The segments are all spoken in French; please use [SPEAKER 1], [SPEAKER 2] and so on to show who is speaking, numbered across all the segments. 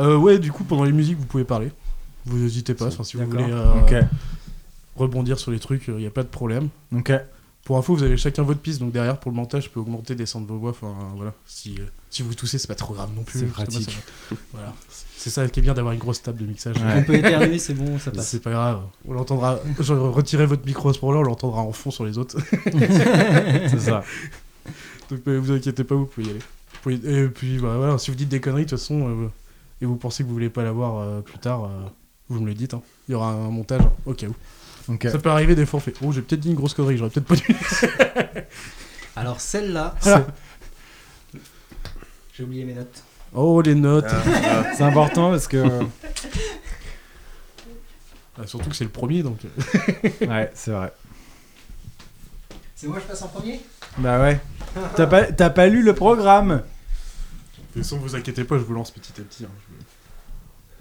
[SPEAKER 1] Euh, ouais, du coup, pendant les musiques, vous pouvez parler. Vous n'hésitez pas, enfin, si vous voulez euh, rebondir sur les trucs, il n'y a pas de problème.
[SPEAKER 2] Ok.
[SPEAKER 1] Pour info, vous avez chacun votre piste, donc derrière, pour le montage, je peux augmenter, descendre vos voix. Enfin, voilà. Si, euh, si vous toussez, c'est pas trop grave non plus.
[SPEAKER 2] C'est pratique.
[SPEAKER 1] ça voilà. C'est ça qui est bien d'avoir une grosse table de mixage.
[SPEAKER 2] Ouais.
[SPEAKER 3] On peut éternuer, c'est bon, ça passe.
[SPEAKER 1] C'est pas grave. On l'entendra. Je retirer votre micro à ce moment-là, on l'entendra en fond sur les autres.
[SPEAKER 2] C'est ça.
[SPEAKER 1] Donc euh, vous inquiétez pas, vous pouvez y aller. Et puis bah, voilà, si vous dites des conneries, de toute façon, euh, et vous pensez que vous voulez pas l'avoir euh, plus tard, euh, vous me le dites. hein. Il y aura un montage hein, au cas où. Ça peut arriver des fois, on fait Oh, j'ai peut-être dit une grosse connerie, j'aurais peut-être pas dû.
[SPEAKER 3] Alors celle-là,
[SPEAKER 1] Ah.
[SPEAKER 3] j'ai oublié mes notes.
[SPEAKER 1] Oh, les notes.
[SPEAKER 2] C'est important parce que.
[SPEAKER 1] Ah, surtout que c'est le premier, donc.
[SPEAKER 2] Ouais, c'est vrai.
[SPEAKER 3] C'est moi je passe en premier?
[SPEAKER 2] Bah ouais. T'as pas, t'as pas lu le programme?
[SPEAKER 1] De toute façon, vous inquiétez pas, je vous lance petit à petit. hein,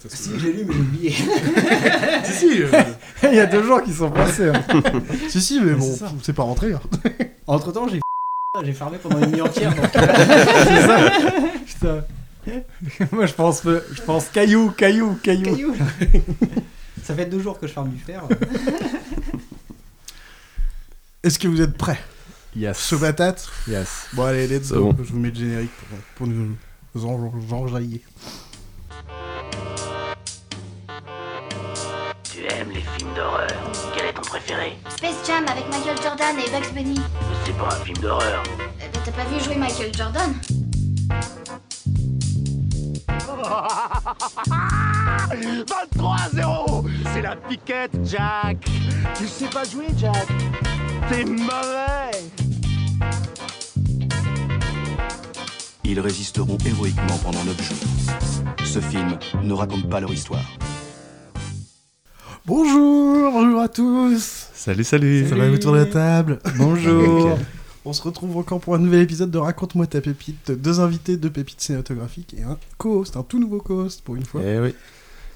[SPEAKER 1] je- Ça se-
[SPEAKER 3] Si, j'ai lu, mais j'ai oublié.
[SPEAKER 1] si, si, euh,
[SPEAKER 2] Il y a deux jours qui sont passés. hein.
[SPEAKER 1] si, si, mais bon,
[SPEAKER 3] C'est ça.
[SPEAKER 1] c'est pas rentré. hein.
[SPEAKER 3] Entre temps, j'ai j'ai fermé pendant une nuit entière. donc-
[SPEAKER 2] Putain. Moi je pense, je pense caillou, caillou, caillou.
[SPEAKER 3] Caillou. Ça fait deux jours que je ferme du fer.
[SPEAKER 1] Est-ce que vous êtes prêts?
[SPEAKER 2] Yes.
[SPEAKER 1] Chaud patate
[SPEAKER 2] Yes.
[SPEAKER 1] Bon, allez, let's
[SPEAKER 4] C'est
[SPEAKER 1] go.
[SPEAKER 4] bon.
[SPEAKER 1] Je vous mets le générique pour, pour nous, nous en- enjailler.
[SPEAKER 5] Tu aimes les films d'horreur Quel est ton préféré
[SPEAKER 6] Space Jam avec Michael Jordan et Bugs Bunny.
[SPEAKER 5] C'est pas un film d'horreur.
[SPEAKER 6] Ben, T'as pas vu jouer Michael Jordan
[SPEAKER 5] 23 à 0 C'est la piquette, Jack Tu sais pas jouer, Jack T'es mauvais
[SPEAKER 7] Ils résisteront héroïquement pendant neuf jours. Ce film ne raconte pas leur histoire.
[SPEAKER 1] Bonjour, bonjour à tous.
[SPEAKER 4] Salut, salut.
[SPEAKER 1] Ça va autour de la table?
[SPEAKER 2] Bonjour.
[SPEAKER 1] On se retrouve encore pour un nouvel épisode de Raconte-moi ta pépite. Deux invités, deux pépites cinématographiques et un co-host, un tout nouveau co-host pour une fois.
[SPEAKER 4] Eh oui.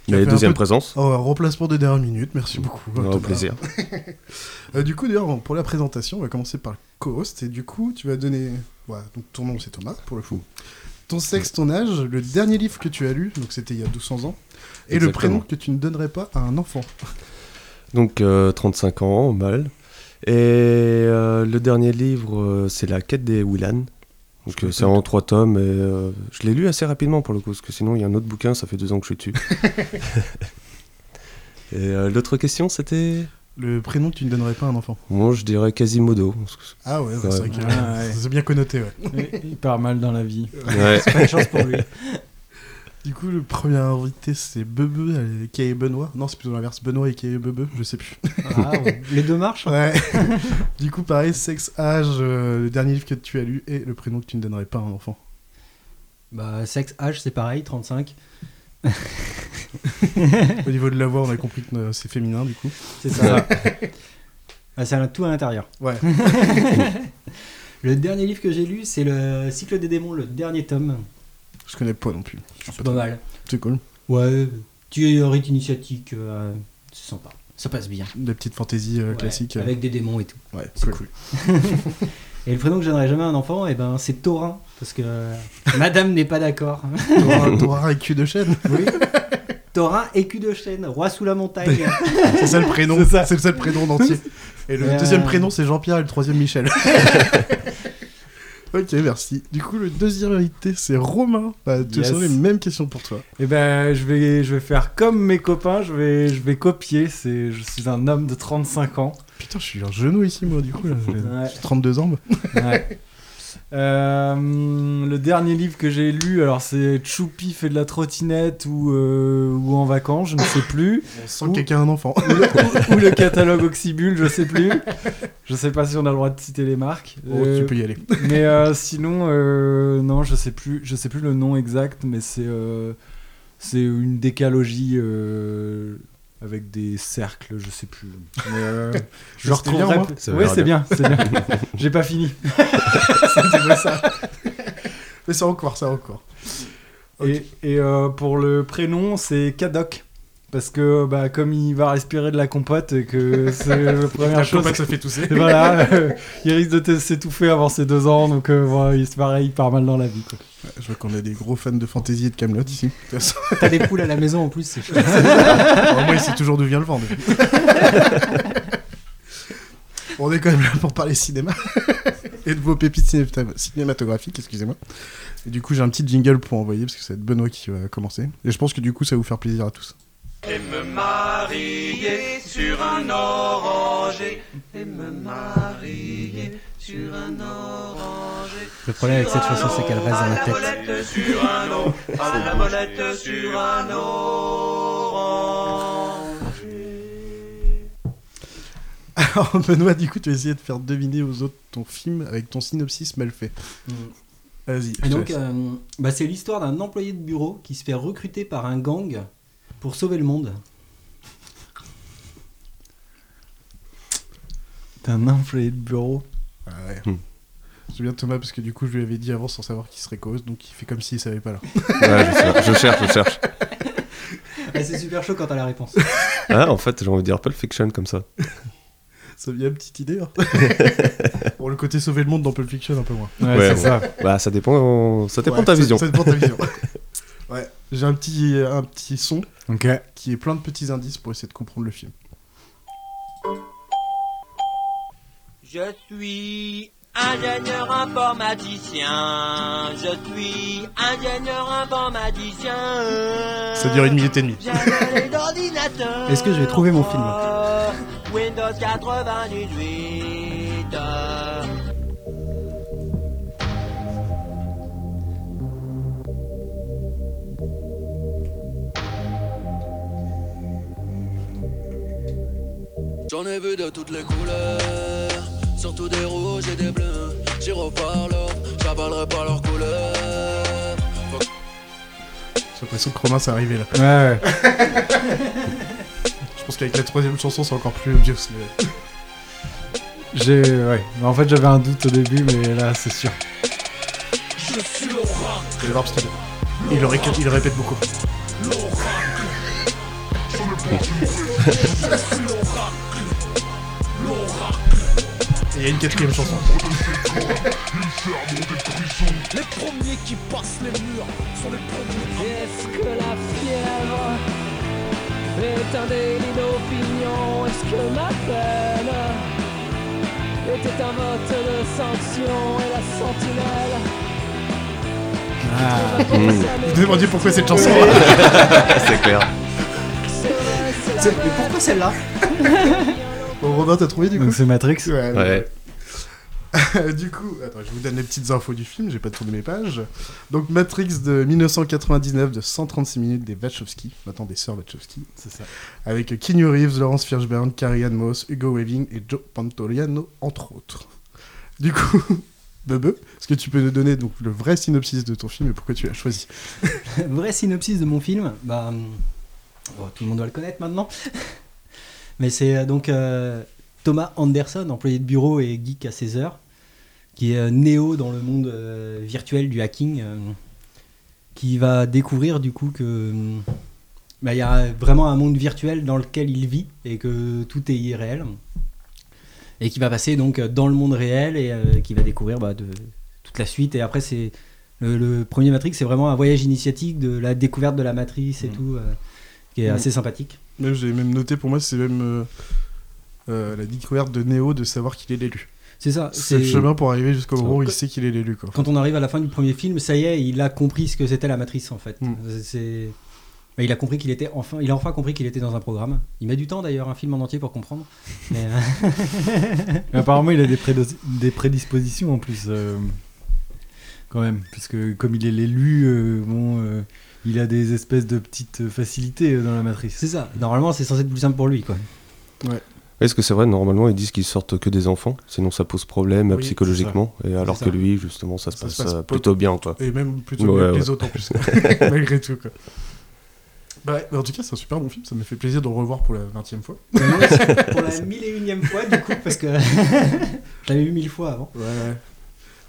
[SPEAKER 4] Mais deuxième
[SPEAKER 1] de-
[SPEAKER 4] présence.
[SPEAKER 1] Oh, un remplacement de dernière minute, merci beaucoup.
[SPEAKER 4] Au plaisir.
[SPEAKER 1] Euh, du coup, d'ailleurs, pour la présentation, on va commencer par le co-host. Et du coup, tu vas donner. Donc ton nom, c'est Thomas, pour le coup. Ton sexe, ton âge, le dernier livre que tu as lu, donc c'était il y a 1200 ans, et le prénom que tu ne donnerais pas à un enfant.
[SPEAKER 4] Donc, euh, 35 ans, mal. Et euh, le dernier livre, euh, c'est La quête des Willan. Donc, euh, c'est en trois tomes. Et, euh, je l'ai lu assez rapidement pour le coup, parce que sinon, il y a un autre bouquin, ça fait deux ans que je suis dessus. et euh, l'autre question, c'était?
[SPEAKER 1] Le prénom que tu ne donnerais pas à un enfant.
[SPEAKER 4] Moi, je dirais Quasimodo.
[SPEAKER 1] Ah ouais,
[SPEAKER 4] Ouais.
[SPEAKER 1] c'est vrai que
[SPEAKER 2] Ah ouais.
[SPEAKER 1] c'est bien connoté, ouais.
[SPEAKER 2] Il part mal dans la vie.
[SPEAKER 4] Ouais.
[SPEAKER 3] Pas de chance pour lui.
[SPEAKER 1] Du coup, le premier invité, c'est Bebe, euh, qui est Benoît. Non, c'est plutôt l'inverse, Benoît et qui est Bebe, je sais plus.
[SPEAKER 3] Ah, ouais. Les deux marchent
[SPEAKER 1] Ouais. du coup, pareil, sexe, âge, euh, le dernier livre que tu as lu et le prénom que tu ne donnerais pas à un enfant.
[SPEAKER 3] Bah, sexe, âge, c'est pareil, 35.
[SPEAKER 1] Au niveau de la voix, on a compris que euh, c'est féminin, du coup.
[SPEAKER 3] C'est ça. ah, c'est un- tout à l'intérieur.
[SPEAKER 1] Ouais.
[SPEAKER 3] Le dernier livre que j'ai lu, c'est le Cycle des démons, le dernier tome.
[SPEAKER 1] Je connais pas non plus.
[SPEAKER 3] C'est pas mal.
[SPEAKER 1] C'est cool.
[SPEAKER 3] Ouais, petit rite initiatique, euh, c'est sympa. Ça passe bien.
[SPEAKER 1] Des petites fantaisies euh,
[SPEAKER 3] Ouais,
[SPEAKER 1] classiques. euh.
[SPEAKER 3] Avec des démons et tout.
[SPEAKER 1] Ouais,
[SPEAKER 3] C'est
[SPEAKER 1] cool.
[SPEAKER 3] Et le prénom que je donnerai jamais à un enfant, eh ben, c'est Taurin. Parce que euh, madame n'est pas d'accord.
[SPEAKER 1] T'auras un cul de chaîne.
[SPEAKER 3] Oui. Taurin, écu de chêne, roi sous la montagne.
[SPEAKER 1] C'est ça le prénom.
[SPEAKER 2] C'est ça.
[SPEAKER 1] C'est le seul prénom en entier. Et le
[SPEAKER 3] Euh.
[SPEAKER 1] deuxième prénom, c'est Jean-Pierre et le troisième, Michel. ok, merci. Du coup, le deuxième invité, c'est Romain. Bah, tu
[SPEAKER 2] Yes.
[SPEAKER 1] as les mêmes questions pour toi.
[SPEAKER 2] Et ben, je vais, je vais faire comme mes copains. Je vais, je vais copier. C'est, je suis un homme de 35 ans.
[SPEAKER 1] Putain, je suis un genou ici, moi, du coup. Là. J'ai
[SPEAKER 2] Ouais.
[SPEAKER 1] j'ai 32 ans.
[SPEAKER 2] Ouais. Euh, le dernier livre que j'ai lu, alors c'est Choupi fait de la trottinette ou, euh, ou en vacances, je ne sais plus.
[SPEAKER 1] Sans quelqu'un un enfant.
[SPEAKER 2] ou, le, ou- ou le catalogue Oxybul, je sais plus. Je sais pas si on a le droit de citer les marques.
[SPEAKER 1] Oh,
[SPEAKER 2] Euh,
[SPEAKER 1] tu peux y aller.
[SPEAKER 2] mais euh, sinon, euh, non, je sais plus, je sais plus le nom exact, mais c'est euh, c'est une décalogie euh, avec des cercles, je sais plus. Mais euh, je retrouverai.
[SPEAKER 1] bien,
[SPEAKER 4] verra
[SPEAKER 2] c'est bien, c'est bien. J'ai pas fini. C'était pas ça.
[SPEAKER 1] Mais c'est encore, c'est encore. Ok.
[SPEAKER 2] Et, et, euh, pour le prénom, c'est Kadok. Parce que bah, comme il va respirer de la compote et que c'est la
[SPEAKER 1] La
[SPEAKER 2] première chose.
[SPEAKER 1] compote, ça fait tousser.
[SPEAKER 2] Voilà, euh, il risque de s'étouffer avant ses deux ans, donc euh, voilà, il se pareil, il part mal dans la vie. Quoi.
[SPEAKER 1] Je vois qu'on a des gros fans de fantasy et de Camelot ici.
[SPEAKER 3] T'as des poules à la maison en plus, c'est chouette.
[SPEAKER 1] Au moins, il sait toujours d'où vient le vent. On est quand même là pour parler cinéma et de vos pépites ciné- cinématographiques, excusez-moi. Et du coup, j'ai un petit jingle pour envoyer parce que ça va être Benoît qui va commencer. Et je pense que du coup, ça va vous faire plaisir à tous.
[SPEAKER 5] Et me marier sur un oranger. Et me marier sur un oranger.
[SPEAKER 3] Le problème avec cette chanson, c'est qu'elle reste dans la tête.
[SPEAKER 5] molette sur un o- à la molette sur un oranger.
[SPEAKER 1] Alors, Benoît, du coup, tu vas essayer de faire deviner aux autres ton film avec ton synopsis mal fait. Vas-y. je
[SPEAKER 3] Et donc, euh, bah, c'est l'histoire d'un employé de bureau qui se fait recruter par un gang pour sauver le monde.
[SPEAKER 2] T'es un employé de bureau.
[SPEAKER 1] Ah ouais.
[SPEAKER 4] Hmm.
[SPEAKER 1] C'est bien Thomas parce que du coup, je lui avais dit avant sans savoir qui serait cause, donc il fait comme s'il savait pas là.
[SPEAKER 4] Ouais, je, cher- je cherche, je cherche.
[SPEAKER 3] Et c'est super chaud quand t'as la réponse.
[SPEAKER 4] Ah, en fait, j'ai envie de dire Pulp Fiction comme ça.
[SPEAKER 1] Ça vient une petite idée. Hein Pour le côté sauver le monde dans Pulp Fiction, un peu moins.
[SPEAKER 2] Ouais,
[SPEAKER 4] Ouais,
[SPEAKER 2] c'est
[SPEAKER 4] bon.
[SPEAKER 2] ça.
[SPEAKER 4] Bah, ça dépend, ça dépend
[SPEAKER 1] Ouais,
[SPEAKER 4] de ta vision.
[SPEAKER 1] Ça dépend de ta vision. ouais. J'ai un petit, un petit son qui est plein de petits indices pour essayer de comprendre le film.
[SPEAKER 8] Je suis ingénieur informaticien. Je suis ingénieur informaticien.
[SPEAKER 1] Ça dure une minute et demie.
[SPEAKER 3] Est-ce que je vais trouver mon film
[SPEAKER 8] Windows 98.
[SPEAKER 9] J'en ai vu de toutes les couleurs, surtout des rouges et des bleus. J'y reparle, j'avalerai pas leurs couleurs.
[SPEAKER 1] J'ai l'impression que Romain, c'est arrivé là.
[SPEAKER 2] Ouais, ouais.
[SPEAKER 1] Je pense qu'avec la troisième chanson, c'est encore plus obvious. Mais...
[SPEAKER 2] J'ai. Ouais. Mais en fait, j'avais un doute au début, mais là, c'est sûr.
[SPEAKER 1] Vous allez voir parce qu'il il le, ré- il le répète beaucoup. Il y a une quatrième chanson.
[SPEAKER 9] Les premiers qui passent les murs sont les premiers.
[SPEAKER 10] Est-ce que la fièvre est un délit d'opinion? Est-ce que ma peine était un vote de sanction? Et la sentinelle
[SPEAKER 2] Ah.
[SPEAKER 1] Vous vous demandiez pourquoi cette chanson
[SPEAKER 4] c'est clair.
[SPEAKER 3] C'est- Mais pourquoi celle-là?
[SPEAKER 1] Bon, Romain, t'as trouvé du coup
[SPEAKER 2] Donc c'est Matrix.
[SPEAKER 1] Ouais.
[SPEAKER 4] Ouais.
[SPEAKER 1] du coup, attends, je vous donne les petites infos du film, j'ai pas tourné mes pages. Donc Matrix de 1999 de 136 minutes des Wachowski, maintenant des sœurs Wachowski,
[SPEAKER 2] C'est ça.
[SPEAKER 1] avec Keanu Reeves, Laurence Fishburne, Carrie Ann Moss, Hugo Weaving et Joe Pantoliano, entre autres. Du coup, Bebe, est-ce que tu peux nous donner donc le vrai synopsis de ton film et pourquoi tu l'as choisi?
[SPEAKER 3] Vrai synopsis de mon film, bah, hum, bon, tout le monde doit le connaître maintenant. Mais c'est euh, donc euh, Thomas Anderson, employé de bureau et geek à ses heures, qui est euh, néo dans le monde euh, virtuel du hacking, euh, qui va découvrir du coup que hum, bah, il y a vraiment un monde virtuel dans lequel il vit et que tout est irréel. Et qui va passer donc dans le monde réel et qui va découvrir bah, de, toute la suite. Et après, c'est le, le premier Matrix, c'est vraiment un voyage initiatique de la découverte de la matrice et
[SPEAKER 1] Mm.
[SPEAKER 3] tout, qui est
[SPEAKER 1] Mm.
[SPEAKER 3] assez sympathique.
[SPEAKER 1] Même j'ai même noté pour moi c'est même euh, euh, la découverte de Neo de savoir qu'il est l'élu.
[SPEAKER 3] C'est ça.
[SPEAKER 1] C'est le chemin pour arriver jusqu'au moment où il sait qu'il est l'élu.
[SPEAKER 3] Quand on arrive à la fin du premier film, ça y est, il a compris ce que c'était la matrice en fait.
[SPEAKER 1] Mm.
[SPEAKER 3] C'est il a compris qu'il était enfin, il a enfin compris qu'il était dans un programme. Il met du temps d'ailleurs, un film en entier pour comprendre. Mais, euh,
[SPEAKER 2] Mais apparemment, il a des, prédos- des prédispositions en plus. euh, quand même. Puisque comme il est l'élu, euh, bon, euh, il a des espèces de petites facilités euh, dans la matrice.
[SPEAKER 3] c'est ça. Normalement, c'est censé être plus simple pour lui quoi.
[SPEAKER 4] Est-ce que c'est vrai, normalement, ils disent qu'ils sortent que des enfants, sinon ça pose problème euh,
[SPEAKER 1] Oui,
[SPEAKER 4] psychologiquement, et alors que lui, justement, ça se
[SPEAKER 1] Ça
[SPEAKER 4] passe,
[SPEAKER 1] se passe
[SPEAKER 4] euh, plutôt bien, quoi.
[SPEAKER 1] Et même plutôt
[SPEAKER 4] Ouais,
[SPEAKER 1] mieux que
[SPEAKER 4] ouais.
[SPEAKER 1] les autres en plus. Malgré tout, quoi. Bah ouais, mais en tout cas, c'est un super bon film. Ça me fait plaisir de le revoir pour la 20 e fois.
[SPEAKER 3] Pour la mille et unième fois du coup, parce que je l'avais vu mille fois avant.
[SPEAKER 1] Ouais, ouais.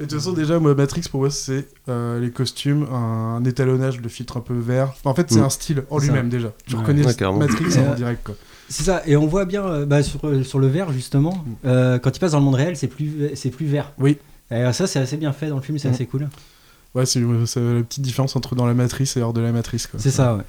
[SPEAKER 1] Et de toute façon, déjà, moi, Matrix, pour moi, c'est euh, les costumes, un, étalonnage de filtre un peu vert. Enfin, en fait, c'est
[SPEAKER 4] Mm.
[SPEAKER 1] un style en lui-même, déjà. Tu
[SPEAKER 2] Ouais.
[SPEAKER 1] reconnais
[SPEAKER 4] Ouais.
[SPEAKER 1] Matrix en
[SPEAKER 3] euh,
[SPEAKER 1] direct, quoi.
[SPEAKER 3] C'est ça, et on voit bien euh, bah, sur, sur le vert justement, euh, quand il passe dans le monde réel, c'est plus, c'est plus vert.
[SPEAKER 1] Oui.
[SPEAKER 3] Et ça, c'est assez bien fait dans le film, c'est
[SPEAKER 1] Mm.
[SPEAKER 3] assez cool.
[SPEAKER 1] Ouais, c'est c'est la petite différence entre dans la matrice et hors de la matrice, quoi.
[SPEAKER 3] C'est ça, ouais.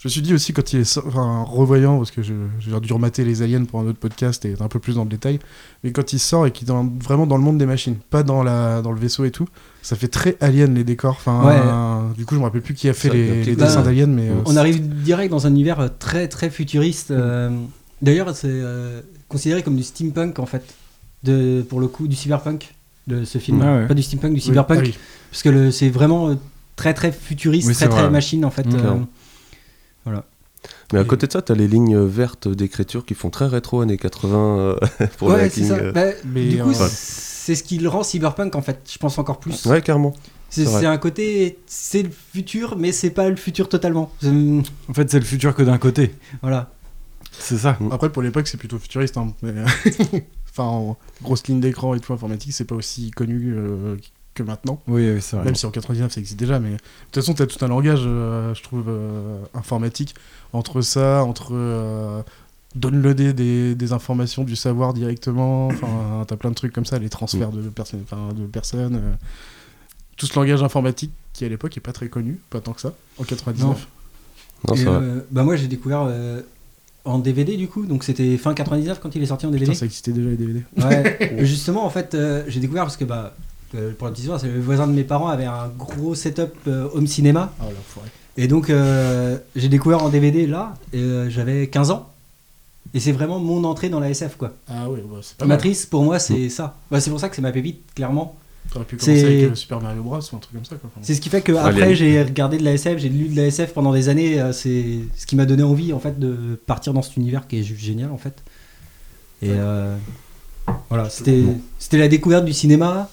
[SPEAKER 1] Je me suis dit aussi quand il est enfin en revoyant parce que j'ai dû remater les aliens pour un autre podcast et être un peu plus dans le détail mais quand il sort et qu'il est dans- vraiment dans le monde des machines pas dans la dans le vaisseau et tout ça fait très alien les décors enfin du coup je me rappelle plus qui a fait
[SPEAKER 4] Ça,
[SPEAKER 1] les, dessins d'aliens mais euh,
[SPEAKER 3] On arrive direct dans un univers euh, très très futuriste. euh, D'ailleurs, c'est euh, considéré comme du steampunk en fait, de, pour le coup, du cyberpunk de ce film.
[SPEAKER 2] Ah ouais.
[SPEAKER 3] Pas du steampunk, du cyberpunk.
[SPEAKER 1] ah oui.
[SPEAKER 3] Parce que c'est vraiment très très futuriste,
[SPEAKER 2] Oui,
[SPEAKER 3] très très machine en fait.
[SPEAKER 2] Mm,
[SPEAKER 3] euh.
[SPEAKER 4] Mais à côté de ça, t'as les lignes vertes d'écriture qui font très rétro années 80 euh, pour
[SPEAKER 3] ouais, c'est ça.
[SPEAKER 4] euh.
[SPEAKER 3] Bah,
[SPEAKER 1] Mais,
[SPEAKER 3] du coup, c'est ce qui le rend cyberpunk en fait, je pense encore plus.
[SPEAKER 4] Ouais, carrément.
[SPEAKER 3] C'est un côté, c'est le futur, mais c'est pas le futur totalement.
[SPEAKER 2] En fait, c'est le futur que d'un côté.
[SPEAKER 3] Voilà.
[SPEAKER 2] C'est ça.
[SPEAKER 1] après pour l'époque c'est plutôt futuriste hein, mais, enfin en grosse ligne d'écran et tout informatique c'est pas aussi connu euh, que maintenant
[SPEAKER 2] Oui, oui, c'est vrai.
[SPEAKER 1] Même si en 99 ça existe déjà, mais de toute façon, tu as tout un langage, euh, je trouve, euh, informatique entre ça, entre euh, downloader des, des informations, du savoir directement, enfin, tu as plein de trucs comme ça, les transferts de, personnes enfin, de personnes. euh, tout ce langage informatique qui à l'époque est pas très connu, pas tant que ça, en 99.
[SPEAKER 4] Non,
[SPEAKER 3] Et, euh, bah moi j'ai découvert euh, en DVD du coup, donc c'était fin 99 quand il est sorti en DVD.
[SPEAKER 1] Putain, ça existait déjà les DVD.
[SPEAKER 3] Ouais. Justement en fait euh, j'ai découvert parce que bah pour la petite histoire, c'est le voisin de mes parents avait un gros setup euh, home cinéma
[SPEAKER 1] Ah, l'enfoiré.
[SPEAKER 3] et donc euh, j'ai découvert en DVD là euh, j'avais 15 ans et c'est vraiment mon entrée dans la SF quoi.
[SPEAKER 1] Ah ouais, bah, c'est pas mal.
[SPEAKER 3] Matrice pour moi c'est ça. Bah, c'est pour ça que c'est ma pépite clairement.
[SPEAKER 1] T'aurais pu
[SPEAKER 3] c'est-
[SPEAKER 1] commencer avec euh, Super Mario Bros ou un truc comme ça. Quoi.
[SPEAKER 3] C'est ce qui fait que après j'ai regardé de la SF, j'ai lu de la SF pendant des années. euh, C'est ce qui m'a donné envie en fait de partir dans cet univers qui est juste génial en fait. Et euh, voilà, c'était c'était la découverte du cinéma,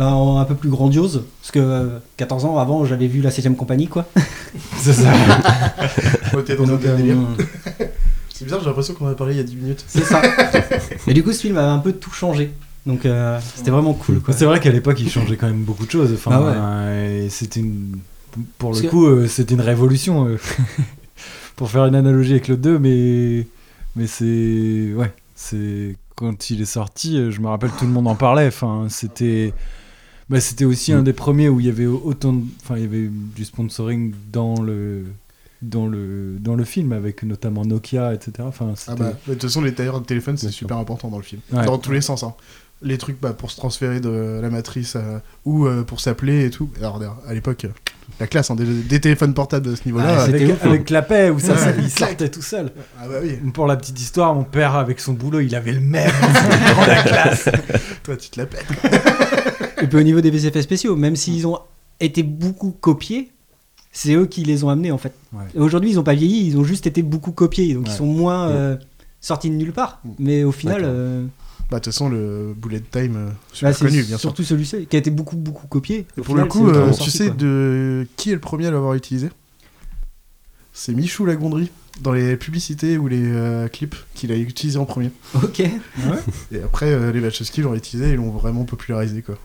[SPEAKER 3] bah, un peu plus grandiose parce que euh, 14 ans avant j'avais vu la 7ème compagnie quoi.
[SPEAKER 2] C'est ça.
[SPEAKER 1] ouais, t'es dans un
[SPEAKER 3] Donc, euh,
[SPEAKER 1] délire. C'est bizarre, j'ai l'impression qu'on en a parlé il y a 10 minutes.
[SPEAKER 3] c'est ça. Et du coup ce film a un peu tout changé. Donc euh, c'était vraiment cool quoi.
[SPEAKER 2] C'est vrai qu'à l'époque, il changeait quand même beaucoup de choses. Enfin,
[SPEAKER 3] Ah ouais.
[SPEAKER 2] euh, et c'était une. Pour
[SPEAKER 3] Parce
[SPEAKER 2] le
[SPEAKER 3] que-
[SPEAKER 2] coup, euh, c'était une révolution. euh, pour faire une analogie avec le 2, mais. Mais c'est. Ouais. C'est. Quand il est sorti, euh, je me rappelle, tout le monde en parlait. Enfin, c'était. Bah, c'était aussi un des premiers où il y avait autant de... Enfin, il y avait du sponsoring dans le. Dans le, dans le film, avec notamment Nokia, etc. Enfin,
[SPEAKER 1] Ah bah, de toute façon, les tailleurs de téléphone, c'est super important dans le film.
[SPEAKER 2] Ouais.
[SPEAKER 1] Dans tous les sens. hein. Les trucs bah, pour se transférer de la matrice à- ou euh, pour s'appeler et tout. Alors, d'ailleurs, à l'époque, euh, la classe, hein, des, des téléphones portables de ce niveau-là.
[SPEAKER 3] Ah, c'était
[SPEAKER 2] avec,
[SPEAKER 3] ouf, hein.
[SPEAKER 2] avec la paix où ça,
[SPEAKER 1] Ouais.
[SPEAKER 2] ça- il sortait tout seul.
[SPEAKER 1] Ah bah oui,
[SPEAKER 2] Pour la petite histoire, mon père, avec son boulot, il avait le même dans la classe.
[SPEAKER 1] toi, tu te la pètes.
[SPEAKER 3] Et puis au niveau des effets spéciaux, même s'ils ont été beaucoup copiés, c'est eux qui les ont amenés en fait.
[SPEAKER 2] Ouais.
[SPEAKER 3] Aujourd'hui, ils n'ont pas vieilli, ils ont juste été beaucoup copiés, donc
[SPEAKER 2] Ouais.
[SPEAKER 3] ils sont moins euh, sortis de nulle part.
[SPEAKER 1] Mm.
[SPEAKER 3] Mais au final, euh,
[SPEAKER 1] Bah, de toute façon, le bullet time, euh, super
[SPEAKER 3] bah, c'est
[SPEAKER 1] connu, bien sûr.
[SPEAKER 3] surtout celui-ci qui a été beaucoup beaucoup copié.
[SPEAKER 1] Et
[SPEAKER 3] Au
[SPEAKER 1] pour
[SPEAKER 3] final,
[SPEAKER 1] le coup, euh, tu
[SPEAKER 3] sorti,
[SPEAKER 1] sais
[SPEAKER 3] quoi.
[SPEAKER 1] de qui est le premier à l'avoir utilisé? C'est Michou Lagondry dans les publicités ou les euh, clips qu'il a utilisé en premier.
[SPEAKER 3] Ok.
[SPEAKER 1] Et après, euh, les Wachowski l'ont utilisé et l'ont vraiment popularisé quoi.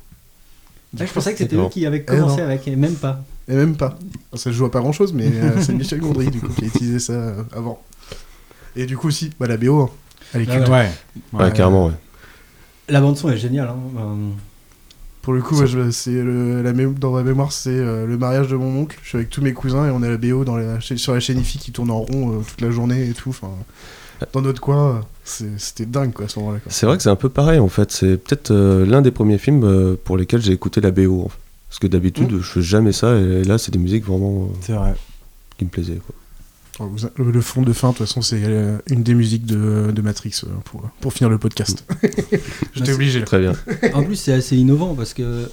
[SPEAKER 3] Je pensais que c'était eux qui avaient
[SPEAKER 1] Eh
[SPEAKER 3] commencé avec, et même pas.
[SPEAKER 1] Et même pas. Ça se joue à pas grand chose, mais euh, c'est Michel Gondry du coup qui a utilisé ça euh, avant. Et du coup aussi, bah, la BO, hein. elle est
[SPEAKER 3] Ah
[SPEAKER 1] culte.
[SPEAKER 2] Ouais.
[SPEAKER 4] Ouais, carrément, ouais.
[SPEAKER 3] La bande son est géniale. hein. Euh,
[SPEAKER 1] Pour le coup, ouais, je- c'est le- la mé- dans ma mémoire, c'est euh, le mariage de mon oncle. Je suis avec tous mes cousins et on a la BO dans la, cha- sur la chaîne IFI qui tourne en rond euh, toute la journée et tout. Enfin, dans notre coin, euh, c'était dingue quoi à ce moment-là.
[SPEAKER 4] C'est vrai que c'est un peu pareil en fait. C'est peut-être euh, l'un des premiers films euh, pour lesquels j'ai écouté la BO. en fait. Parce que d'habitude,
[SPEAKER 1] Mm.
[SPEAKER 4] je fais jamais ça et là, c'est des musiques vraiment euh,
[SPEAKER 2] C'est vrai.
[SPEAKER 4] qui me plaisaient. Quoi.
[SPEAKER 1] Alors, Le, fond de fin, de toute façon, c'est euh, une des musiques de, de Matrix euh, pour, pour finir le podcast. J'étais
[SPEAKER 3] Bah,
[SPEAKER 1] obligé là.
[SPEAKER 4] Très bien.
[SPEAKER 3] En plus, c'est assez innovant parce que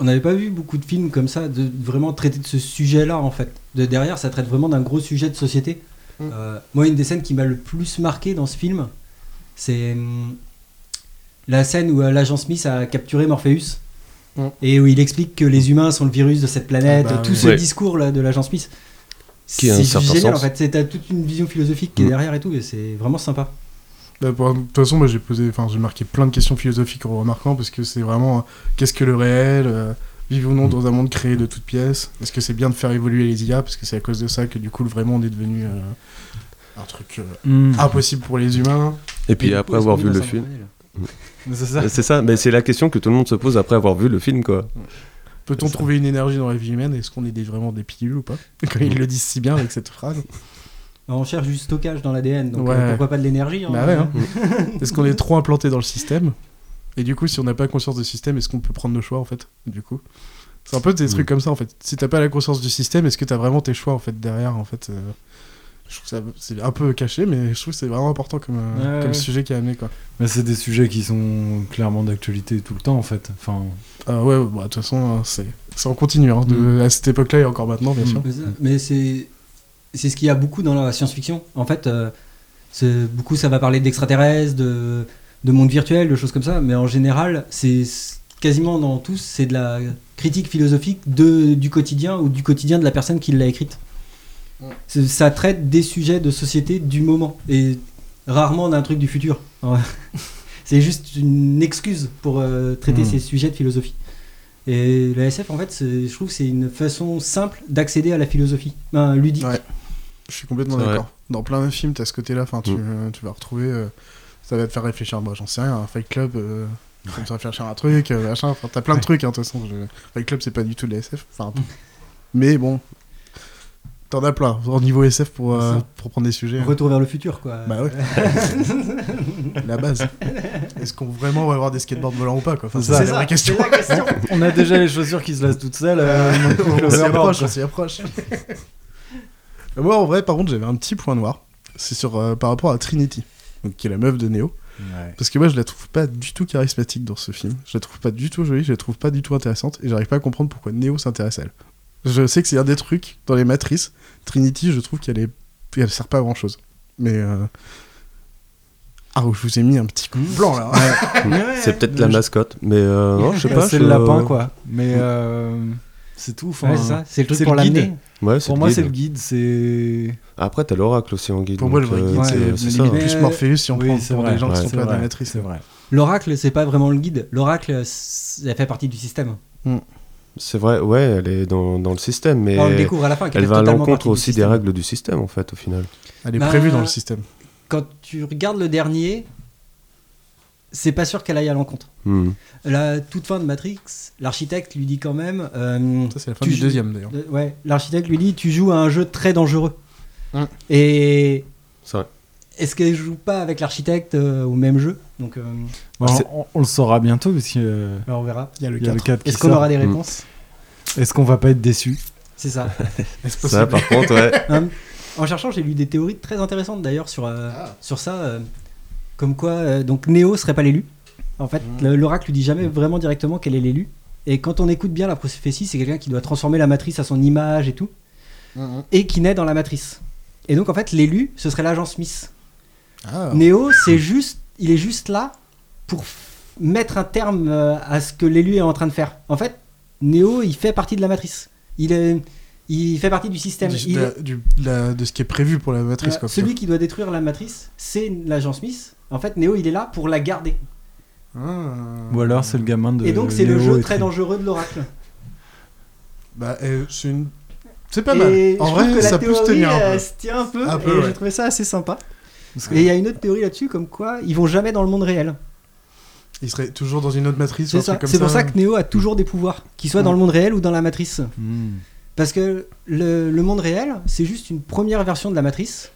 [SPEAKER 3] on n'avait pas vu beaucoup de films comme ça, de vraiment traiter de ce sujet-là en fait. De derrière, ça traite vraiment d'un gros sujet de société.
[SPEAKER 1] Mm.
[SPEAKER 3] Euh, moi, une des scènes qui m'a le plus marqué dans ce film, c'est hum, la scène où euh, l'agent Smith a capturé Morpheus
[SPEAKER 1] Mm.
[SPEAKER 3] et où il explique que les humains sont le virus de cette planète.
[SPEAKER 1] Ah bah
[SPEAKER 3] tout
[SPEAKER 1] oui.
[SPEAKER 3] ce
[SPEAKER 4] Ouais.
[SPEAKER 3] discours là de l'agent Smith, c'est génial
[SPEAKER 4] sens.
[SPEAKER 3] en fait. C'est- T'as toute une vision philosophique qui est
[SPEAKER 4] Mm.
[SPEAKER 3] derrière et tout, et c'est vraiment sympa.
[SPEAKER 1] Bah, de toute façon, moi j'ai posé, enfin j'ai marqué plein de questions philosophiques en remarquant parce que c'est vraiment euh, qu'est-ce que le réel euh, Vivons-nous dans un monde créé de toutes pièces Est-ce que c'est bien de faire évoluer les IA parce que c'est à cause de ça que du coup le vrai monde est devenu euh, un truc euh,
[SPEAKER 2] Mm.
[SPEAKER 1] impossible pour les humains
[SPEAKER 4] Et puis
[SPEAKER 3] Et
[SPEAKER 4] après
[SPEAKER 3] coup,
[SPEAKER 4] avoir vu le film.
[SPEAKER 2] C'est ça.
[SPEAKER 4] Mais c'est la question que tout le monde se pose après avoir vu le film, quoi.
[SPEAKER 1] Peut-on trouver une énergie dans la vie humaine? Est-ce qu'on est des- vraiment des pilules ou pas? Quand ils le disent si bien avec cette phrase.
[SPEAKER 3] On cherche du stockage dans l'ADN, donc
[SPEAKER 1] Ouais.
[SPEAKER 3] euh, pourquoi pas de l'énergie hein.
[SPEAKER 1] Bah ouais, hein. Est-ce qu'on est trop implanté dans le système? Et du coup, si on n'a pas conscience du système, est-ce qu'on peut prendre nos choix en fait Du coup, c'est un peu des trucs comme ça en fait. Si t'as pas la conscience du système, est-ce que t'as vraiment tes choix en fait derrière en fait euh, Je trouve que ça c'est un peu caché, mais je trouve que c'est vraiment important comme, euh,
[SPEAKER 2] Ouais,
[SPEAKER 1] comme
[SPEAKER 2] ouais.
[SPEAKER 1] sujet qui est amené quoi.
[SPEAKER 2] Mais c'est des sujets qui sont clairement d'actualité tout le temps en fait. Enfin,
[SPEAKER 1] Ah ouais, bah, de toute façon, hein, c'est c'est en continu hein, de,
[SPEAKER 2] Mm.
[SPEAKER 1] à cette époque-là et encore maintenant, bien
[SPEAKER 2] Mm.
[SPEAKER 1] sûr.
[SPEAKER 3] Mais c'est c'est ce qu'il y a beaucoup dans la science-fiction. En fait, euh, c'est- beaucoup ça va parler d'extraterrestres, de, de monde virtuel, de choses comme ça. Mais en général, c'est quasiment dans tous, c'est de la critique philosophique de, du quotidien ou du quotidien de la personne qui l'a écrite. Ça traite des sujets de société du moment et rarement d'un truc du futur. C'est juste une excuse pour euh, traiter
[SPEAKER 2] Mm.
[SPEAKER 3] ces sujets de philosophie. Et la SF, en fait, je trouve que c'est une façon simple d'accéder à la philosophie, Ben, ludique.
[SPEAKER 1] Ouais. Je suis complètement d'accord. Dans plein de films, t'as ce côté-là. Enfin, tu, euh, tu vas retrouver. euh, ça va te faire réfléchir. Moi, j'en sais rien. Un Fight Club, euh, ça me fait réfléchir à un truc, euh, machin. Enfin, t'as plein de
[SPEAKER 2] Ouais.
[SPEAKER 1] trucs. hein, De toute façon, je- Fight Club, c'est pas du tout de la SF. Enfin, mais bon, t'en as plein. Au niveau SF pour, euh, pour prendre des sujets. hein.
[SPEAKER 3] Retour vers le futur, quoi.
[SPEAKER 1] Bah ouais. la base. Est-ce qu'on vraiment va avoir des skateboards volants ou pas quoi? Enfin,
[SPEAKER 2] C'est
[SPEAKER 1] la question.
[SPEAKER 3] C'est la question.
[SPEAKER 2] on a déjà les chaussures qui se lassent toutes seules. euh,
[SPEAKER 1] on s'y approche, on s'y approche. Moi, en vrai, par contre, j'avais un petit point noir. C'est sur euh, par rapport à Trinity, donc, qui est la meuf de Neo.
[SPEAKER 2] Ouais.
[SPEAKER 1] Parce que moi, je la trouve pas du tout charismatique dans ce film. Je la trouve pas du tout jolie, je la trouve pas du tout intéressante, et j'arrive pas à comprendre pourquoi Neo s'intéresse à elle. Je sais que c'est un des trucs dans les matrices. Trinity, je trouve qu'elle est, elle sert pas à grand chose. Mais euh... ah, je vous ai mis un petit coup blanc là.
[SPEAKER 4] C'est peut-être la mascotte, mais euh, non, je sais pas.
[SPEAKER 2] c'est
[SPEAKER 4] je-
[SPEAKER 2] le lapin quoi. Mais euh, c'est tout. Enfin,
[SPEAKER 3] Ouais, c'est ça. C'est le truc pour l'amener.
[SPEAKER 4] Ouais,
[SPEAKER 2] Pour
[SPEAKER 4] le
[SPEAKER 2] moi,
[SPEAKER 4] guide.
[SPEAKER 2] c'est le guide. C'est
[SPEAKER 4] Après, t'as l'oracle aussi en guide.
[SPEAKER 1] Pour moi, le vrai
[SPEAKER 4] euh,
[SPEAKER 1] guide,
[SPEAKER 3] ouais,
[SPEAKER 1] c'est
[SPEAKER 4] ça.
[SPEAKER 1] limite
[SPEAKER 3] Mais-
[SPEAKER 1] plus Morpheus si on
[SPEAKER 2] Oui,
[SPEAKER 1] prend pour
[SPEAKER 2] vrai,
[SPEAKER 1] des gens qui sont pas de la matrice.
[SPEAKER 2] C'est vrai.
[SPEAKER 3] L'oracle, c'est pas vraiment le guide. L'oracle, ça fait partie du système.
[SPEAKER 4] C'est vrai, ouais, elle est dans, dans le système, mais
[SPEAKER 3] on le découvre à la fin. qu'elle
[SPEAKER 4] elle va à l'encontre aussi des règles du système, en fait, au final.
[SPEAKER 1] Elle est
[SPEAKER 3] Bah,
[SPEAKER 1] prévue dans le système.
[SPEAKER 3] Quand tu regardes le dernier, c'est pas sûr qu'elle aille à l'encontre.
[SPEAKER 4] Hmm.
[SPEAKER 3] La toute fin de Matrix, l'architecte lui dit quand même. euh,
[SPEAKER 1] Ça, c'est la fin
[SPEAKER 3] tu
[SPEAKER 1] du
[SPEAKER 3] joues-
[SPEAKER 1] deuxième d'ailleurs.
[SPEAKER 3] Euh, ouais, l'architecte lui dit tu joues à un jeu très dangereux.
[SPEAKER 1] Hum.
[SPEAKER 3] Et
[SPEAKER 4] C'est vrai.
[SPEAKER 3] est-ce qu'elle joue pas avec l'architecte euh, au même jeu? Donc euh,
[SPEAKER 2] Bon, on, on le saura bientôt parce que euh,
[SPEAKER 3] bah, on verra.
[SPEAKER 1] Il y a le
[SPEAKER 2] il y a le
[SPEAKER 1] 4.
[SPEAKER 2] 4 qui
[SPEAKER 3] Est-ce qu'on aura des
[SPEAKER 4] Hum.
[SPEAKER 3] réponses?
[SPEAKER 2] Est-ce qu'on va pas être déçu
[SPEAKER 3] C'est ça.
[SPEAKER 1] Est-ce
[SPEAKER 4] Ça, par contre, ouais.
[SPEAKER 3] Hum, en cherchant, j'ai lu des théories très intéressantes d'ailleurs sur, euh,
[SPEAKER 1] Ah.
[SPEAKER 3] sur ça. Comme quoi, euh, donc Neo serait pas l'élu. En fait, le- l'oracle lui dit jamais vraiment directement quel est l'élu. Et quand on écoute bien la prophétie, c'est quelqu'un qui doit transformer la matrice à son image et tout,
[SPEAKER 1] Mhm.
[SPEAKER 3] et qui naît dans la matrice. Et donc en fait, l'élu, ce serait l'agent Smith.
[SPEAKER 1] Ah.
[SPEAKER 3] Néo, c'est juste, il est juste là pour mettre un terme euh, à ce que l'élu est en train de faire. En fait, Néo, il fait partie de la matrice. Il est, il fait partie du système.
[SPEAKER 1] Du-
[SPEAKER 3] Il
[SPEAKER 1] de,
[SPEAKER 3] est-
[SPEAKER 1] la- du- de la- de ce qui est prévu pour la matrice.
[SPEAKER 3] euh,
[SPEAKER 1] quoi,
[SPEAKER 3] celui qui doit détruire la matrice, c'est l'agent Smith. En fait, Néo, il est là pour la garder.
[SPEAKER 1] Ah.
[SPEAKER 2] Ou alors c'est le gamin de.
[SPEAKER 3] Et donc, c'est le
[SPEAKER 2] Neo
[SPEAKER 3] jeu
[SPEAKER 2] et
[SPEAKER 3] très dangereux de l'oracle.
[SPEAKER 1] Bah, euh, c'est une. C'est pas mal.
[SPEAKER 3] Et
[SPEAKER 1] En
[SPEAKER 3] je trouve
[SPEAKER 1] vrai,
[SPEAKER 3] que la
[SPEAKER 1] ça peut se
[SPEAKER 3] théorie,
[SPEAKER 1] tenir un
[SPEAKER 3] euh,
[SPEAKER 1] peu.
[SPEAKER 3] se tient un peu.
[SPEAKER 1] Un peu,
[SPEAKER 3] et
[SPEAKER 1] ouais.
[SPEAKER 3] j'ai trouvé ça assez sympa.
[SPEAKER 2] Parce que-
[SPEAKER 3] Et il y a une autre théorie là-dessus, comme quoi ils vont jamais dans le monde réel.
[SPEAKER 1] Il serait toujours dans une autre matrice. ou
[SPEAKER 3] C'est ça.
[SPEAKER 1] truc comme
[SPEAKER 3] C'est pour ça que Néo a toujours des pouvoirs, qu'ils soient dans
[SPEAKER 1] Mm.
[SPEAKER 3] le monde réel ou dans la matrice.
[SPEAKER 2] Hmm.
[SPEAKER 3] Parce que le, le monde réel, c'est juste une première version de la matrice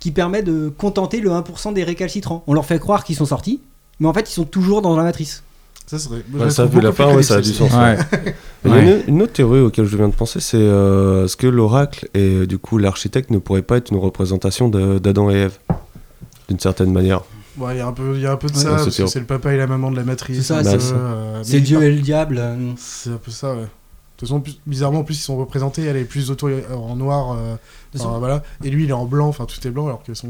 [SPEAKER 3] qui permet de contenter le 1% des récalcitrants. On leur fait croire qu'ils sont sortis, mais en fait, ils sont toujours dans la matrice.
[SPEAKER 1] Ça serait.
[SPEAKER 4] ça, vu la
[SPEAKER 1] plus
[SPEAKER 4] ouais, ça a du sens.
[SPEAKER 2] Ouais.
[SPEAKER 4] Il y a
[SPEAKER 2] Ouais.
[SPEAKER 4] une, une autre théorie auquel je viens de penser, c'est euh, est-ce que l'oracle et du coup l'architecte ne pourraient pas être une représentation d'Adam et Ève d'une certaine manière?
[SPEAKER 1] Ouais, il y a un peu, il y a un peu de
[SPEAKER 3] Ouais.
[SPEAKER 1] ça,
[SPEAKER 4] c'est
[SPEAKER 1] le papa et la maman de la matrice.
[SPEAKER 3] C'est ça,
[SPEAKER 4] c'est-
[SPEAKER 1] euh,
[SPEAKER 3] Dieu et le diable. euh,
[SPEAKER 1] C'est un peu ça, ouais. De toute façon, plus- bizarrement, en plus, ils sont représentés, elle est plus auto en noir, euh, enfin, voilà, et lui, il est en blanc, enfin, tout est blanc, alors que son...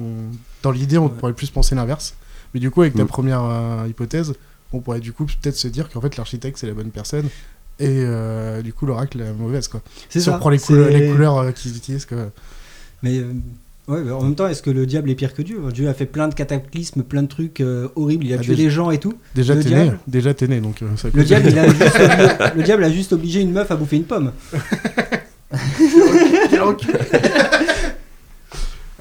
[SPEAKER 1] dans l'idée, on pourrait plus penser l'inverse. Mais du coup, avec ta
[SPEAKER 4] Mm.
[SPEAKER 1] première euh, hypothèse, on pourrait du coup peut-être se dire qu'en fait, l'architecte, c'est la bonne personne, et euh, du coup, l'oracle, la mauvaise, quoi.
[SPEAKER 3] C'est
[SPEAKER 1] Si
[SPEAKER 3] ça.
[SPEAKER 1] on prend les, couleurs- les couleurs euh, qu'ils utilisent, quoi.
[SPEAKER 3] Mais euh, Ouais, mais en même temps, est-ce que le diable est pire que Dieu? Dieu a fait plein de cataclysmes, plein de trucs euh, horribles, il a
[SPEAKER 1] Ah,
[SPEAKER 3] tué
[SPEAKER 1] déjà-
[SPEAKER 3] des gens et tout.
[SPEAKER 1] Déjà t'es né, déjà t'es né, donc euh, ça
[SPEAKER 3] le diable, il a juste obligé, le diable a juste obligé une meuf à bouffer une pomme.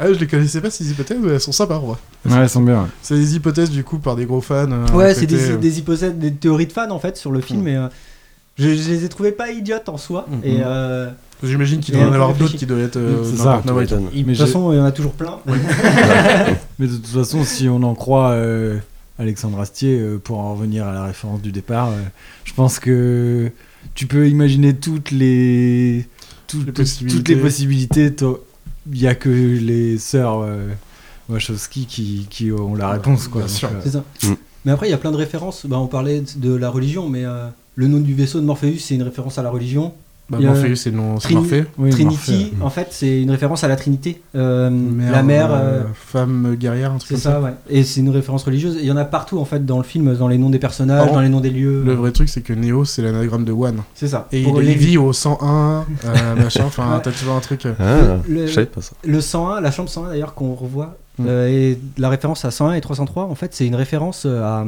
[SPEAKER 1] Ah, je les connaissais pas ces hypothèses, mais elles sont sympas, moi.
[SPEAKER 2] Ouais, elles sont bien. ouais.
[SPEAKER 1] C'est des hypothèses du coup par des gros fans. euh,
[SPEAKER 3] Ouais, c'est des, des hypothèses, des théories de fans en fait sur le film,
[SPEAKER 1] Mm.
[SPEAKER 3] et euh, je, je les ai trouvées pas idiotes en soi. Et euh,
[SPEAKER 1] J'imagine qu'il doit y en avoir d'autres qui doivent être. euh,
[SPEAKER 2] C'est ça,
[SPEAKER 3] de
[SPEAKER 2] Mais
[SPEAKER 3] toute façon, il y en a toujours plein.
[SPEAKER 2] Mais de toute façon, si on en croit euh, Alexandre Astier, euh, pour en revenir à la référence du départ, euh, je pense que tu peux imaginer toutes les, tout-
[SPEAKER 1] Les possibilités.
[SPEAKER 2] toutes les possibilités. t'as- Il n'y a que les sœurs euh, Wachowski qui, qui ont la réponse. Quoi.
[SPEAKER 1] bien
[SPEAKER 2] Donc,
[SPEAKER 1] sûr.
[SPEAKER 2] euh,
[SPEAKER 3] C'est ça.
[SPEAKER 4] Mm.
[SPEAKER 3] Mais après, il y a plein de références. Bah, on parlait de la religion, mais euh, le nom du vaisseau de Morpheus, c'est une référence à la religion.
[SPEAKER 1] Bah,
[SPEAKER 3] a-
[SPEAKER 1] Morpheus, c'est le nom, c'est
[SPEAKER 3] Trini-
[SPEAKER 1] Morphée.
[SPEAKER 2] oui,
[SPEAKER 3] Trinity,
[SPEAKER 2] Morphée,
[SPEAKER 3] en fait, c'est une référence à la Trinité. Euh,
[SPEAKER 1] Mère,
[SPEAKER 3] la mère.
[SPEAKER 1] euh,
[SPEAKER 3] euh,
[SPEAKER 1] femme guerrière, un truc
[SPEAKER 3] c'est
[SPEAKER 1] comme
[SPEAKER 3] ça, ouais. Et c'est une référence religieuse. Il y en a partout, en fait, dans le film, dans les noms des personnages, dans les noms des lieux.
[SPEAKER 1] Le vrai truc, c'est que Neo, c'est l'anagramme de One.
[SPEAKER 3] C'est ça.
[SPEAKER 1] Et
[SPEAKER 3] Pour
[SPEAKER 1] il,
[SPEAKER 3] les-
[SPEAKER 1] vit au 101, euh, machin, enfin,
[SPEAKER 3] Ouais.
[SPEAKER 1] t'as toujours un truc. euh,
[SPEAKER 4] Ah,
[SPEAKER 3] Le-
[SPEAKER 4] je savais pas ça.
[SPEAKER 3] Le 101, la chambre 101 d'ailleurs qu'on revoit,
[SPEAKER 1] Mm.
[SPEAKER 3] euh, et la référence à 101 et 303, en fait, c'est une référence euh, à,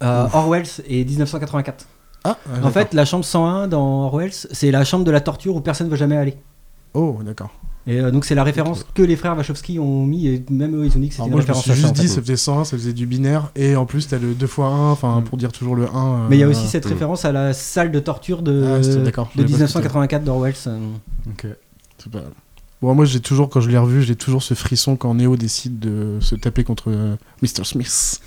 [SPEAKER 3] à Orwell et 1984.
[SPEAKER 1] Ah,
[SPEAKER 3] En fait, la chambre 101 dans Orwell, c'est la chambre de la torture où personne ne veut jamais aller.
[SPEAKER 1] Oh, d'accord.
[SPEAKER 3] Et euh, donc c'est la référence que les frères Wachowski ont mis, et même eux ils ont dit que c'était une
[SPEAKER 1] moi, je me
[SPEAKER 3] référence
[SPEAKER 1] suis
[SPEAKER 3] ça.
[SPEAKER 1] juste
[SPEAKER 3] en fait.
[SPEAKER 1] dit, ça faisait 101, ça faisait du binaire, et en plus, t'as le 2 x 1, enfin,
[SPEAKER 3] Mm.
[SPEAKER 1] pour dire toujours le 1. euh,
[SPEAKER 3] Mais il y a aussi cette
[SPEAKER 4] Mm.
[SPEAKER 3] référence à la salle de torture de,
[SPEAKER 1] Ah,
[SPEAKER 3] de
[SPEAKER 1] l'avais pas
[SPEAKER 3] 1984 d'Orwell.
[SPEAKER 2] ok.
[SPEAKER 1] C'est pas... Bon, moi, j'ai toujours, quand je l'ai revu, j'ai toujours ce frisson quand Neo décide de se taper contre euh, Mr. Smith.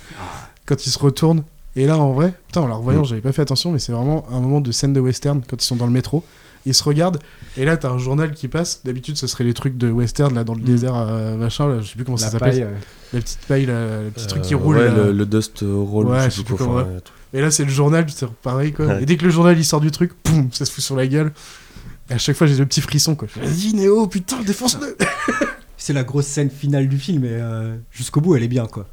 [SPEAKER 1] Quand il se retourne. Et là, en vrai, putain, en la revoyant,
[SPEAKER 4] Mm.
[SPEAKER 1] j'avais pas fait attention, mais c'est vraiment un moment de scène de western quand ils sont dans le métro. Ils se regardent, et là, t'as un journal qui passe. D'habitude, ce serait les trucs de western, là, dans le
[SPEAKER 2] Mm.
[SPEAKER 1] désert, euh, machin, là, je sais plus comment ça
[SPEAKER 2] La
[SPEAKER 1] s'appelle.
[SPEAKER 2] paille, euh,
[SPEAKER 1] La petite paille, là, le petit truc qui
[SPEAKER 4] Euh,
[SPEAKER 1] roule.
[SPEAKER 4] ouais,
[SPEAKER 1] là.
[SPEAKER 4] le, le Dust Roll,
[SPEAKER 1] Ouais,
[SPEAKER 4] je sais plus
[SPEAKER 1] comment-. Et là, c'est le journal, c'est pareil, quoi.
[SPEAKER 4] Ouais.
[SPEAKER 1] Et dès que le journal il sort du truc, poum, ça se fout sur la gueule. Et à chaque fois, j'ai le petit frisson, quoi. Vas-y, Néo, putain, défonce-le
[SPEAKER 3] C'est la grosse scène finale du film, et euh, jusqu'au bout elle est bien quoi.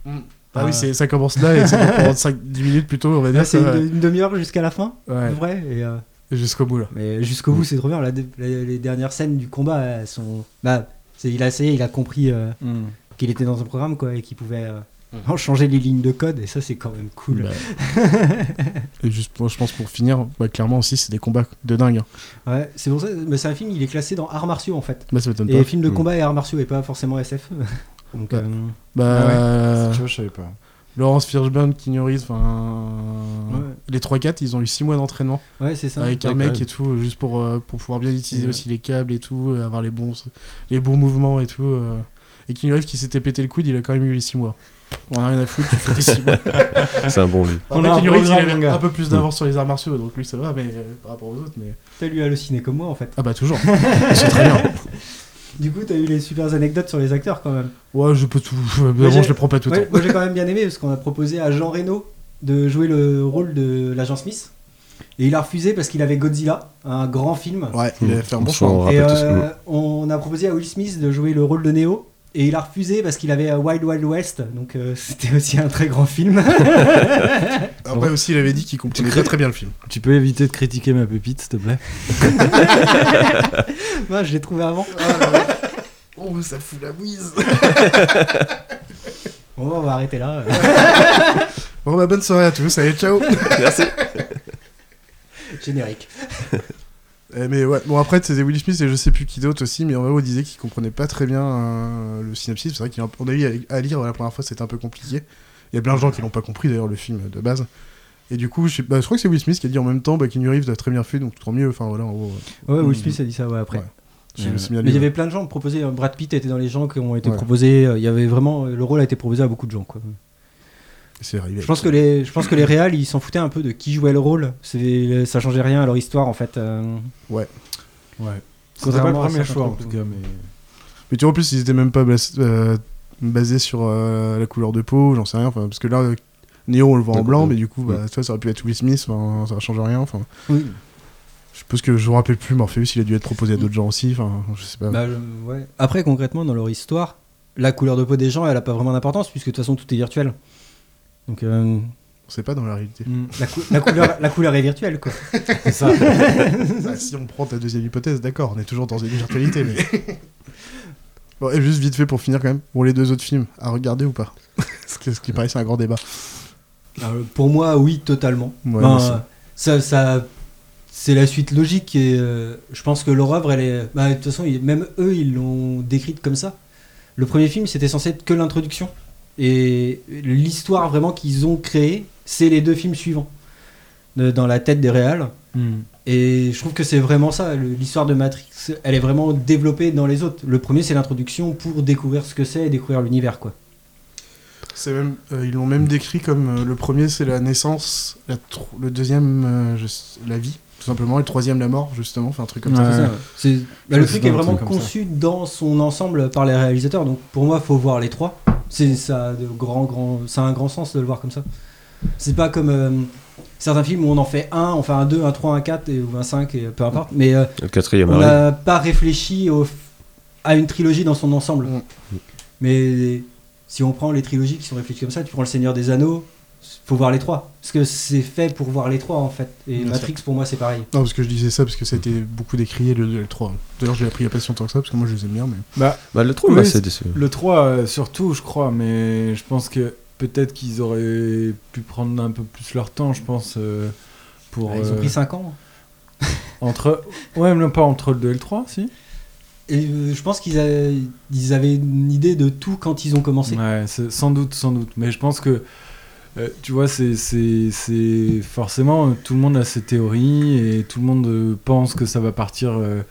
[SPEAKER 1] Ah oui, c'est- ça commence là et ça va prendre 5-10 minutes plutôt, on va dire.
[SPEAKER 3] Là c'est
[SPEAKER 1] ça,
[SPEAKER 3] une, une demi-heure jusqu'à la fin,
[SPEAKER 1] Ouais.
[SPEAKER 3] vrai. Et, euh,
[SPEAKER 1] Et Jusqu'au bout, là.
[SPEAKER 3] mais jusqu'au bout c'est trop bien. La- les, les dernières scènes du combat, elles sont. Bah, c'est- il a essayé, il a compris euh,
[SPEAKER 2] hmm.
[SPEAKER 3] qu'il était dans un programme quoi, et qu'il pouvait euh, changer les lignes de code, et ça c'est quand même cool.
[SPEAKER 1] Bah. Et juste, pour, je pense, pour finir, bah, clairement aussi, c'est des combats de dingue. hein.
[SPEAKER 3] Ouais, c'est pour ça. Mais c'est un film, il est classé dans arts martiaux en fait.
[SPEAKER 1] Bah, ça m'étonne
[SPEAKER 3] Et
[SPEAKER 1] pas.
[SPEAKER 3] film de
[SPEAKER 4] Mm.
[SPEAKER 3] combat et arts martiaux et pas forcément SF. Donc,
[SPEAKER 1] Ouais.
[SPEAKER 3] euh,
[SPEAKER 1] Bah,
[SPEAKER 2] Tu vois, je savais pas.
[SPEAKER 1] Laurence Fishburne, Reeves, enfin.
[SPEAKER 3] Ouais.
[SPEAKER 1] Les 3-4, ils ont eu 6 mois d'entraînement
[SPEAKER 3] ouais, c'est ça.
[SPEAKER 1] avec un
[SPEAKER 4] Ouais,
[SPEAKER 1] mec et tout, euh, juste pour, euh, pour pouvoir bien utiliser
[SPEAKER 3] Ouais.
[SPEAKER 1] aussi les câbles et tout, euh, avoir les bons, les bons mouvements et tout. euh. Et Reeves qui s'était pété le coude, il a quand même eu les 6 mois. On a rien à foutre, tu fais tes 6 mois.
[SPEAKER 4] C'est un bon livre.
[SPEAKER 2] On a
[SPEAKER 1] Reeves, il avait un peu plus d'avance sur les arts martiaux, donc lui ça va, mais euh, par rapport aux autres, mais.
[SPEAKER 3] T'as lu halluciné comme moi en fait.
[SPEAKER 1] Ah bah toujours, c'est très bien.
[SPEAKER 3] Du coup, t'as eu les super anecdotes sur les acteurs quand même.
[SPEAKER 1] Ouais, je peux tout. Mais bon, je le prends pas tout le
[SPEAKER 3] Ouais,
[SPEAKER 1] temps.
[SPEAKER 3] moi j'ai quand même bien aimé parce qu'on a proposé à Jean Reno de jouer le rôle de l'agent Smith. Et il a refusé parce qu'il avait Godzilla, un grand film.
[SPEAKER 1] Ouais, il a fait un bon
[SPEAKER 4] On
[SPEAKER 1] choix.
[SPEAKER 3] Et euh, on a proposé à Will Smith de jouer le rôle de Neo. Et il a refusé parce qu'il avait euh, Wild Wild West, donc euh, c'était aussi un très grand film.
[SPEAKER 1] Après aussi, il avait dit qu'il comprenait très très bien le film.
[SPEAKER 2] Tu peux éviter de critiquer ma pépite, s'il te plaît
[SPEAKER 3] Moi, je l'ai trouvé avant.
[SPEAKER 1] Oh, ça fout la bouise.
[SPEAKER 3] Bon, on va arrêter là.
[SPEAKER 1] Bon, bah, bonne soirée à tous, allez, ciao.
[SPEAKER 4] Merci.
[SPEAKER 3] Générique.
[SPEAKER 1] Eh, mais ouais, bon après c'était Will Smith et je sais plus qui d'autre aussi, mais en vrai on disait qu'il comprenait pas très bien euh, le synopsis. C'est vrai qu'on a eu à, lire la première fois, c'était un peu compliqué. Il y a plein de gens qui l'ont pas compris d'ailleurs le film de base. Et du coup, je, sais- bah, je crois que c'est Will Smith qui a dit en même temps, bah, Reeves l'a très bien fait, donc tant mieux. Enfin voilà, en gros. euh,
[SPEAKER 3] Ouais, Will
[SPEAKER 1] Mm.
[SPEAKER 3] Smith a dit ça ouais, après.
[SPEAKER 1] Ouais.
[SPEAKER 3] Mais il y avait plein de gens proposés. euh, Brad Pitt était dans les gens qui ont été proposés. Il y avait vraiment le rôle a été proposé à beaucoup de gens. Quoi.
[SPEAKER 1] Ouais. C'est arrivé.
[SPEAKER 3] Je pense que les, je pense que les réals ils s'en foutaient un peu de qui jouait le rôle. Ça changeait rien à leur histoire en fait. euh.
[SPEAKER 2] Ouais. C'était pas le premier choix en tout cas, mais.
[SPEAKER 1] Mais tu vois, en plus, ils étaient même pas bas- euh, basés sur euh, la couleur de peau, j'en sais rien. enfin, Parce que là, Neo, on le voit en blanc, mais du coup, bah,
[SPEAKER 4] Mm.
[SPEAKER 1] vois, ça aurait pu être Will Smith, enfin, ça change rien. Enfin,
[SPEAKER 3] Oui.
[SPEAKER 1] je suppose que je me rappelle plus, Morpheus, il a dû être proposé à d'autres gens aussi. Enfin, je sais pas.
[SPEAKER 3] Bah, je- ouais. Après concrètement dans leur histoire, la couleur de peau des gens elle a pas vraiment d'importance puisque de toute façon tout est virtuel. Donc euh,
[SPEAKER 1] On sait pas dans la réalité.
[SPEAKER 3] la, cou- la couleur, la couleur est virtuelle quoi.
[SPEAKER 2] C'est ça.
[SPEAKER 1] Bah, si on prend ta deuxième hypothèse, d'accord, on est toujours dans une virtualité, mais. Bon, et juste vite fait pour finir quand même, pour les deux autres films, à regarder ou pas? Ce qui paraît, c'est un grand débat.
[SPEAKER 3] Euh, pour moi, oui, totalement.
[SPEAKER 1] Ouais,
[SPEAKER 3] Ben, ça, ça, c'est la suite logique et euh, je pense que leur œuvre, elle est. bah, de toute façon, même eux, ils l'ont décrite comme ça. Le premier film, c'était censé être que l'introduction. Et l'histoire vraiment qu'ils ont créée, c'est les deux films suivants. De- dans la tête des réals.
[SPEAKER 2] Hmm.
[SPEAKER 3] Et je trouve que c'est vraiment ça. L'histoire de Matrix, elle est vraiment développée dans les autres. Le premier, c'est l'introduction pour découvrir ce que c'est et découvrir l'univers, quoi.
[SPEAKER 1] C'est même, euh, ils l'ont même décrit comme euh, le premier c'est la naissance, la le deuxième euh, je la vie, tout simplement, et le troisième la mort, justement, enfin un truc comme
[SPEAKER 2] Ouais.
[SPEAKER 1] ça.
[SPEAKER 3] Bah, le truc est vraiment
[SPEAKER 2] ça.
[SPEAKER 3] conçu dans son ensemble par les réalisateurs. Donc pour moi, faut voir les trois. C'est ça, de grand, grand, ça a un grand sens de le voir comme ça. C'est pas comme euh, certains films où on en fait un, on fait un 2, un 3, un 4 et, ou un 5 et peu importe. Mais euh,
[SPEAKER 4] Le quatrième
[SPEAKER 3] on n'a pas réfléchi au- à une trilogie dans son ensemble.
[SPEAKER 1] Mm.
[SPEAKER 3] Mais si on prend les trilogies qui sont réfléchies comme ça, tu prends le Seigneur des Anneaux, faut voir les trois. Parce que c'est fait pour voir les trois en fait. Et
[SPEAKER 1] Bien
[SPEAKER 3] Matrix pour moi c'est pareil.
[SPEAKER 1] Non, parce que je disais ça parce que ça a été beaucoup décrié le 2 et le 3. D'ailleurs, j'ai appris il y a pas si longtemps que ça parce que moi je les aime bien, mais.
[SPEAKER 2] Bah,
[SPEAKER 4] Bah, le 3
[SPEAKER 2] Oui, c'est-
[SPEAKER 4] déçu.
[SPEAKER 2] Le 3, euh, surtout, je crois, mais je pense que peut-être qu'ils auraient pu prendre un peu plus leur temps, je pense, euh, pour...
[SPEAKER 3] Ils ont
[SPEAKER 2] euh,
[SPEAKER 3] pris 5 ans.
[SPEAKER 2] Entre... Ouais, mais pas entre le 2 et le 3, si
[SPEAKER 3] Et euh, je pense qu'ils a- ils avaient une idée de tout quand ils ont commencé.
[SPEAKER 2] Ouais, sans doute, sans doute. Mais je pense que, euh, tu vois, c'est, c'est, c'est forcément, euh, tout le monde a ses théories et tout le monde euh, pense que ça va partir euh,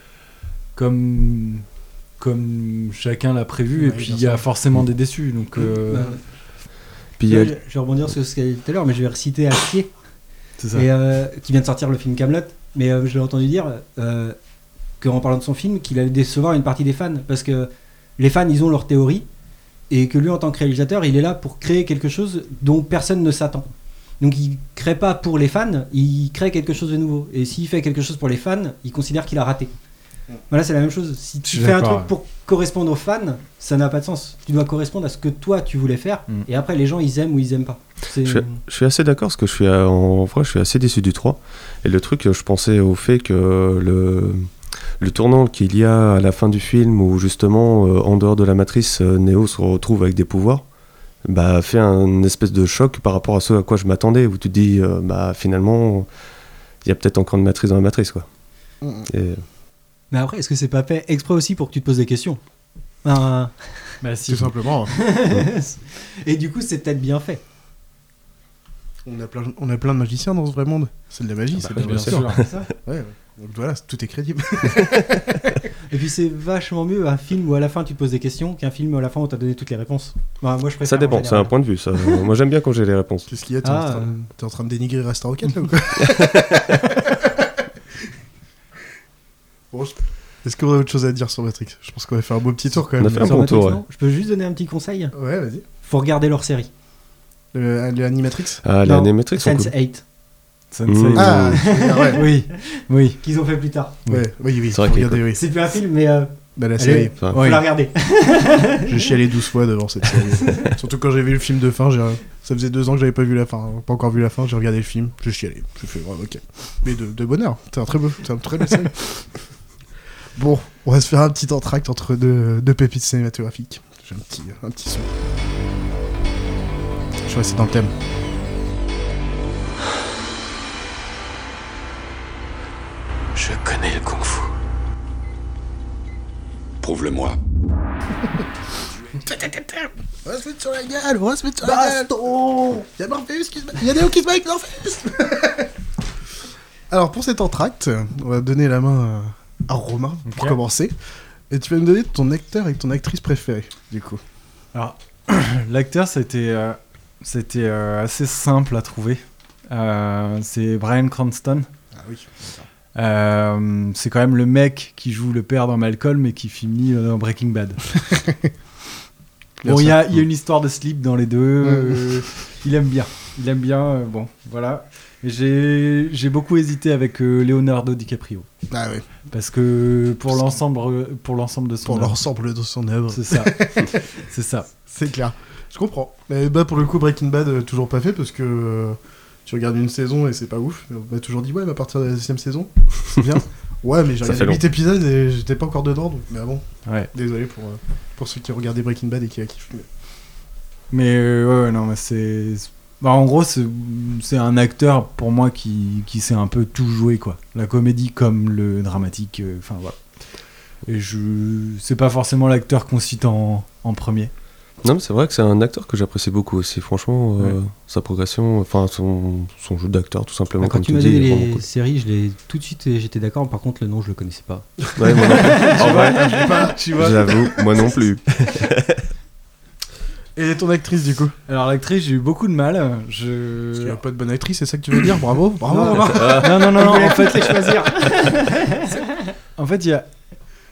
[SPEAKER 2] comme, comme chacun l'a prévu. et
[SPEAKER 1] Ouais,
[SPEAKER 2] puis il y a forcément des déçus. Donc, euh,
[SPEAKER 3] Bah,
[SPEAKER 4] Puis a-
[SPEAKER 3] là, je, je vais rebondir sur ce qu'elle a dit tout à l'heure, mais je vais reciter Astier,
[SPEAKER 2] c'est ça.
[SPEAKER 3] et, euh, qui vient de sortir le film Camelot. Mais euh, je l'ai entendu dire euh, qu'en parlant de son film, qu'il allait décevoir une partie des fans. Parce que les fans, ils ont leur théorie, et que lui, en tant que réalisateur, il est là pour créer quelque chose dont personne ne s'attend. Donc il crée pas pour les fans, il crée quelque chose de nouveau. Et s'il fait quelque chose pour les fans, il considère qu'il a raté. Voilà, c'est la même chose. Si tu fais un truc pour correspondre aux fans, ça n'a pas de sens. Tu dois correspondre à ce que toi tu voulais faire,
[SPEAKER 2] Mm.
[SPEAKER 3] et après les gens ils aiment ou ils aiment pas.
[SPEAKER 4] Je, je suis assez d'accord parce que je suis à- en vrai je suis assez déçu du 3 et le truc je pensais au fait que le le tournant qu'il y a à la fin du film où justement euh, en dehors de la matrice euh, Neo se retrouve avec des pouvoirs bah fait un espèce de choc par rapport à ce à quoi je m'attendais où tu te dis euh, bah finalement il y a peut-être encore une matrice dans la matrice quoi. Et,
[SPEAKER 3] Mais après, est-ce que c'est pas fait exprès aussi pour que tu te poses des questions? Ah.
[SPEAKER 2] Bah, si.
[SPEAKER 1] Tout simplement.
[SPEAKER 3] Et du coup, c'est peut-être bien fait.
[SPEAKER 1] on, a plein, on a plein de magiciens dans ce vrai monde. C'est de la magie, c'est de la
[SPEAKER 2] bien
[SPEAKER 1] magie.
[SPEAKER 2] sûr.
[SPEAKER 1] Ouais, ouais. Donc voilà, tout est crédible.
[SPEAKER 3] Et puis c'est vachement mieux un film où à la fin tu te poses des questions qu'un film où à la fin on t'a donné toutes les réponses. Bah, moi je préfère.
[SPEAKER 4] ça
[SPEAKER 3] en
[SPEAKER 4] dépend, c'est un point de vue ça. Moi j'aime bien quand j'ai les réponses.
[SPEAKER 1] Qu'est-ce qu'il y a T'es
[SPEAKER 3] Ah,
[SPEAKER 1] en, train-
[SPEAKER 3] euh.
[SPEAKER 1] en train de dénigrer Rasta Rocket là ou quoi Bon, je- Est-ce qu'on aurait autre chose à dire sur Matrix? Je pense qu'on va faire un beau petit tour quand
[SPEAKER 4] On
[SPEAKER 1] même.
[SPEAKER 4] a fait un bon
[SPEAKER 3] Matrix,
[SPEAKER 4] tour, ouais.
[SPEAKER 3] Je peux juste donner un petit conseil?
[SPEAKER 1] Ouais, vas-y.
[SPEAKER 3] Faut regarder leur série.
[SPEAKER 1] Le, le Animatrix?
[SPEAKER 4] Ah, les sont
[SPEAKER 3] Sense
[SPEAKER 4] cool.
[SPEAKER 3] 8.
[SPEAKER 2] Sensei.
[SPEAKER 4] Mm.
[SPEAKER 1] Ah, dire, ouais.
[SPEAKER 2] Oui, oui.
[SPEAKER 3] Qu'ils ont fait plus tard.
[SPEAKER 1] Ouais, oui, oui,
[SPEAKER 4] C'est vrai
[SPEAKER 1] regarder, oui.
[SPEAKER 3] C'est plus un film, mais euh,
[SPEAKER 1] Bah, la
[SPEAKER 3] Allez.
[SPEAKER 1] série.
[SPEAKER 4] Enfin,
[SPEAKER 3] faut
[SPEAKER 2] Oui.
[SPEAKER 3] la regarder.
[SPEAKER 1] J'ai chialé 12 fois devant cette série. Surtout quand j'ai vu le film de fin, j'ai- ça faisait deux ans que j'avais pas vu la fin, pas encore vu la fin, j'ai regardé le film, j'ai chialé. J'ai fait, ouais, ok. Mais de, de bonheur, c'est un très beau, c'est un très belle série. Bon, on va se faire un petit entracte entre deux, deux pépites cinématographiques. J'ai un petit, un petit son. Je vais rester dans le thème.
[SPEAKER 7] Je connais le kung-fu. Prouve-le-moi.
[SPEAKER 1] On va se mettre sur la gueule, on va se mettre sur la gueule. Y'a Morpheus qui se met... Y'a Neo qui se met avec Morpheus Alors, pour cet entracte, on va donner la main à Romain pour
[SPEAKER 2] Ok.
[SPEAKER 1] commencer. Et tu vas me donner ton acteur et ton actrice préférée, du coup.
[SPEAKER 2] Alors, l'acteur, c'était, euh, c'était euh, assez simple à trouver. Euh, c'est Brian Cranston.
[SPEAKER 1] Ah oui.
[SPEAKER 2] Euh, c'est quand même le mec qui joue le père dans Malcolm et qui finit euh, dans Breaking Bad. Bon, il y, a il y a une histoire de slip dans les deux. euh, il aime bien. Il aime bien. euh, bon, voilà. J'ai beaucoup hésité avec Leonardo DiCaprio.
[SPEAKER 1] Ah oui,
[SPEAKER 2] Parce que pour l'ensemble pour l'ensemble de son
[SPEAKER 1] pour l'ensemble de son œuvre.
[SPEAKER 2] C'est ça. c'est ça.
[SPEAKER 1] C'est clair. Je comprends. Mais bah, pour le coup, Breaking Bad, toujours pas fait parce que tu regardes une saison et c'est pas ouf. On m'a toujours dit, ouais, mais à partir de la deuxième saison, c'est bien. Ouais, mais j'ai regardé
[SPEAKER 4] fait long.
[SPEAKER 1] 8 épisodes et j'étais pas encore dedans, donc mais bon.
[SPEAKER 2] Ouais.
[SPEAKER 1] Désolé pour, euh, pour ceux qui regardé Breaking Bad et qui la kiffent. mais-
[SPEAKER 2] Mais euh, ouais, non, mais c'est. Bah, en gros, c'est c'est un acteur pour moi qui, qui sait un peu tout jouer, quoi. La comédie comme le dramatique, euh, enfin voilà. Et je. C'est pas forcément l'acteur qu'on cite en, en premier.
[SPEAKER 4] Non, mais c'est vrai que c'est un acteur que j'apprécie beaucoup aussi. Franchement, euh,
[SPEAKER 2] Ouais.
[SPEAKER 4] sa progression, enfin son, son jeu d'acteur, tout simplement.
[SPEAKER 3] Bah, quand
[SPEAKER 4] comme
[SPEAKER 3] tu m'as
[SPEAKER 4] dis,
[SPEAKER 3] donné les
[SPEAKER 4] cool.
[SPEAKER 3] séries, je l'ai tout de suite et j'étais d'accord. Par contre, le nom, je le connaissais pas.
[SPEAKER 4] Ouais, moi non plus. En vrai,
[SPEAKER 1] Je l'ai pas, tu vois.
[SPEAKER 4] j'avoue, moi non plus.
[SPEAKER 1] Et ton actrice, du coup?
[SPEAKER 2] Alors, l'actrice, j'ai eu beaucoup de mal.
[SPEAKER 1] Parce qu'il n'y
[SPEAKER 2] Je.
[SPEAKER 1] a pas de bonne actrice, c'est ça que tu veux dire? Bravo, bravo,
[SPEAKER 3] Non,
[SPEAKER 1] bravo.
[SPEAKER 2] Non, non, non, non, en fait,
[SPEAKER 3] les choisir.
[SPEAKER 2] En fait, il y a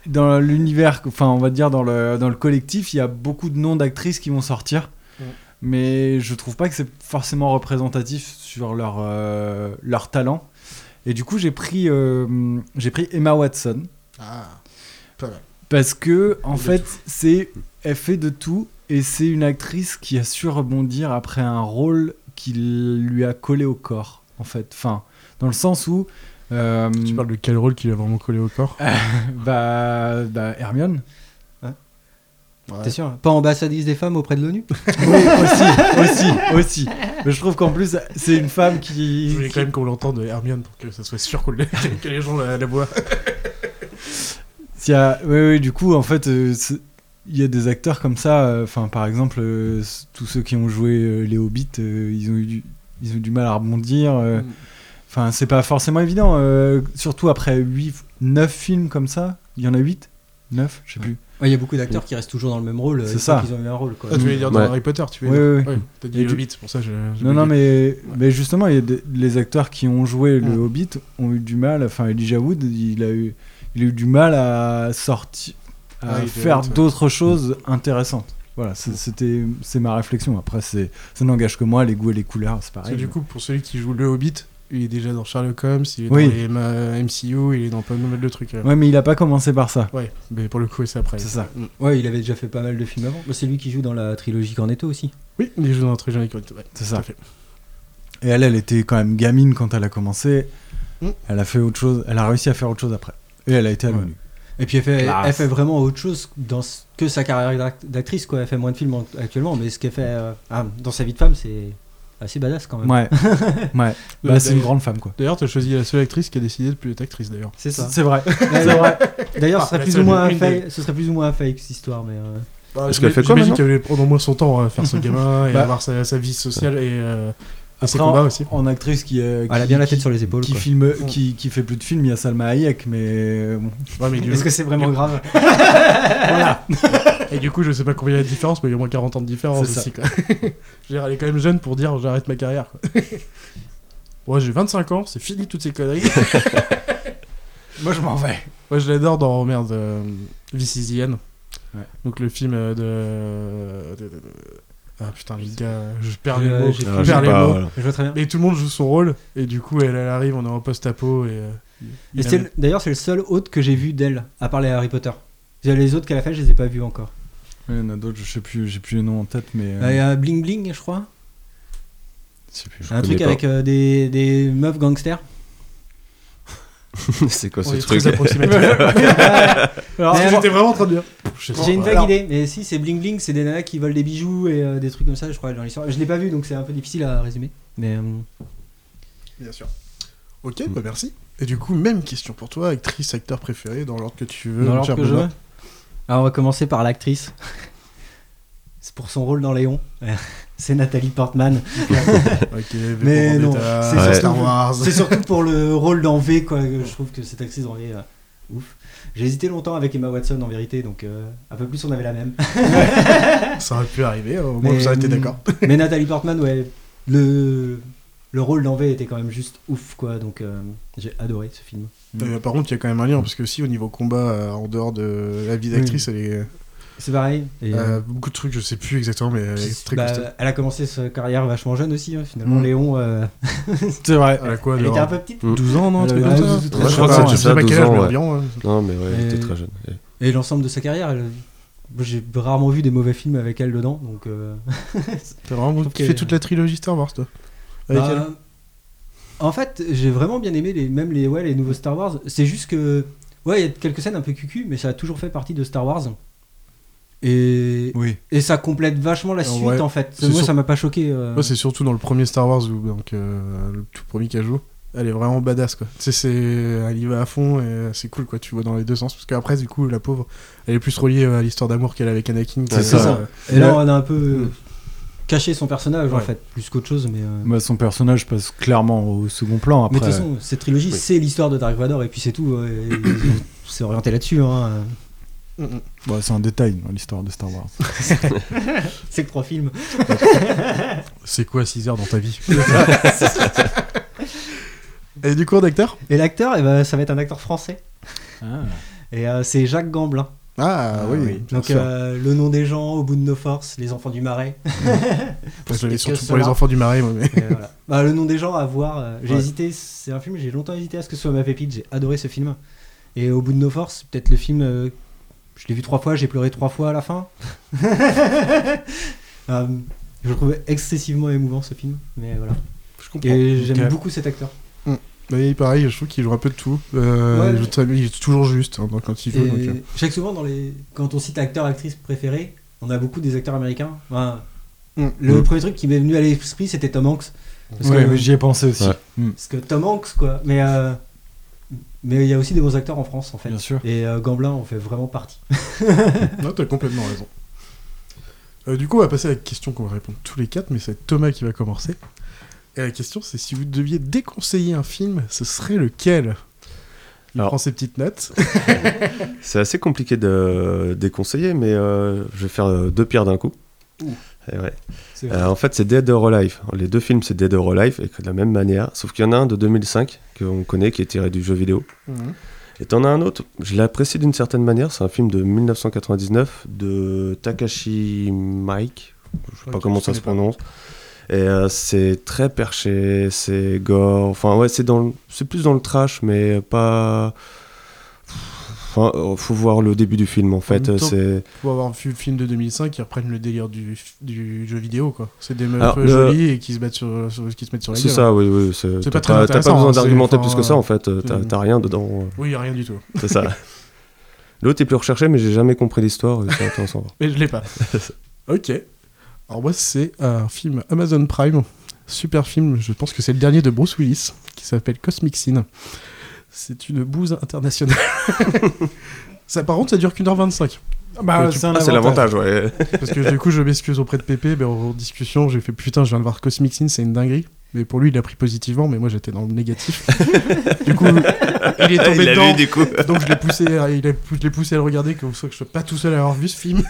[SPEAKER 2] dans l'univers, enfin, on va dire dans le dans le collectif, il y a beaucoup de noms d'actrices qui vont sortir,
[SPEAKER 1] Mm.
[SPEAKER 2] mais je trouve pas que c'est forcément représentatif sur leur euh, leur talent. Et du coup, j'ai pris euh, j'ai pris Emma Watson
[SPEAKER 1] Ah, pas mal.
[SPEAKER 2] parce que en
[SPEAKER 1] De
[SPEAKER 2] fait, c'est elle fait de tout et c'est une actrice qui a su rebondir après un rôle qui lui a collé au corps. En fait, enfin, dans le sens où euh,
[SPEAKER 1] Tu parles de quel rôle qui lui a vraiment collé au corps
[SPEAKER 2] bah, bah Hermione.
[SPEAKER 3] T'es sûr Pas ambassadrice des femmes auprès de l'ONU
[SPEAKER 2] Oui, aussi, aussi, aussi. Mais je trouve qu'en plus, c'est une femme qui.
[SPEAKER 1] Je voulais
[SPEAKER 2] qui-
[SPEAKER 1] quand même qu'on l'entende Hermione pour que ça soit sûr qu'on que les gens la, la voient.
[SPEAKER 2] a- Oui, oui, du coup, en fait, euh, il y a des acteurs comme ça. euh, Enfin, par exemple, tous ceux qui ont joué les Hobbits, ils, ont eu du, ils ont eu du mal à rebondir.
[SPEAKER 1] Mm.
[SPEAKER 2] Enfin, c'est pas forcément évident. euh, surtout après 8, 9 films comme ça. Il y en a 8 9 Je sais plus.
[SPEAKER 3] Ouais, Il y a beaucoup d'acteurs qui restent toujours dans le même rôle.
[SPEAKER 2] C'est
[SPEAKER 3] une fois
[SPEAKER 2] ça.
[SPEAKER 3] qu'ils ont eu un rôle. Quoi.
[SPEAKER 1] Ah, tu voulais dire dans
[SPEAKER 4] Ouais.
[SPEAKER 1] Harry Potter, tu veux
[SPEAKER 2] Oui,
[SPEAKER 1] dire
[SPEAKER 2] oui.
[SPEAKER 1] Ouais, T'as dit
[SPEAKER 2] Et
[SPEAKER 1] le Hobbit, c'est pour ça que je. j'ai
[SPEAKER 2] Non, non, mais, mais justement, il y a des- les acteurs qui ont joué le. Hobbit ont eu du mal. Enfin, Elijah Wood, il a eu, il a eu du mal à sortir, à faire
[SPEAKER 1] ouais.
[SPEAKER 2] d'autres choses intéressantes. Voilà, c'est- c'était, c'est ma réflexion. Après, c'est, ça n'engage que moi, les goûts et les couleurs, c'est
[SPEAKER 1] Parce
[SPEAKER 2] pareil.
[SPEAKER 1] que du coup, pour celui qui joue le Hobbit, il est déjà dans Sherlock Holmes, il est
[SPEAKER 2] Oui.
[SPEAKER 1] dans les M- MCU, il est dans pas mal de trucs. euh.
[SPEAKER 2] Ouais, mais il a pas commencé par ça.
[SPEAKER 1] Ouais, mais pour le coup, c'est après.
[SPEAKER 2] C'est ça.
[SPEAKER 1] Mm.
[SPEAKER 3] Ouais, il avait déjà fait pas mal de films avant. Bah, c'est lui qui joue dans la trilogie Cornetto aussi.
[SPEAKER 1] Oui, il joue dans jeune école. Ouais,
[SPEAKER 2] C'est ça.
[SPEAKER 1] fait.
[SPEAKER 2] Et elle, elle était quand même gamine quand elle a commencé.
[SPEAKER 1] Mm.
[SPEAKER 2] Elle a fait autre chose. Elle a réussi à faire autre chose après. Et elle a été à
[SPEAKER 1] Ouais.
[SPEAKER 3] Et puis elle fait, elle fait vraiment autre chose dans que sa carrière d'act- d'actrice. Quoi. Elle fait moins de films en- actuellement, mais ce qu'elle fait euh, ah, dans sa vie de femme, c'est assez badass quand même.
[SPEAKER 2] Ouais. ouais. Bah, c'est une grande femme, quoi.
[SPEAKER 1] D'ailleurs, t'as choisi la seule actrice qui a décidé de plus être actrice, d'ailleurs.
[SPEAKER 3] C'est ça.
[SPEAKER 2] C'est vrai.
[SPEAKER 3] Ouais,
[SPEAKER 2] c'est vrai.
[SPEAKER 3] D'ailleurs, ce, serait plus ou moins fake, ce serait plus ou moins un fake cette histoire, mais. euh,
[SPEAKER 4] Parce qu'elle fait quoi
[SPEAKER 1] J'imagine qu'elle voulait prendre au moins son temps à faire ce gamin et
[SPEAKER 2] Bah.
[SPEAKER 1] avoir sa, sa vie sociale et, euh,
[SPEAKER 2] Après, en,
[SPEAKER 1] aussi.
[SPEAKER 2] en actrice qui, euh,
[SPEAKER 3] Elle a bien la tête
[SPEAKER 2] qui-
[SPEAKER 3] sur les épaules.
[SPEAKER 2] qui
[SPEAKER 3] quoi.
[SPEAKER 2] filme, qui, qui fait plus de films, il y a Salma Hayek, mais euh, bon.
[SPEAKER 1] Ouais, mais du,
[SPEAKER 3] Est-ce que c'est vraiment grave
[SPEAKER 1] Et du coup, je sais pas combien il y a de différence, mais il y a au moins 40 ans de différence aussi. Quoi. Je veux dire, elle est quand même jeune pour dire j'arrête ma carrière. Quoi. Moi, j'ai 25 ans, c'est fini toutes ces conneries.
[SPEAKER 2] Moi, je m'en vais.
[SPEAKER 1] Moi, je l'adore dans merde, euh, This is the End.
[SPEAKER 2] Ouais.
[SPEAKER 1] Donc, le film euh, de. de- de- de- Ah putain, le gars, je perds
[SPEAKER 3] Je-
[SPEAKER 1] les mots. Je perds les
[SPEAKER 4] pas,
[SPEAKER 1] mots.
[SPEAKER 4] voilà.
[SPEAKER 3] Je vois très bien.
[SPEAKER 1] Et tout le monde joue son rôle, et du coup, elle, elle arrive, on est en post-apo, et. euh,
[SPEAKER 3] Et D'ailleurs, c'est le seul autre que j'ai vu d'elle, à part les Harry Potter. Les autres qu'elle a fait, je les ai pas vus encore.
[SPEAKER 2] Il y en a d'autres, je sais plus, j'ai plus les noms en tête, mais. euh,
[SPEAKER 3] Euh, Il y a Bling Bling, je crois.
[SPEAKER 2] plus.
[SPEAKER 4] Je
[SPEAKER 3] un truc
[SPEAKER 4] pas.
[SPEAKER 3] avec euh, des, des meufs gangsters.
[SPEAKER 4] c'est quoi ce truc
[SPEAKER 1] J'étais vraiment en train de dire.
[SPEAKER 3] J'ai une vague idée, mais si c'est Bling Bling, c'est des nanas qui volent des bijoux et euh, des trucs comme ça, je crois, dans l'histoire. Je l'ai pas vu donc c'est un peu difficile à résumer. Mais euh,
[SPEAKER 1] Bien sûr. Ok, bah merci. Et du coup, même question pour toi, actrice, acteur préféré, dans l'ordre que tu veux.
[SPEAKER 3] dans l'ordre que je veux. Alors on va commencer par l'actrice. c'est pour son rôle dans Léon. c'est Nathalie Portman. Mais non, c'est
[SPEAKER 4] Ouais.
[SPEAKER 3] C'est surtout pour le rôle dans V, quoi. Je trouve que cette actrice dans V, euh, ouf. J'ai hésité longtemps avec Emma Watson en vérité, donc euh, un peu plus on avait la même.
[SPEAKER 1] Ça aurait pu arriver, au moins
[SPEAKER 3] Mais,
[SPEAKER 1] vous été d'accord.
[SPEAKER 3] Mais Nathalie Portman, ouais, le, le rôle dans V était quand même juste ouf, quoi. Donc euh, j'ai adoré ce film.
[SPEAKER 1] Euh, par contre, il y a quand même un lien, parce que si au niveau combat, euh, en dehors de la vie d'actrice, elle est.
[SPEAKER 3] C'est pareil. Et,
[SPEAKER 1] euh, beaucoup de trucs, je sais plus exactement, mais elle est très
[SPEAKER 3] bah,
[SPEAKER 1] costaud.
[SPEAKER 3] elle a commencé sa carrière vachement jeune aussi, hein, finalement.
[SPEAKER 1] Mm.
[SPEAKER 3] Léon, euh,
[SPEAKER 2] C'est vrai.
[SPEAKER 1] Elle a quoi
[SPEAKER 3] elle était un peu petite.
[SPEAKER 4] Mm.
[SPEAKER 1] 12 ans, non
[SPEAKER 2] Elle avait
[SPEAKER 1] comme
[SPEAKER 2] 12,
[SPEAKER 1] ça
[SPEAKER 2] 13
[SPEAKER 1] Je
[SPEAKER 2] ans, ouais.
[SPEAKER 1] je sais
[SPEAKER 4] Ça,
[SPEAKER 1] pas quel
[SPEAKER 4] 12
[SPEAKER 1] âge, mais
[SPEAKER 4] ouais.
[SPEAKER 1] environ, hein.
[SPEAKER 4] Non, mais ouais, elle
[SPEAKER 3] Et-
[SPEAKER 4] était très jeune. Et-
[SPEAKER 3] Et l'ensemble de sa carrière, elle- j'ai rarement vu des mauvais films avec elle dedans, donc. euh,
[SPEAKER 1] T'as vraiment
[SPEAKER 3] qu'elle-
[SPEAKER 1] toute la trilogie Star Wars, toi? Avec
[SPEAKER 3] bah,
[SPEAKER 1] elle?
[SPEAKER 3] En fait, j'ai vraiment bien aimé les, même les, ouais, les nouveaux Star Wars. C'est juste que. Ouais, il y a quelques scènes un peu cucu, mais ça a toujours fait partie de Star Wars. Et,
[SPEAKER 2] Oui.
[SPEAKER 3] et ça complète vachement la suite
[SPEAKER 1] ouais.
[SPEAKER 3] en fait. Moi,
[SPEAKER 1] sur-
[SPEAKER 3] ça m'a pas choqué. euh.
[SPEAKER 1] C'est surtout dans le premier Star Wars, où, donc, euh, le tout premier qu'elle joue. Elle est vraiment badass, quoi. Tu sais, c'est... elle y va à fond et c'est cool, quoi. Tu vois dans les deux sens. Parce qu'après, du coup, la pauvre, elle est plus reliée à l'histoire d'amour qu'elle a avec Anakin.
[SPEAKER 4] C'est ça.
[SPEAKER 3] ça. Et là, on a un peu
[SPEAKER 1] Mm.
[SPEAKER 3] Caché son personnage en fait, plus qu'autre chose. Mais, euh,
[SPEAKER 2] Bah, son personnage passe clairement au second plan
[SPEAKER 3] mais
[SPEAKER 2] après.
[SPEAKER 3] de toute façon, cette trilogie,
[SPEAKER 4] Oui.
[SPEAKER 3] c'est l'histoire de Dark Vador et puis c'est tout. euh, c'est orienté là-dessus. Hein.
[SPEAKER 2] Bah, c'est un détail dans l'histoire de Star Wars.
[SPEAKER 3] C'est que trois films.
[SPEAKER 1] C'est quoi 6 heures dans ta vie? Et du coup, d'acteur
[SPEAKER 3] Et l'acteur, eh ben, ça va être un acteur français.
[SPEAKER 2] Ah.
[SPEAKER 3] Et euh, c'est Jacques Gamblin.
[SPEAKER 1] Ah, oui,
[SPEAKER 2] oui.
[SPEAKER 1] bien
[SPEAKER 3] Donc euh, le nom des gens, au bout de nos forces, les enfants du marais.
[SPEAKER 1] Parce que surtout pour les enfants du marais, moi. Mais...
[SPEAKER 3] Voilà. Bah, le nom des gens à voir. euh, j'ai
[SPEAKER 1] Ouais.
[SPEAKER 3] hésité, c'est un film, j'ai longtemps hésité à ce que ce soit ma pépite. J'ai adoré ce film. Et au bout de nos forces, peut-être le film. euh, je l'ai vu trois fois, j'ai pleuré trois fois à la fin. Je le trouvais excessivement émouvant ce film. Mais voilà.
[SPEAKER 1] Je comprends.
[SPEAKER 3] Et j'aime beaucoup cet acteur.
[SPEAKER 1] Mais pareil, je trouve qu'il joue un peu de tout. Euh,
[SPEAKER 3] Ouais.
[SPEAKER 1] il, est toujours juste hein, quand il joue. Donc, euh,
[SPEAKER 3] je sais que souvent, dans les... quand on cite acteur, actrice préféré, on a beaucoup des acteurs américains. Enfin,
[SPEAKER 1] Mm.
[SPEAKER 3] Le
[SPEAKER 4] Mm.
[SPEAKER 3] premier truc qui m'est venu à l'esprit, c'était Tom Hanks. Parce,
[SPEAKER 2] Ouais,
[SPEAKER 3] que,
[SPEAKER 2] j'y ai pensé aussi.
[SPEAKER 4] Ouais.
[SPEAKER 2] Mm,
[SPEAKER 3] parce que Tom Hanks, quoi. Mais euh, mais il y a aussi des bons acteurs en France, en fait.
[SPEAKER 2] Bien sûr.
[SPEAKER 3] Et euh, Gamblin en fait vraiment partie.
[SPEAKER 1] Non, t'as complètement raison. Euh, du coup, on va passer à la question qu'on va répondre tous les quatre, mais c'est Thomas qui va commencer. Et la question, c'est si vous deviez déconseiller un film, ce serait lequel? Il
[SPEAKER 4] Alors-
[SPEAKER 1] prend ses petites notes.
[SPEAKER 4] C'est assez compliqué de déconseiller, mais euh, je vais faire euh, deux pierres d'un coup. Et ouais. Euh, en fait, c'est Dead or Alive. Les deux films, c'est Dead or Alive, et de la même manière. Sauf qu'il y en a un de 2005 qu'on connaît, qui est tiré du jeu vidéo. Et t'en as un autre, je l'apprécie d'une certaine manière, c'est un film de 1999 de Takashi Mike, je sais pas comment ça se
[SPEAKER 1] pas.
[SPEAKER 4] Et euh, c'est très perché, c'est gore, enfin ouais, c'est dans c'est plus dans le trash, mais pas. Enfin, euh, faut voir le début du film en fait. C'est
[SPEAKER 1] Pour avoir vu le film de 2005, qui reprennent le délire du, du jeu vidéo, quoi. C'est des meufs
[SPEAKER 4] Alors,
[SPEAKER 1] euh,
[SPEAKER 4] le-
[SPEAKER 1] jolies et qui se, battent sur, sur- qui se mettent sur la
[SPEAKER 4] c'est
[SPEAKER 1] gueule.
[SPEAKER 4] ça, oui, oui. C'est
[SPEAKER 1] C'est pas très
[SPEAKER 4] t'as pas besoin
[SPEAKER 1] hein, c'est-
[SPEAKER 4] d'argumenter plus que ça en fait. euh, T'as
[SPEAKER 1] c'est-
[SPEAKER 4] rien dedans. euh,
[SPEAKER 1] Oui, y a rien du tout.
[SPEAKER 4] C'est ça. L'autre est plus recherché, mais j'ai jamais compris l'histoire. C'est.
[SPEAKER 1] Mais je l'ai pas. ok. Alors moi, c'est un film Amazon Prime. Super film, je pense que c'est le dernier de Bruce Willis, qui s'appelle Cosmic Sin. C'est une bouse internationale. ça, par contre, ça dure qu'une heure 25.
[SPEAKER 2] Bah,
[SPEAKER 1] tu-
[SPEAKER 2] c'est un
[SPEAKER 4] Ah, c'est l'avantage, ouais.
[SPEAKER 1] Parce que du coup, je m'excuse auprès de Pépé, mais en discussion, j'ai fait putain, je viens de voir Cosmic Sin, c'est une dinguerie. Mais pour lui, il l'a pris positivement, mais moi j'étais dans le négatif. du coup, il est tombé
[SPEAKER 4] Il
[SPEAKER 1] dedans.
[SPEAKER 4] vu, du coup.
[SPEAKER 1] Donc je l'ai poussé, à- il a, je l'ai poussé à le regarder, comme ça que je sois pas tout seul à avoir vu ce film.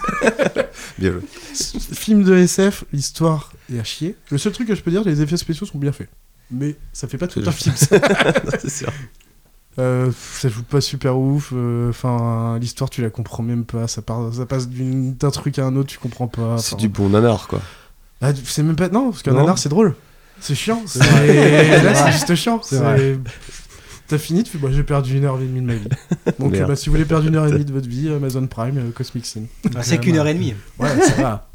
[SPEAKER 4] Bien joué.
[SPEAKER 1] film de SF, l'histoire est à chier. Le seul truc que je peux dire, les effets spéciaux sont bien faits. Mais ça fait pas tout un film. ça.
[SPEAKER 4] c'est sûr.
[SPEAKER 1] Euh, ça joue pas super ouf. euh, Enfin, l'histoire, tu la comprends même pas. Ça, part, ça passe d'un truc à un autre, tu comprends pas.
[SPEAKER 4] C'est du bon nanar, quoi.
[SPEAKER 1] ah, c'est même pas. Non, parce qu'un nanar, c'est drôle. C'est chiant. Là, c'est juste chiant.
[SPEAKER 2] C'est.
[SPEAKER 1] T'as fini, tu fais, bah, j'ai perdu une heure et demie de ma vie. Donc, euh, bah, si vous voulez perdre une heure et demie de votre vie, Amazon Prime, euh, Cosmic Sin.
[SPEAKER 3] Ah, c'est qu'une heure et demie.
[SPEAKER 1] Ouais, ça va.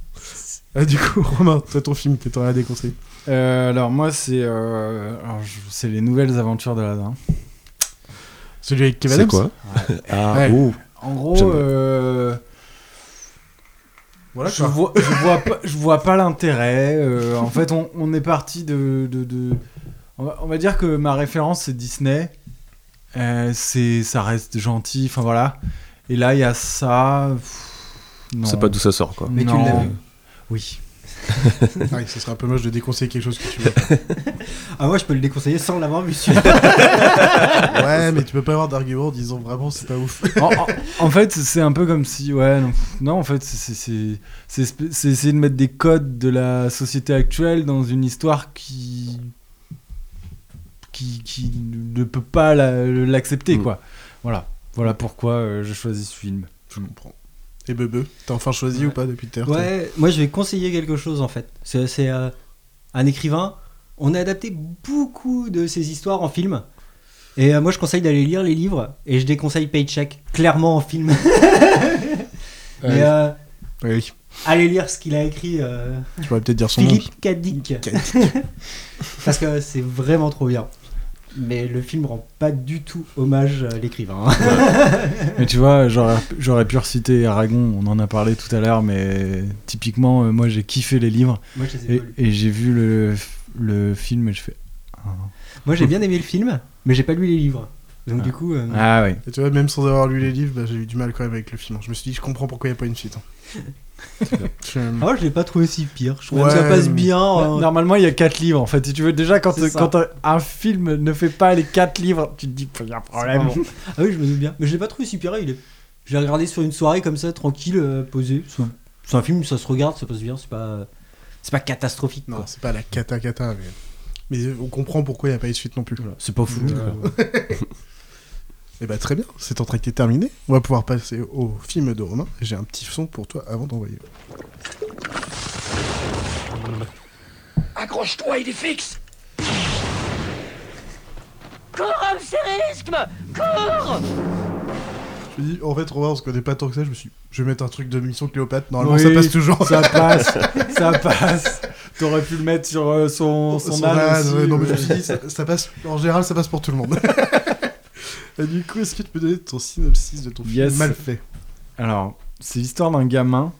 [SPEAKER 1] Ah, du coup, Romain, toi, ton film que t'aurais à déconseiller.
[SPEAKER 2] Euh, alors moi c'est euh, c'est les nouvelles aventures d'Aladin.
[SPEAKER 1] Celui avec Kevin
[SPEAKER 4] C'est quoi Ah,
[SPEAKER 1] Ouais.
[SPEAKER 2] En gros, euh,
[SPEAKER 1] Voilà,
[SPEAKER 2] je
[SPEAKER 1] quoi.
[SPEAKER 2] vois, je vois pas, je vois pas l'intérêt. euh, en fait, on, on est parti de, de, de- on, va, on va dire que ma référence c'est Disney. Euh, c'est, ça reste gentil. Enfin voilà. Et là, il y a ça. non.
[SPEAKER 4] C'est pas d'où ça sort, quoi.
[SPEAKER 3] Mais tu
[SPEAKER 2] Non.
[SPEAKER 3] l'as vu.
[SPEAKER 2] Oui.
[SPEAKER 1] Ah oui, ce serait un peu moche de déconseiller quelque chose que tu veux.
[SPEAKER 3] Ah, moi, je peux le déconseiller sans l'avoir vu
[SPEAKER 1] ouais, mais tu peux pas avoir d'argument en disant vraiment c'est pas ouf.
[SPEAKER 2] en, en- en fait, c'est un peu comme si, ouais, non, non, en fait, c'est- c'est c'est- c'est spé- c'est essayer de mettre des codes de la société actuelle dans une histoire qui qui, qui ne peut pas la- l'accepter,
[SPEAKER 4] Mm.
[SPEAKER 2] quoi. Voilà, voilà pourquoi euh, je choisis ce film.
[SPEAKER 1] Je comprends. Et Bebe, t'as enfin choisi ou pas depuis tout
[SPEAKER 3] Ouais, moi je vais conseiller quelque chose en fait. C'est euh, un écrivain. On a adapté beaucoup de ses histoires en film. Et euh, moi je conseille d'aller lire les livres et je déconseille Paycheck clairement en film. Mais euh,
[SPEAKER 1] Oui,
[SPEAKER 3] allez lire ce qu'il a écrit euh,
[SPEAKER 1] tu pourrais peut-être dire son nom.
[SPEAKER 3] Philippe Cadic. Parce que c'est vraiment trop bien. Mais le film rend pas du tout hommage à l'écrivain. hein.
[SPEAKER 2] Mais tu vois, j'aurais j'aurais pu reciter Aragon, on en a parlé tout à l'heure, mais typiquement, euh, moi j'ai kiffé les livres.
[SPEAKER 3] Moi, je les ai
[SPEAKER 2] Et, et j'ai vu le, le film et je fais. ah.
[SPEAKER 3] Moi, j'ai bien aimé le film, mais j'ai pas lu les livres. Donc, du coup. euh,
[SPEAKER 2] Ah oui.
[SPEAKER 1] Et tu vois, même sans avoir lu les livres, bah, j'ai eu du mal quand même avec le film. Je me suis dit, je comprends pourquoi il n'y a pas une suite. hein. Je-
[SPEAKER 3] Ah, je l'ai pas trouvé si pire. Je trouve
[SPEAKER 1] Ouais,
[SPEAKER 3] que ça passe bien.
[SPEAKER 2] Ouais,
[SPEAKER 3] euh,
[SPEAKER 2] Normalement, il y a 4 livres en fait. Si tu veux, déjà, quand,
[SPEAKER 3] C'est ça.
[SPEAKER 2] quand euh, un film ne fait pas les 4 livres, tu te dis qu'il y a un problème.
[SPEAKER 3] Ah oui, je me doute bien. Mais je l'ai pas trouvé si pire. Il est... Je l'ai regardé sur une soirée comme ça, tranquille, euh, posé. C'est un- C'est un film, ça se regarde, ça passe bien. C'est pas, c'est pas catastrophique.
[SPEAKER 1] Non, c'est pas la cata cata, mais... mais on comprend pourquoi il n'y a pas eu de suite non plus.
[SPEAKER 3] C'est pas fou.
[SPEAKER 1] Et bah très bien, cet entretien est terminé. On va pouvoir passer au film de Romain. J'ai un petit son pour toi avant d'envoyer.
[SPEAKER 8] Accroche-toi, il est fixe Cours, Amsérisme Cours
[SPEAKER 1] Je me dis, en fait, Romain, on se connaît pas tant que ça. Je me suis dit, je vais mettre un truc de mission Cléopâtre. Normalement,
[SPEAKER 2] Oui,
[SPEAKER 1] ça passe toujours.
[SPEAKER 2] Ça passe, ça passe. T'aurais pu le mettre sur euh, son, son,
[SPEAKER 1] Son
[SPEAKER 2] âne
[SPEAKER 1] âne,
[SPEAKER 2] aussi,
[SPEAKER 1] ouais, non, mais je me suis dit, ça, ça passe, en général, ça passe pour tout le monde. Et du coup, est-ce que tu peux donner ton synopsis de ton film
[SPEAKER 2] Yes.
[SPEAKER 1] mal fait?
[SPEAKER 2] Alors, c'est l'histoire d'un gamin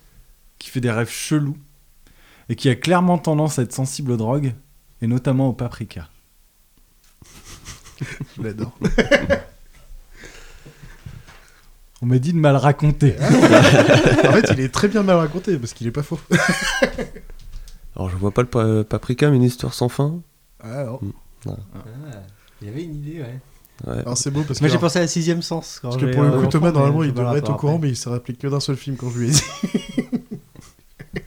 [SPEAKER 2] qui fait des rêves chelous et qui a clairement tendance à être sensible aux drogues et notamment au paprika.
[SPEAKER 1] Je l'adore.
[SPEAKER 2] On m'a dit de mal raconter.
[SPEAKER 1] en fait, il est très bien mal raconté parce qu'il est pas faux.
[SPEAKER 4] Alors, je vois pas le pa- paprika, mais une histoire sans fin.
[SPEAKER 1] Ah, alors.
[SPEAKER 4] Ouais.
[SPEAKER 3] Ah, il y avait une idée, ouais.
[SPEAKER 4] Ouais.
[SPEAKER 1] Alors, c'est beau parce que.
[SPEAKER 3] Moi, j'ai pensé à la sixième sens. quand
[SPEAKER 1] Parce que pour le coup, Thomas, normalement,
[SPEAKER 3] mais
[SPEAKER 1] il devrait être au courant, mais il s'est rappelé que d'un seul film quand je lui ai dit.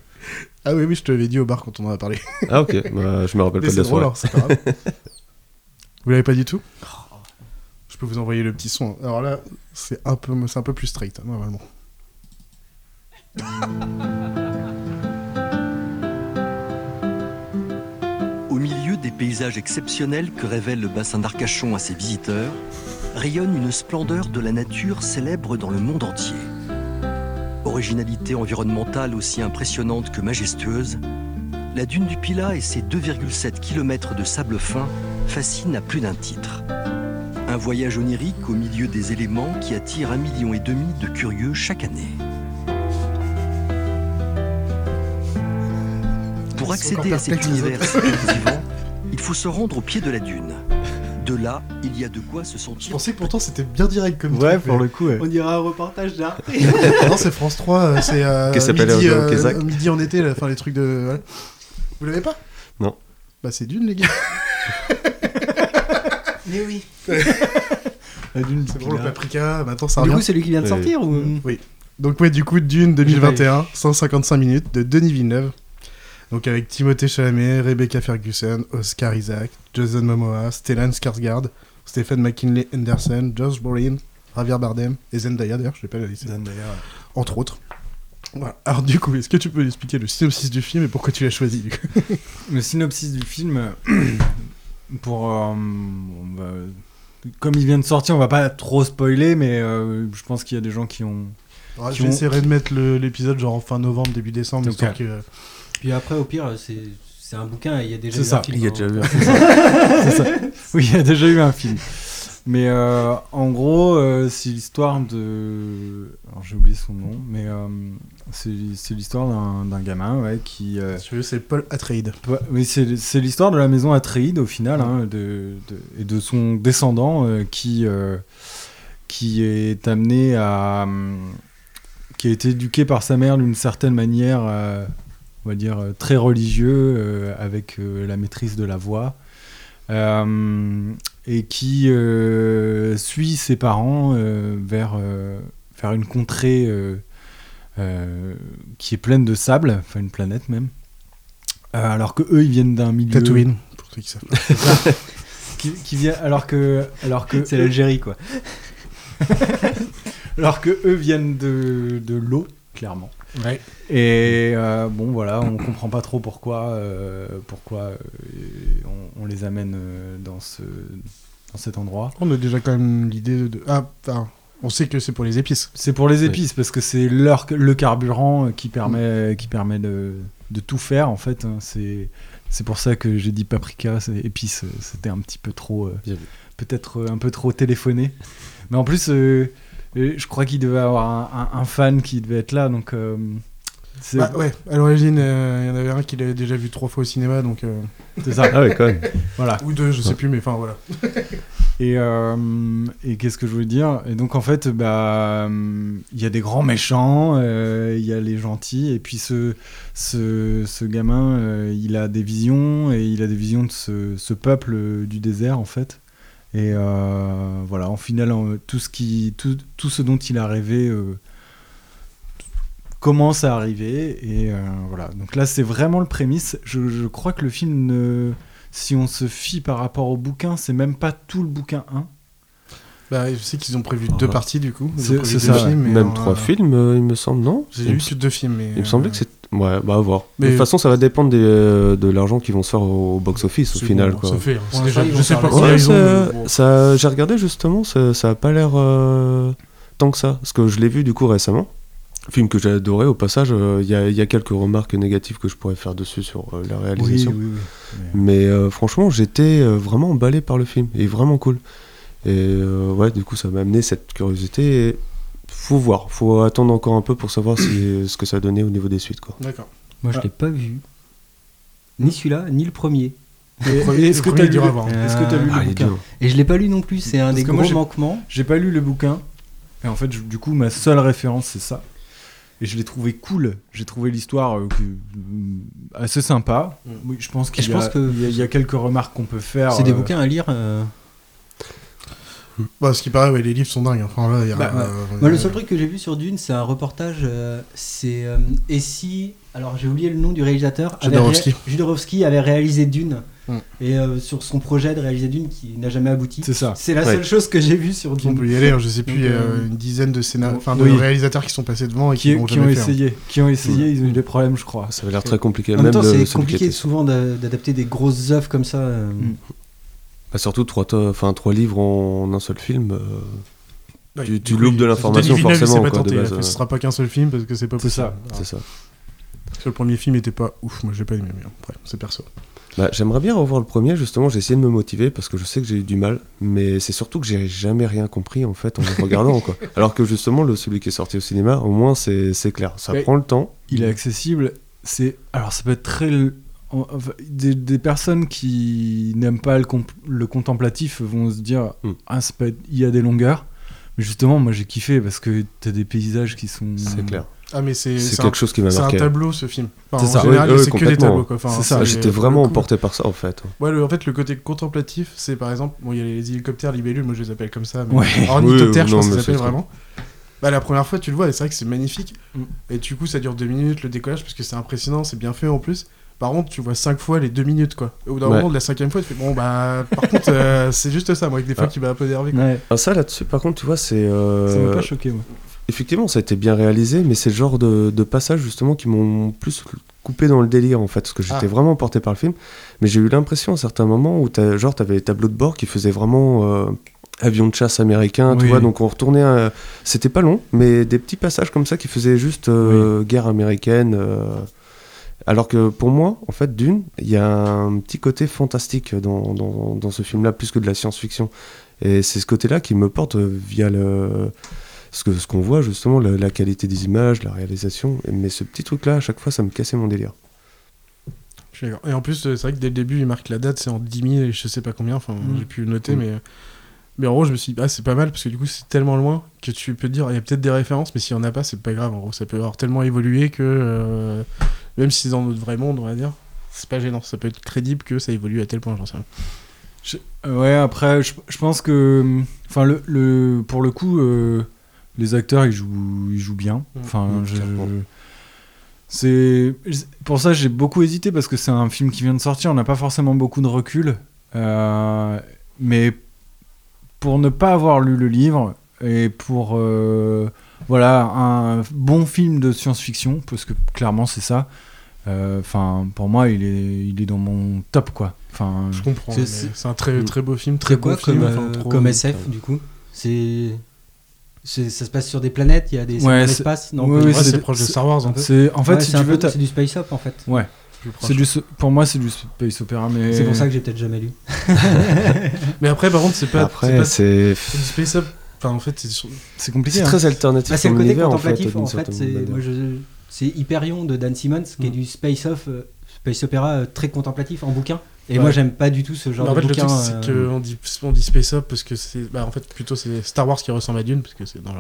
[SPEAKER 1] ah oui, oui, je te l'avais dit au bar quand on en a parlé.
[SPEAKER 4] Ah, ok, bah, je me rappelle
[SPEAKER 1] Mais
[SPEAKER 4] pas de la soirée.
[SPEAKER 1] alors, c'est pas grave. Vous l'avez pas du tout Je peux vous envoyer le petit son. Alors là, c'est un peu, c'est un peu plus straight, hein, normalement.
[SPEAKER 7] des paysages exceptionnels que révèle le bassin d'Arcachon à ses visiteurs, rayonne une splendeur de la nature célèbre dans le monde entier. Originalité environnementale aussi impressionnante que majestueuse, la dune du Pilat et ses 2,7 km de sable fin fascinent à plus d'un titre. Un voyage onirique au milieu des éléments qui attire un million et demi de curieux chaque année. Pour accéder à cet univers
[SPEAKER 1] autres.
[SPEAKER 7] Il faut se rendre au pied de la dune. De là, il y a de quoi se
[SPEAKER 1] Je
[SPEAKER 7] sentir.
[SPEAKER 1] pensais que pourtant c'était bien direct comme
[SPEAKER 2] Ouais,
[SPEAKER 1] truc,
[SPEAKER 2] pour
[SPEAKER 1] mais-
[SPEAKER 2] le coup. ouais.
[SPEAKER 3] On dirait un reportage d'art.
[SPEAKER 1] non, c'est France 3, euh, c'est euh,
[SPEAKER 4] Qui s'appelle
[SPEAKER 1] midi, euh,
[SPEAKER 4] Kézak.
[SPEAKER 1] midi en été, là, enfin les trucs de. voilà. Vous l'avez pas?
[SPEAKER 4] Non.
[SPEAKER 1] Bah c'est d'une, les gars.
[SPEAKER 3] Mais oui.
[SPEAKER 2] La dune
[SPEAKER 1] C'est bon, le paprika, maintenant ça
[SPEAKER 3] Du
[SPEAKER 1] revient.
[SPEAKER 3] coup, c'est lui qui vient de sortir ou
[SPEAKER 1] Oui. Donc ouais, du coup, Dune 2021, 155 minutes de Denis Villeneuve. Donc avec Timothée Chalamet, Rebecca Ferguson, Oscar Isaac, Jason Momoa, Stellan Skarsgård, Stephen McKinley Anderson, Josh Brolin, Javier Bardem et Zendaya d'ailleurs, je sais pas la liste, entre autres. Voilà. Alors du coup, est-ce que tu peux expliquer le synopsis du film et pourquoi tu l'as choisi du coup?
[SPEAKER 2] Le synopsis du film, pour. euh, on va- comme il vient de sortir, on va pas trop spoiler, mais euh, je pense qu'il y a des gens qui ont.
[SPEAKER 1] Alors,
[SPEAKER 2] Qui
[SPEAKER 1] Je
[SPEAKER 2] ont-
[SPEAKER 1] essaierai de mettre l'épisode genre en fin novembre, début décembre,
[SPEAKER 2] Ok.
[SPEAKER 1] histoire que...
[SPEAKER 3] Puis après, au pire, c'est c'est un bouquin et il y a déjà
[SPEAKER 2] C'est
[SPEAKER 3] eu
[SPEAKER 2] ça,
[SPEAKER 3] un film.
[SPEAKER 4] Il y a
[SPEAKER 3] hein.
[SPEAKER 4] déjà eu un
[SPEAKER 2] C'est ça. Oui, il y a déjà eu un film. Mais euh, en gros, euh, c'est l'histoire de. Alors j'ai oublié son nom, mais euh, c'est c'est l'histoire d'un d'un gamin ouais, qui. euh,
[SPEAKER 1] c'est Paul Atreides.
[SPEAKER 2] Ouais, Oui, c'est c'est l'histoire de la maison Atreides au final, hein, de, de- et de son descendant euh, qui, euh, qui est amené à. hum, qui a été éduqué par sa mère d'une certaine manière, euh, on va dire, euh, très religieux, euh, avec euh, la maîtrise de la voix, euh, et qui euh, suit ses parents euh, vers, euh, vers une contrée euh, euh, qui est pleine de sable, enfin une planète même. Euh, alors que eux, ils viennent d'un milieu.
[SPEAKER 1] Tatooine, pour ceux qui savent pas.
[SPEAKER 2] qui, qui vient alors que alors que
[SPEAKER 3] C'est l'Algérie, quoi.
[SPEAKER 2] alors que eux viennent de, de l'eau clairement
[SPEAKER 1] Ouais.
[SPEAKER 2] et euh, bon voilà on comprend pas trop pourquoi euh, pourquoi euh, on, on les amène dans ce dans cet endroit
[SPEAKER 1] On a déjà quand même l'idée de... Ah, enfin, on sait que c'est pour les épices.
[SPEAKER 2] c'est pour les épices parce que c'est leur le carburant qui permet qui permet de, de tout faire en fait hein. c'est c'est pour ça que j'ai dit paprika, c'est épice, euh, c'était un petit peu trop, euh, peut-être un peu trop téléphoné. Mais en plus, je crois qu'il devait avoir un, un- un fan qui devait être là, donc. euh, c'est
[SPEAKER 1] Bah, ouais, à l'origine, euh, il y en avait un qui l'avait déjà vu trois fois au cinéma, donc. euh,
[SPEAKER 2] c'est ça.
[SPEAKER 4] Ah ouais, quand même.
[SPEAKER 2] Voilà.
[SPEAKER 1] Ou deux, je sais plus, mais enfin voilà.
[SPEAKER 2] Et, euh, et qu'est-ce que je voulais dire? Et donc en fait, bah, il y a des grands méchants, euh, il y a les gentils, et puis ce, ce, ce gamin, euh, il a des visions, et il a des visions de ce, ce peuple du désert en fait. Et euh, voilà, en final, en- tout, ce qui, tout, tout ce dont il a rêvé euh, commence à arriver. Et euh, voilà, donc là c'est vraiment le prémisse. Je, je crois que le film ne si on se fie par rapport au bouquin, c'est même pas tout le bouquin 1.
[SPEAKER 1] Bah, je sais qu'ils ont prévu
[SPEAKER 4] Ah
[SPEAKER 1] deux parties du coup.
[SPEAKER 2] C'est- ça,
[SPEAKER 1] films,
[SPEAKER 4] Même
[SPEAKER 1] alors,
[SPEAKER 4] trois
[SPEAKER 1] euh,
[SPEAKER 4] films, il me semble, non
[SPEAKER 1] J'ai
[SPEAKER 4] s-
[SPEAKER 1] que deux films, mais.
[SPEAKER 4] il me semblait que c'est. Ouais, bah à voir.
[SPEAKER 1] Mais-
[SPEAKER 4] De toute façon, ça va dépendre des, euh, de l'argent qu'ils vont se faire au box-office au final.
[SPEAKER 1] bon,
[SPEAKER 4] quoi.
[SPEAKER 1] Ça fait, hein. Déjà- je sais pas
[SPEAKER 4] Ouais, ça, ça- j'ai regardé justement, ça, ça a pas l'air euh, tant que ça. Parce que je l'ai vu du coup récemment. Film que j'ai adoré. Au passage, euh, il y, a, il y a quelques remarques négatives que je pourrais faire dessus sur euh, la réalisation.
[SPEAKER 2] oui, oui.
[SPEAKER 4] Mais euh, franchement, j'étais euh, vraiment emballé par le film. Et vraiment cool. Et euh, ouais, du coup, ça m'a amené cette curiosité. Et faut voir. Faut attendre encore un peu pour savoir si, ce que ça donnait au niveau des suites. Quoi.
[SPEAKER 1] D'accord.
[SPEAKER 3] Moi, je
[SPEAKER 2] Ah.
[SPEAKER 3] l'ai pas vu. Ni celui-là, ni le premier.
[SPEAKER 2] Et-
[SPEAKER 1] premier-
[SPEAKER 2] Est-ce
[SPEAKER 1] le
[SPEAKER 2] que
[SPEAKER 1] premier
[SPEAKER 2] tu as
[SPEAKER 1] est
[SPEAKER 2] lu, le- est-ce que t'as lu
[SPEAKER 4] Ah,
[SPEAKER 2] le
[SPEAKER 4] est
[SPEAKER 2] bouquin.
[SPEAKER 3] Et je l'ai pas lu non plus, c'est un
[SPEAKER 2] Parce
[SPEAKER 3] des gros
[SPEAKER 2] moi,
[SPEAKER 3] manquements.
[SPEAKER 2] J'ai pas lu le bouquin. Et en fait, je- du coup, ma seule référence, c'est ça. Et je l'ai trouvé cool. J'ai trouvé l'histoire euh, euh, assez sympa.
[SPEAKER 1] Mm.
[SPEAKER 2] Oui, je pense qu'il y, a-
[SPEAKER 3] pense que-
[SPEAKER 2] il y a- il y a quelques remarques qu'on peut faire.
[SPEAKER 3] C'est des
[SPEAKER 2] euh,
[SPEAKER 3] bouquins à lire.
[SPEAKER 1] Bah, ce qui paraît, ouais, les livres sont dingues. Enfin, là, il y a.
[SPEAKER 2] Bah,
[SPEAKER 3] ouais.
[SPEAKER 1] euh,
[SPEAKER 3] Moi, le seul truc que j'ai vu sur Dune, c'est un reportage. euh, c'est euh, et si, alors j'ai oublié le nom du réalisateur. avait
[SPEAKER 1] Jodorowsky.
[SPEAKER 3] ré- Jodorowsky avait réalisé Dune.
[SPEAKER 1] Mm.
[SPEAKER 3] Et euh, sur son projet de réaliser Dune qui n'a jamais abouti.
[SPEAKER 2] C'est ça.
[SPEAKER 3] C'est la
[SPEAKER 4] Ouais.
[SPEAKER 3] seule chose que j'ai vue sur
[SPEAKER 1] On
[SPEAKER 3] Dune.
[SPEAKER 1] peut y aller, hein, je sais plus,
[SPEAKER 3] Donc,
[SPEAKER 1] il y a
[SPEAKER 3] euh,
[SPEAKER 1] une dizaine de scénarios, enfin de
[SPEAKER 2] oui.
[SPEAKER 1] réalisateurs qui sont passés devant et qui,
[SPEAKER 2] qui,
[SPEAKER 1] l'ont
[SPEAKER 2] qui ont
[SPEAKER 1] fait, hein.
[SPEAKER 2] essayé. Qui ont essayé, ils ont eu des problèmes, je crois.
[SPEAKER 4] Ça avait l'air très compliqué.
[SPEAKER 3] En même temps, c'est compliqué souvent d'a- d'adapter des grosses œuvres comme ça. euh.
[SPEAKER 2] Mm.
[SPEAKER 4] Bah, surtout trois, enfin, trois livres en un seul film. euh,
[SPEAKER 1] Ouais,
[SPEAKER 4] Tu- loupes de l'information, forcément, quoi, de
[SPEAKER 1] tenté, a
[SPEAKER 4] base,
[SPEAKER 1] fait,
[SPEAKER 4] euh.
[SPEAKER 1] Ce sera pas qu'un seul film parce que c'est pas possible.
[SPEAKER 4] C'est ça.
[SPEAKER 1] parce que le premier film était pas ouf, moi j'ai pas aimé, mais après, c'est perso.
[SPEAKER 4] Bah, J'aimerais bien revoir le premier, justement, j'ai essayé de me motiver parce que je sais que j'ai eu du mal, mais c'est surtout que j'ai jamais rien compris en fait en le regardant. quoi. Alors que justement, le, celui qui est sorti au cinéma, au moins c'est clair, ça prend le temps.
[SPEAKER 2] Il est accessible. C'est alors ça peut être très des, des personnes qui n'aiment pas le, comp- le contemplatif vont se dire
[SPEAKER 4] Mm.
[SPEAKER 2] ah il y a des longueurs. Mais justement, moi j'ai kiffé parce que t'as des paysages qui sont.
[SPEAKER 4] C'est clair.
[SPEAKER 1] Ah, mais c'est
[SPEAKER 4] quelque
[SPEAKER 1] un,
[SPEAKER 4] chose qui m'a
[SPEAKER 1] c'est un
[SPEAKER 4] marqué.
[SPEAKER 1] tableau ce film. Enfin,
[SPEAKER 2] C'est
[SPEAKER 1] en général, c'est que des tableaux quoi. Enfin,
[SPEAKER 2] C'est ça.
[SPEAKER 4] J'étais vraiment emporté par ça en fait.
[SPEAKER 1] Ouais, le- en fait, le côté contemplatif, c'est par exemple, bon, il y a les hélicoptères libellules, moi je les appelle comme ça, mais
[SPEAKER 2] Ouais.
[SPEAKER 1] ornithoptères,
[SPEAKER 4] Oui,
[SPEAKER 1] je pense que
[SPEAKER 4] mais
[SPEAKER 1] ça s'appelle
[SPEAKER 4] c'est
[SPEAKER 1] vraiment. Bah, la première fois, tu le vois, et c'est vrai que c'est magnifique.
[SPEAKER 2] Mm.
[SPEAKER 1] Et du coup, ça dure deux minutes, le décollage, parce que c'est impressionnant, c'est bien fait en plus. Par contre, tu vois cinq fois les deux minutes, quoi. Et au bout d'un
[SPEAKER 4] Ouais.
[SPEAKER 1] moment, de la cinquième fois, tu fais, bon, bah, par contre, euh, c'est juste ça, moi, avec des fois
[SPEAKER 4] Ah.
[SPEAKER 1] qui m'a un peu énervé. quoi.
[SPEAKER 2] Ouais,
[SPEAKER 4] Ah, ça là-dessus, par contre, tu vois, c'est. euh,
[SPEAKER 2] ça m'a pas choqué. moi.
[SPEAKER 4] Effectivement, ça a été bien réalisé, mais c'est le genre de, de passages justement qui m'ont plus coupé dans le délire en fait, parce que j'étais
[SPEAKER 1] Ah.
[SPEAKER 4] vraiment porté par le film. Mais j'ai eu l'impression à certains moments où t'as- genre t'avais les tableaux de bord qui faisaient vraiment euh, avion de chasse américain, tu vois. Donc on retournait, à- c'était pas long, mais des petits passages comme ça qui faisaient juste euh, guerre américaine. euh, Alors que pour moi, en fait, d'une, il y a un petit côté fantastique dans, dans, dans ce film-là, plus que de la science-fiction. Et c'est ce côté-là qui me porte via le, ce qu'on voit justement, la, la qualité des images, la réalisation. Et- Mais ce petit truc-là, à chaque fois, ça me cassait mon délire.
[SPEAKER 1] Je suis d'accord. Et en plus, c'est vrai que dès le début, il marque la date, c'est en 10 000 et je sais pas combien, enfin,
[SPEAKER 2] Mm.
[SPEAKER 1] j'ai pu le noter,
[SPEAKER 4] Mm.
[SPEAKER 1] mais. Mais en gros, je me suis dit, ah, c'est pas mal, parce que du coup, c'est tellement loin que tu peux te dire, il y a peut-être des références, mais s'il y en a pas, c'est pas grave. En gros, ça peut avoir tellement évolué que. euh, même si c'est dans notre vrai monde, on va dire, c'est pas gênant. Ça peut être crédible que ça évolue à tel point, j'en sais rien.
[SPEAKER 2] Euh, Ouais, après, je, je pense que. Enfin, le, le, pour le coup, euh, les acteurs, ils jouent, ils jouent bien.
[SPEAKER 1] Mm.
[SPEAKER 2] Enfin,
[SPEAKER 4] Mm,
[SPEAKER 2] je- c'est. Pour ça, j'ai beaucoup hésité parce que c'est un film qui vient de sortir. On n'a pas forcément beaucoup de recul. Euh, mais pour ne pas avoir lu le livre et pour. euh, voilà, un bon film de science-fiction, parce que clairement, c'est ça. euh, Enfin, pour moi, il est, il est dans mon top, quoi. Enfin,
[SPEAKER 1] Je comprends.
[SPEAKER 3] C'est-
[SPEAKER 1] mais
[SPEAKER 3] c'est-
[SPEAKER 1] C'est un très, très beau film, très
[SPEAKER 3] quoi
[SPEAKER 1] beau film.
[SPEAKER 3] comme,
[SPEAKER 1] enfin,
[SPEAKER 3] euh,
[SPEAKER 1] trop-
[SPEAKER 3] comme SF du coup? C'est c'est- ça se passe sur des planètes, il y a des
[SPEAKER 2] Ouais,
[SPEAKER 3] l'espace Non,
[SPEAKER 2] ouais,
[SPEAKER 3] du
[SPEAKER 2] ouais, c'est-
[SPEAKER 1] c'est proche de Star Wars, un peu.
[SPEAKER 2] c'est en fait,
[SPEAKER 3] Ouais,
[SPEAKER 2] si
[SPEAKER 3] c'est
[SPEAKER 2] tu
[SPEAKER 3] un
[SPEAKER 2] veux,
[SPEAKER 3] c'est du space up en fait.
[SPEAKER 2] Ouais. C'est du, pour moi, c'est du space opéra, mais.
[SPEAKER 3] C'est pour ça que j'ai peut-être jamais lu.
[SPEAKER 1] Mais après, par contre, c'est pas.
[SPEAKER 4] Après,
[SPEAKER 1] pas-
[SPEAKER 4] c'est
[SPEAKER 1] c'est du space up. Enfin, en fait, c'est
[SPEAKER 2] C'est compliqué.
[SPEAKER 4] c'est
[SPEAKER 2] hein.
[SPEAKER 4] très alternatif.
[SPEAKER 3] Bah, c'est le côté contemplatif en fait. C'est c'est Hyperion de Dan Simmons qui est
[SPEAKER 1] Mm.
[SPEAKER 3] du space off, euh, space opéra euh, très contemplatif en bouquin. Et
[SPEAKER 1] Ouais.
[SPEAKER 3] moi j'aime pas du tout ce genre
[SPEAKER 1] en
[SPEAKER 3] de
[SPEAKER 1] fait, le truc, c'est
[SPEAKER 3] euh,
[SPEAKER 1] qu'on dit, on dit Space Up parce que c'est. Bah, en fait, plutôt, c'est Star Wars qui ressemble à Dune, parce que c'est dans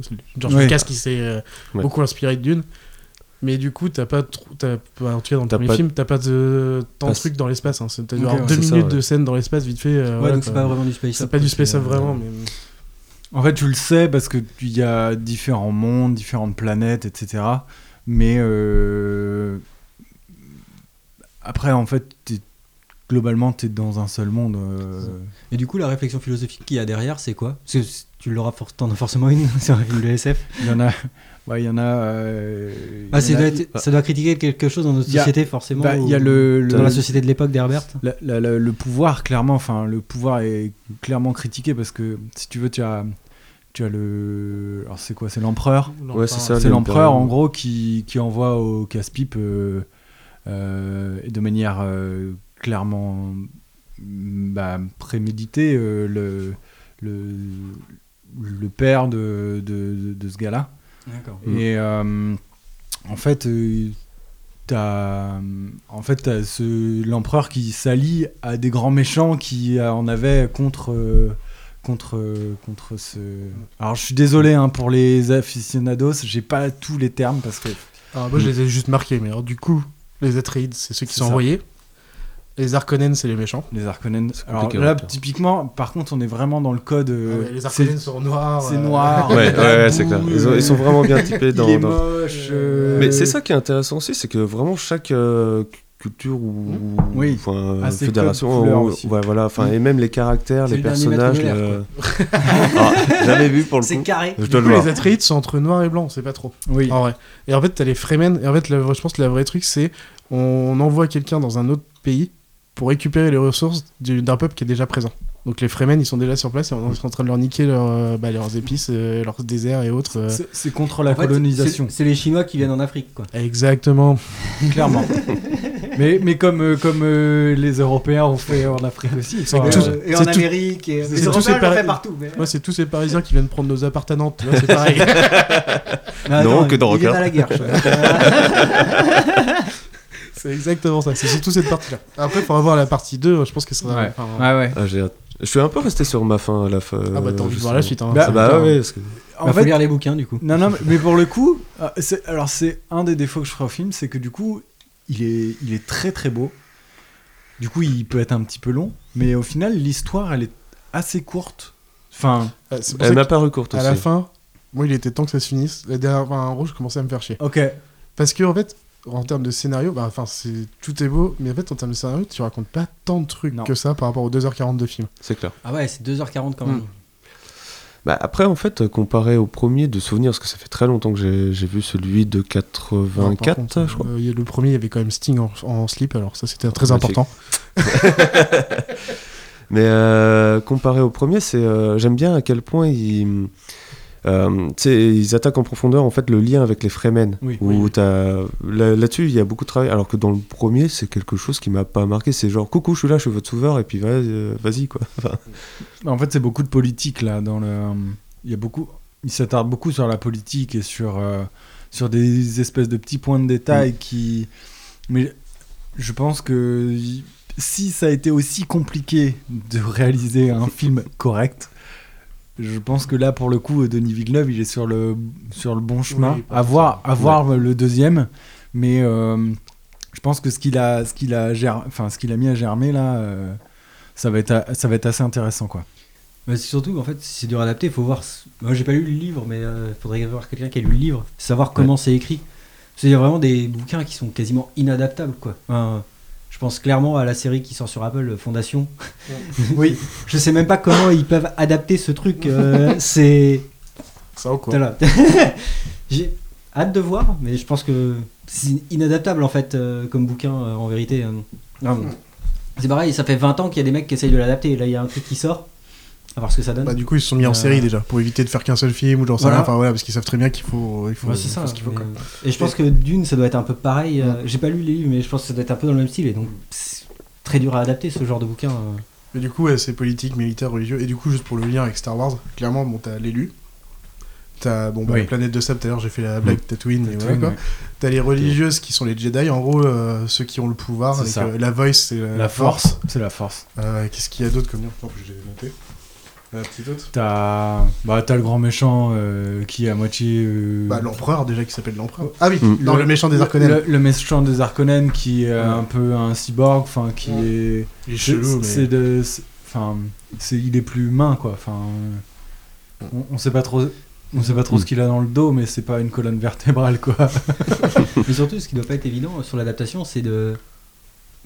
[SPEAKER 1] c'est George
[SPEAKER 2] Ouais.
[SPEAKER 1] Lucas qui s'est euh,
[SPEAKER 4] Ouais.
[SPEAKER 1] beaucoup inspiré de Dune. Mais du coup, t'as pas trop. t'as pas- En tout cas, dans le premier
[SPEAKER 4] pas-
[SPEAKER 1] film, t'as pas de tant de trucs dans l'espace. Hein. C'est- T'as
[SPEAKER 2] Ok,
[SPEAKER 1] genre
[SPEAKER 2] ouais,
[SPEAKER 1] deux
[SPEAKER 4] c'est ça,
[SPEAKER 1] minutes
[SPEAKER 4] ouais.
[SPEAKER 1] de scène dans l'espace, vite fait. euh,
[SPEAKER 3] Ouais, donc c'est pas vraiment du space
[SPEAKER 1] C'est
[SPEAKER 3] up.
[SPEAKER 1] pas du space up vraiment, mais.
[SPEAKER 2] En fait, tu le sais parce que tu- il y a différents mondes, différentes planètes, etc. Mais euh, après, en fait, globalement, tu es dans un seul monde. euh,
[SPEAKER 3] Et du coup, la réflexion philosophique qu'il y a derrière, c'est quoi? Parce que tu l'auras for- as forcément une sur un film de SF.
[SPEAKER 2] Il y en a. Il y en a. euh,
[SPEAKER 3] Ah,
[SPEAKER 2] y
[SPEAKER 3] ça
[SPEAKER 2] a-
[SPEAKER 3] doit, être- ça doit critiquer quelque chose dans notre
[SPEAKER 2] a-
[SPEAKER 3] société, forcément.
[SPEAKER 2] bah, y a le, le-
[SPEAKER 3] dans la société de l'époque d'Herbert.
[SPEAKER 2] le pouvoir, clairement, enfin, le pouvoir est clairement critiqué parce que si tu veux, tu as, tu as le. Alors, c'est quoi C'est l'empereur
[SPEAKER 4] Ouais, c'est ça.
[SPEAKER 2] C'est l'empereur en gros qui, qui envoie au casse-pipe euh, euh, de manière euh, clairement mm, bah, préméditée euh, le, le, le père de, de, de- de ce gars-là.
[SPEAKER 3] D'accord.
[SPEAKER 2] Et euh, en fait, t'as en fait t'as ce l'empereur qui s'allie à des grands méchants qui en avaient contre euh, contre contre ce. Alors je suis désolé hein, pour les aficionados, j'ai pas tous les termes parce que
[SPEAKER 1] Alors, moi, je les ai juste marqués, mais alors, du coup, les Atreides, c'est ceux qui sont
[SPEAKER 2] ça.
[SPEAKER 1] envoyés. Les Harkonnen, c'est les méchants.
[SPEAKER 2] les.
[SPEAKER 4] C'est
[SPEAKER 2] Alors là typiquement, par contre, on est vraiment dans le code. euh,
[SPEAKER 1] Ah Ouais, les Harkonnen sont noirs.
[SPEAKER 2] c'est
[SPEAKER 1] euh,
[SPEAKER 2] noir.
[SPEAKER 4] Ouais,
[SPEAKER 2] il
[SPEAKER 4] ouais, c'est clair. Ils, ont- ils sont vraiment bien typés
[SPEAKER 2] il
[SPEAKER 4] dans.
[SPEAKER 2] est
[SPEAKER 4] dans-
[SPEAKER 2] moche. euh,
[SPEAKER 4] Mais c'est ça qui est intéressant aussi, c'est que vraiment chaque euh, culture ou
[SPEAKER 2] Oui.
[SPEAKER 4] enfin,
[SPEAKER 2] Ah,
[SPEAKER 4] fédération, ou- ouais, voilà, enfin et même les caractères, les personnages. le- Ah, J'avais vu pour le
[SPEAKER 3] C'est
[SPEAKER 4] coup.
[SPEAKER 3] carré.
[SPEAKER 4] Je
[SPEAKER 1] coup,
[SPEAKER 4] le
[SPEAKER 1] les. Atreides sont entre noir et blanc, c'est pas trop.
[SPEAKER 2] Oui.
[SPEAKER 1] En vrai. Et en fait, t'as les Fremen. Et en fait, le- je pense que le vrai truc, c'est on envoie quelqu'un dans un autre pays pour récupérer les ressources du- d'un peuple qui est déjà présent. Donc les Fremen, ils sont déjà sur place et on est en train de leur niquer leur, euh, bah, leurs épices, euh, leurs déserts et autres. euh.
[SPEAKER 2] C'est- contre la
[SPEAKER 3] En
[SPEAKER 2] colonisation.
[SPEAKER 3] c'est- C'est les Chinois qui viennent en Afrique, quoi.
[SPEAKER 1] Exactement.
[SPEAKER 2] clairement. mais, mais comme, euh, comme euh, les Européens ont fait en Afrique aussi.
[SPEAKER 1] tout-
[SPEAKER 2] euh,
[SPEAKER 3] et en Amérique. Et...
[SPEAKER 1] c'est
[SPEAKER 3] Les
[SPEAKER 1] tout
[SPEAKER 3] Européens
[SPEAKER 1] pareil-
[SPEAKER 3] fait partout. Mais...
[SPEAKER 1] Moi, c'est tous ces Parisiens qui viennent prendre nos vois, C'est pareil.
[SPEAKER 3] Mais
[SPEAKER 4] Non, que dans Rocker.
[SPEAKER 3] à la guerre. je crois.
[SPEAKER 1] c'est exactement ça. C'est surtout cette partie-là. Après, il faudra voir la partie 2. Je pense que ça sera.
[SPEAKER 2] Ouais.
[SPEAKER 1] enfin,
[SPEAKER 2] Ouais, ouais.
[SPEAKER 4] Ah, j'ai hâte. Je suis un peu resté sur ma fin à la fin.
[SPEAKER 1] Ah bah t'as envie de voir la suite. Hein.
[SPEAKER 2] Bah,
[SPEAKER 4] Ah bah ouais, parce que
[SPEAKER 2] En
[SPEAKER 3] Bah,
[SPEAKER 2] fait,
[SPEAKER 3] faut lire les bouquins, du coup.
[SPEAKER 2] non, non, mais- mais pour le coup, c'est- alors c'est un des défauts que je ferai au film, c'est que du coup, il est, il est très très beau. Du coup, il peut être un petit peu long, mais au final, l'histoire, elle est assez courte. Enfin,
[SPEAKER 1] Ah, pour
[SPEAKER 4] elle m'a paru courte
[SPEAKER 1] à
[SPEAKER 4] aussi.
[SPEAKER 1] la fin, moi, il était temps que ça se finisse. La dernière, enfin, en gros, je commençais à me faire chier.
[SPEAKER 2] ok.
[SPEAKER 1] Parce que en fait, en termes de scénario, bah, enfin, c'est tout est beau, mais en fait, en termes de scénario, tu racontes pas tant de trucs
[SPEAKER 2] Non.
[SPEAKER 1] que ça par rapport aux 2h40 de film.
[SPEAKER 4] C'est clair.
[SPEAKER 3] Ah ouais, c'est 2h40 quand même.
[SPEAKER 1] Mm.
[SPEAKER 4] Bah après, en fait, comparé au premier de souvenir, parce que ça fait très longtemps que j'ai vu celui de
[SPEAKER 1] Non, par
[SPEAKER 4] 84,
[SPEAKER 1] contre,
[SPEAKER 4] je crois.
[SPEAKER 1] euh, il le premier, il y avait quand même Sting en, en slip, alors ça, c'était très
[SPEAKER 4] Magnifique.
[SPEAKER 1] important.
[SPEAKER 4] Mais euh, comparé au premier, c'est euh, j'aime bien à quel point ils, euh, ils attaquent en profondeur en fait le lien avec les Fremen.
[SPEAKER 2] Oui.
[SPEAKER 4] Où t'as- là- là-dessus, il y a beaucoup de travail. Alors que dans le premier, c'est quelque chose qui m'a pas marqué. C'est genre coucou, je suis là, je suis votre sauveur, et puis euh, vas-y quoi. Enfin,
[SPEAKER 2] En fait, c'est beaucoup de politique là. Dans le, il y a beaucoup, il s'attarde beaucoup sur la politique et sur euh, sur des espèces de petits points de détail qui. Mais je pense que si ça a été aussi compliqué de réaliser un film correct, je pense que là, pour le coup, Denis Villeneuve, il est sur le sur le bon chemin.
[SPEAKER 1] pas
[SPEAKER 2] à voir, à voir le deuxième, mais euh, je pense que ce qu'il a, ce qu'il a, ger- enfin, ce qu'il a mis à germer là. euh, ça va, être, ça va être assez intéressant quoi.
[SPEAKER 3] Mais c'est surtout, en fait, si c'est dur à adapter, il faut voir. Moi, j'ai pas lu le livre, mais il faudrait voir quelqu'un qui a lu le livre, savoir comment c'est écrit. A vraiment des bouquins qui sont quasiment inadaptables, quoi. Enfin, pense clairement à la série qui sort sur Apple, Fondation. oui. Je sais même pas comment ils peuvent adapter ce truc. euh, c'est.
[SPEAKER 1] Ça ou quoi
[SPEAKER 3] Voilà. J'ai hâte de voir, mais je pense que c'est inadaptable en fait euh, comme bouquin euh, en vérité. euh. Non, C'est pareil, ça fait 20 ans qu'il y a des mecs qui essayent de l'adapter. Là, il y a un truc qui sort. À voir ce que ça donne.
[SPEAKER 1] Bah, du coup, ils se sont mis en
[SPEAKER 3] Euh,
[SPEAKER 1] série déjà, pour éviter de faire qu'un seul film ou sais
[SPEAKER 3] Voilà.
[SPEAKER 1] rien. Enfin, voilà, parce qu'ils savent très bien qu'il faut, il faut,
[SPEAKER 3] Ouais, c'est
[SPEAKER 1] il faut
[SPEAKER 3] ça.
[SPEAKER 1] ce qu'il faut.
[SPEAKER 3] mais-
[SPEAKER 1] quoi.
[SPEAKER 3] Et je pense que Dune, ça doit être un peu pareil. euh, J'ai pas lu les livres, mais je pense que ça doit être un peu dans le même style. Et donc, c'est très dur à adapter ce genre de bouquin. euh.
[SPEAKER 1] Mais du coup, ouais, c'est politique, militaire, religieux. Et du coup, juste pour le lien avec Star Wars, clairement, bon, t'as l'élu. T'as bon, bah,
[SPEAKER 2] Oui.
[SPEAKER 1] la planète de sable, tout à l'heure j'ai fait la blague Tatooine, mais voilà
[SPEAKER 2] Tatooine,
[SPEAKER 1] quoi.
[SPEAKER 2] ouais.
[SPEAKER 1] T'as les religieuses qui sont les Jedi, en gros, euh, ceux qui ont le pouvoir. Avec,
[SPEAKER 2] ça.
[SPEAKER 1] euh, la voice, c'est la,
[SPEAKER 2] La force, c'est la force.
[SPEAKER 1] Euh, Qu'est-ce qu'il y a d'autre comme Attends, je l'ai noté. Un petit autre
[SPEAKER 2] T'as bah, t'as le grand méchant euh, qui est à moitié. euh,
[SPEAKER 1] Bah, l'empereur déjà qui s'appelle l'empereur. Ah oui,
[SPEAKER 4] Mm.
[SPEAKER 1] non, le, méchant des Harkonnen.
[SPEAKER 2] Le, le méchant des Harkonnen qui est
[SPEAKER 1] Ouais.
[SPEAKER 2] un peu un cyborg, enfin qui
[SPEAKER 1] Ouais.
[SPEAKER 2] est.
[SPEAKER 1] Il est chelou, mais.
[SPEAKER 2] C'est de. Enfin, c'est il est plus humain quoi. Enfin, on, on sait pas trop. On sait pas trop ce qu'il a dans le dos, mais c'est pas une colonne vertébrale quoi.
[SPEAKER 3] Mais surtout, ce qui doit pas être évident euh, sur l'adaptation, c'est de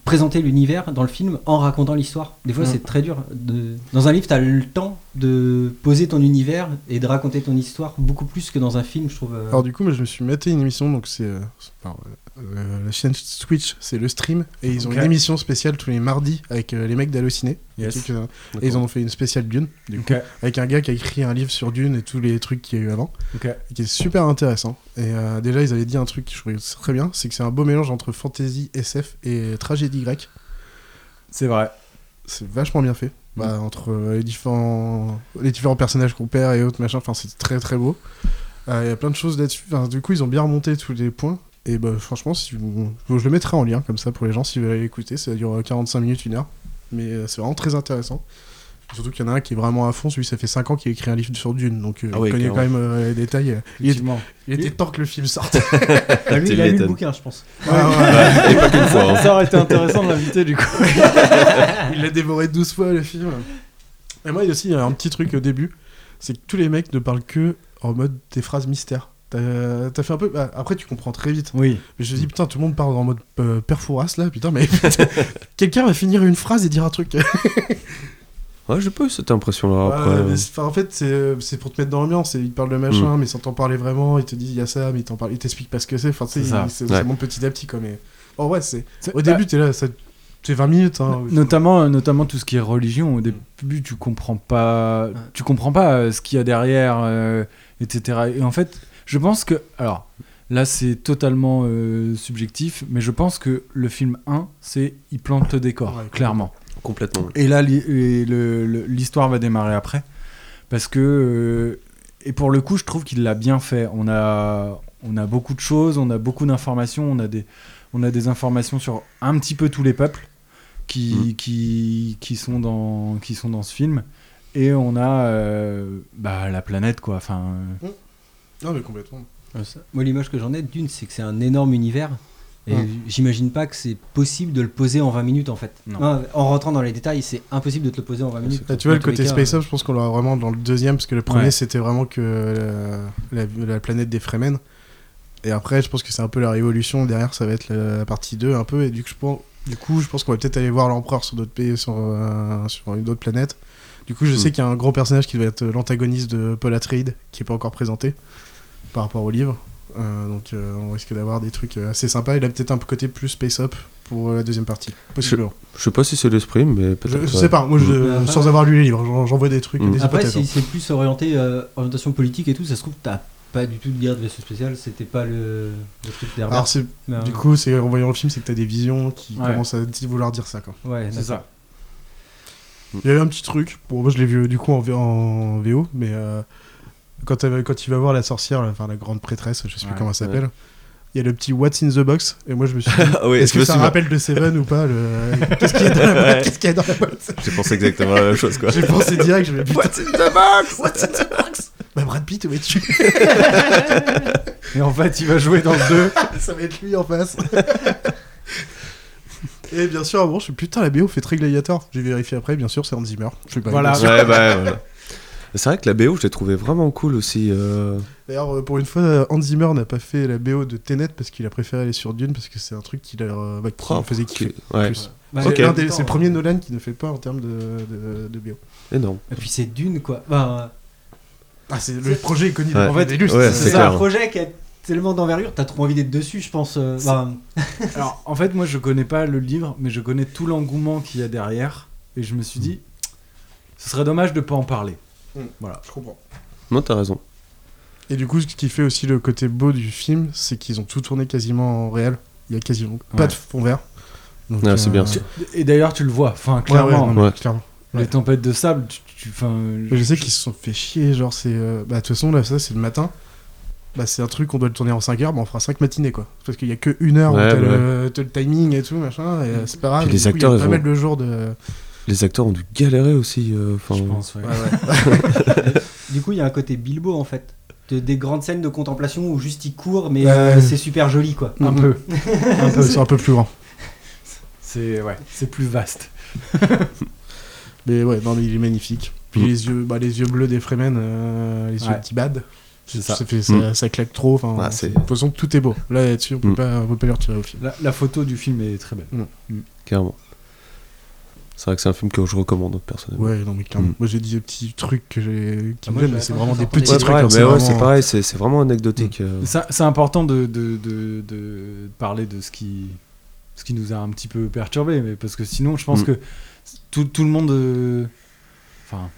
[SPEAKER 3] présenter l'univers dans le film en racontant l'histoire. Des fois,
[SPEAKER 1] Mm.
[SPEAKER 3] c'est très dur. De... Dans un livre, tu as le temps de poser ton univers et de raconter ton histoire beaucoup plus que dans un film, je trouve. euh.
[SPEAKER 1] Alors du coup, moi, je me suis maté une émission, donc c'est euh, euh, la chaîne Twitch, c'est le stream, et ils ont une émission spéciale tous les mardis avec euh, les mecs d'Hallociné.
[SPEAKER 2] Yes.
[SPEAKER 1] Et ils en ont fait une spéciale Dune, du coup, avec un gars qui a écrit un livre sur Dune et tous les trucs qu'il y a eu avant, et qui est super intéressant. Et euh, déjà, ils avaient dit un truc que je trouvais très bien, c'est que c'est un beau mélange entre fantasy, SF et tragédie grecque.
[SPEAKER 2] C'est vrai.
[SPEAKER 1] C'est vachement bien fait. Bah, entre euh, les différents, les différents personnages qu'on perd et autres machin, enfin c'est très très beau. Euh, Il y a plein de choses là-dessus. Enfin, du coup, ils ont bien remonté tous les points. Et bah, franchement, si vous- je le mettrai en lien comme ça pour les gens s'ils veulent aller l'écouter. Ça dure 45 minutes, une heure. Mais euh, c'est vraiment très intéressant. Surtout qu'il y en a un qui est vraiment à fond. Celui, ça fait 5 ans qu'il a écrit un livre sur Dune. Donc, euh,
[SPEAKER 4] Ah ouais,
[SPEAKER 1] il connaît quand même euh, les détails. Il, est- il était temps que le film sorte.
[SPEAKER 3] Ah, lui, il a lu le bouquin, je pense.
[SPEAKER 1] Ouais, ouais, ouais.
[SPEAKER 4] Ouais, et pas qu'une fois. hein.
[SPEAKER 2] Ça aurait été intéressant de l'inviter du coup.
[SPEAKER 1] il l'a dévoré 12 fois le film. Et moi, il y a aussi un petit truc au début c'est que tous les mecs ne parlent que en mode des phrases mystères. T'as fait un peu. bah, après, tu comprends très vite.
[SPEAKER 2] Oui.
[SPEAKER 1] Mais je me dis, putain, tout le monde parle en mode euh, là, putain, mais quelqu'un va finir une phrase et dire un truc.
[SPEAKER 4] Ouais, j'ai pas eu cette impression-là après.
[SPEAKER 1] Ouais, mais en fait, c'est c'est pour te mettre dans l'ambiance. Ils te parlent de machin, mais sans t'en parler vraiment. Ils te disent, il y a ça, mais ils t'expliquent pas ce que c'est. Enfin,
[SPEAKER 2] C'est
[SPEAKER 4] Ouais.
[SPEAKER 1] petit à petit, quoi. Mais en vrai, c'est. Au
[SPEAKER 2] bah,
[SPEAKER 1] début, t'es là, ça... c'est 20 minutes. Hein.
[SPEAKER 2] Notamment, notamment tout ce qui est religion. Au début, tu comprends pas, tu comprends pas euh, ce qu'il y a derrière, euh, etc. Et en fait, je pense que, alors, là, c'est totalement euh, subjectif, mais je pense que le film 1, c'est il plante le décor,
[SPEAKER 1] Ouais,
[SPEAKER 2] clairement.
[SPEAKER 4] Complètement.
[SPEAKER 2] Et là, l'histoire va démarrer après, parce que, euh, et pour le coup, je trouve qu'il l'a bien fait. On a, on a beaucoup de choses, on a beaucoup d'informations, on a des, on a des informations sur un petit peu tous les peuples qui, qui, qui sont dans, qui sont dans ce film, et on a euh, bah, la planète, quoi. Enfin, euh,
[SPEAKER 1] Non, mais complètement.
[SPEAKER 3] Moi, l'image que j'en ai d'une, c'est que c'est un énorme univers. Et j'imagine pas que c'est possible de le poser en 20 minutes en fait.
[SPEAKER 2] Non.
[SPEAKER 3] Non, en rentrant dans les détails, c'est impossible de te le poser en 20 minutes.
[SPEAKER 1] Là, tu vois, le côté
[SPEAKER 3] cas,
[SPEAKER 1] Space Up, je pense qu'on l'aura vraiment dans le deuxième, parce que le premier,
[SPEAKER 2] Ouais.
[SPEAKER 1] c'était vraiment que euh, la, la planète des Fremen. Et après, je pense que c'est un peu la révolution. Derrière, ça va être la, la partie 2, un peu. Et du coup, je pense, du coup, je pense qu'on va peut-être aller voir l'empereur sur d'autres pays, sur, euh, sur une autre planète. Du coup, je
[SPEAKER 4] Mm.
[SPEAKER 1] sais qu'il y a un gros personnage qui va être l'antagoniste de Paul Atreides, qui est pas encore présenté par rapport au livre. Euh, donc, euh, on risque d'avoir des trucs euh, assez sympas. Il a peut-être un côté plus Space Up pour la deuxième partie. Possiblement.
[SPEAKER 4] Je sais pas si c'est l'esprit, mais
[SPEAKER 1] Je,
[SPEAKER 4] peut-être.
[SPEAKER 1] je
[SPEAKER 4] ouais.
[SPEAKER 1] sais pas, moi, je-
[SPEAKER 3] Mm. Après-
[SPEAKER 1] sans avoir lu les livres, j'en j'en vois des trucs,
[SPEAKER 4] Mm.
[SPEAKER 1] des
[SPEAKER 3] Après, si
[SPEAKER 1] hein.
[SPEAKER 3] c'est plus orienté euh, orientation politique et tout, ça se trouve, t'as pas du tout de guerre de vaisseau spécial, c'était pas le, le truc d'Herbert.
[SPEAKER 1] Alors, c'est Du coup, c'est en voyant le film, c'est que t'as des visions qui
[SPEAKER 2] Ouais.
[SPEAKER 1] commencent à vouloir dire ça. Quoi.
[SPEAKER 3] ouais,
[SPEAKER 2] c'est ça.
[SPEAKER 1] Il y avait un petit truc. Bon, moi, je l'ai vu du coup en, VO, mais euh, quand, elle- quand il va voir la sorcière, enfin la grande prêtresse, je sais plus comment elle s'appelle. Il y a le petit What's in the box, et moi je me suis dit,
[SPEAKER 4] Ah
[SPEAKER 1] est-ce que
[SPEAKER 4] me
[SPEAKER 1] ça
[SPEAKER 4] souviens.
[SPEAKER 1] rappelle de Seven ou pas le... Qu'est-ce qu'il y a dans la boîte
[SPEAKER 4] Ouais.
[SPEAKER 1] Qu'est-ce qu'il y a dans la boîte?
[SPEAKER 4] J'ai pensé exactement la même chose, quoi.
[SPEAKER 1] J'ai pensé direct, je putain,
[SPEAKER 4] What's in the box?
[SPEAKER 1] What's in the box? Bah Brad Pitt, où es-tu?
[SPEAKER 2] Et en fait, il va jouer dans le 2.
[SPEAKER 1] Ça va être lui en face. Et bien sûr, bon, je suis putain, la BO fait très gladiator. J'ai vérifié après, bien sûr, c'est Hans Zimmer. Je sais pas.
[SPEAKER 2] Voilà.
[SPEAKER 1] bien sûr.
[SPEAKER 4] Ouais, bah, voilà. C'est vrai que la BO, je l'ai trouvé vraiment cool aussi. euh,
[SPEAKER 1] D'ailleurs, euh, pour une fois, Hans Zimmer n'a pas fait la BO de Tenet parce qu'il a préféré aller sur Dune parce que c'est un truc qu'il a, euh, bah, qui faisait kiffer.
[SPEAKER 4] qui- Ouais.
[SPEAKER 3] Bah,
[SPEAKER 1] C'est le premier Nolan qui ne fait pas en termes de, de, de BO.
[SPEAKER 4] énorme.
[SPEAKER 3] Et puis c'est Dune quoi. Bah,
[SPEAKER 1] Ah, c'est le projet est connu.
[SPEAKER 4] Ouais.
[SPEAKER 1] En fait,
[SPEAKER 3] c'est
[SPEAKER 4] ouais,
[SPEAKER 3] un projet qui a tellement d'envergure, t'as trop envie d'être dessus, je pense. euh, bah,
[SPEAKER 2] Alors, en fait, moi, je connais pas le livre, mais je connais tout l'engouement qu'il y a derrière. Et je me suis dit, ce serait dommage de pas en parler.
[SPEAKER 1] Mm.
[SPEAKER 2] Voilà.
[SPEAKER 1] Je comprends.
[SPEAKER 4] Non, t'as raison.
[SPEAKER 1] Et du coup, ce qui fait aussi le côté beau du film, c'est qu'ils ont tout tourné quasiment en réel. Il y a quasiment pas de fond vert. Donc,
[SPEAKER 4] Ah, c'est bien ça.
[SPEAKER 2] Et d'ailleurs, tu le vois, enfin, clairement.
[SPEAKER 1] ouais, non, mais
[SPEAKER 4] Ouais.
[SPEAKER 1] clairement.
[SPEAKER 2] Les tempêtes de sable, tu. tu-
[SPEAKER 1] je sais qu'ils se sont fait chier, genre c'est... euh, Bah de toute façon là ça c'est le matin, bah c'est un truc on doit le tourner en 5 heures, bah on fera 5 matinées quoi. Parce qu'il y a que une heure
[SPEAKER 4] Ouais,
[SPEAKER 1] où t'as
[SPEAKER 4] bah
[SPEAKER 1] le, t'as le timing et tout machin, et euh, c'est pas grave.
[SPEAKER 4] Les
[SPEAKER 1] du coup,
[SPEAKER 4] acteurs,
[SPEAKER 1] y a
[SPEAKER 4] ils
[SPEAKER 1] pas
[SPEAKER 4] ont-
[SPEAKER 1] mal de jours de...
[SPEAKER 4] Les acteurs ont dû galérer aussi. euh, Enfin,
[SPEAKER 2] je pense, ouais.
[SPEAKER 1] Ouais, ouais.
[SPEAKER 3] Du coup, il y a un côté Bilbo en fait. De- des grandes scènes de contemplation où juste il court, mais
[SPEAKER 1] Ouais.
[SPEAKER 3] euh, c'est super joli quoi.
[SPEAKER 2] Un
[SPEAKER 1] Mhm.
[SPEAKER 2] peu.
[SPEAKER 1] un peu, c'est un peu plus grand.
[SPEAKER 2] C'est ouais, c'est plus vaste.
[SPEAKER 1] Mais ouais, non mais il est magnifique. Puis
[SPEAKER 4] Mm.
[SPEAKER 1] les yeux bah, les yeux bleus des Fremen, euh, les yeux
[SPEAKER 2] Ouais.
[SPEAKER 1] de Tibad,
[SPEAKER 2] C'est ça.
[SPEAKER 1] fait, ça,
[SPEAKER 4] Mm.
[SPEAKER 1] ça claque trop. Enfin,
[SPEAKER 4] Ah,
[SPEAKER 1] de toute façon tout est beau. Là là-dessus on peut,
[SPEAKER 4] Mm.
[SPEAKER 1] pas, on peut pas lui retirer au film.
[SPEAKER 2] La, la photo du film est très belle.
[SPEAKER 4] clairement. C'est vrai que c'est un film que je recommande personnellement.
[SPEAKER 1] Ouais, non mais clairement.
[SPEAKER 4] Mm.
[SPEAKER 1] Moi j'ai dit des petits trucs que j'ai qui
[SPEAKER 3] Ah,
[SPEAKER 1] me mais c'est vraiment des petits.
[SPEAKER 4] Ouais,
[SPEAKER 1] trucs.
[SPEAKER 4] pareil,
[SPEAKER 1] hein,
[SPEAKER 4] mais
[SPEAKER 1] c'est
[SPEAKER 4] ouais,
[SPEAKER 1] vraiment-
[SPEAKER 4] c'est pareil, c'est c'est vraiment anecdotique. euh.
[SPEAKER 2] C'est important de, de, de, de parler de ce qui, ce qui nous a un petit peu perturbé, mais parce que sinon, je pense
[SPEAKER 4] Mm.
[SPEAKER 2] que tout, tout le monde. euh, Enfin.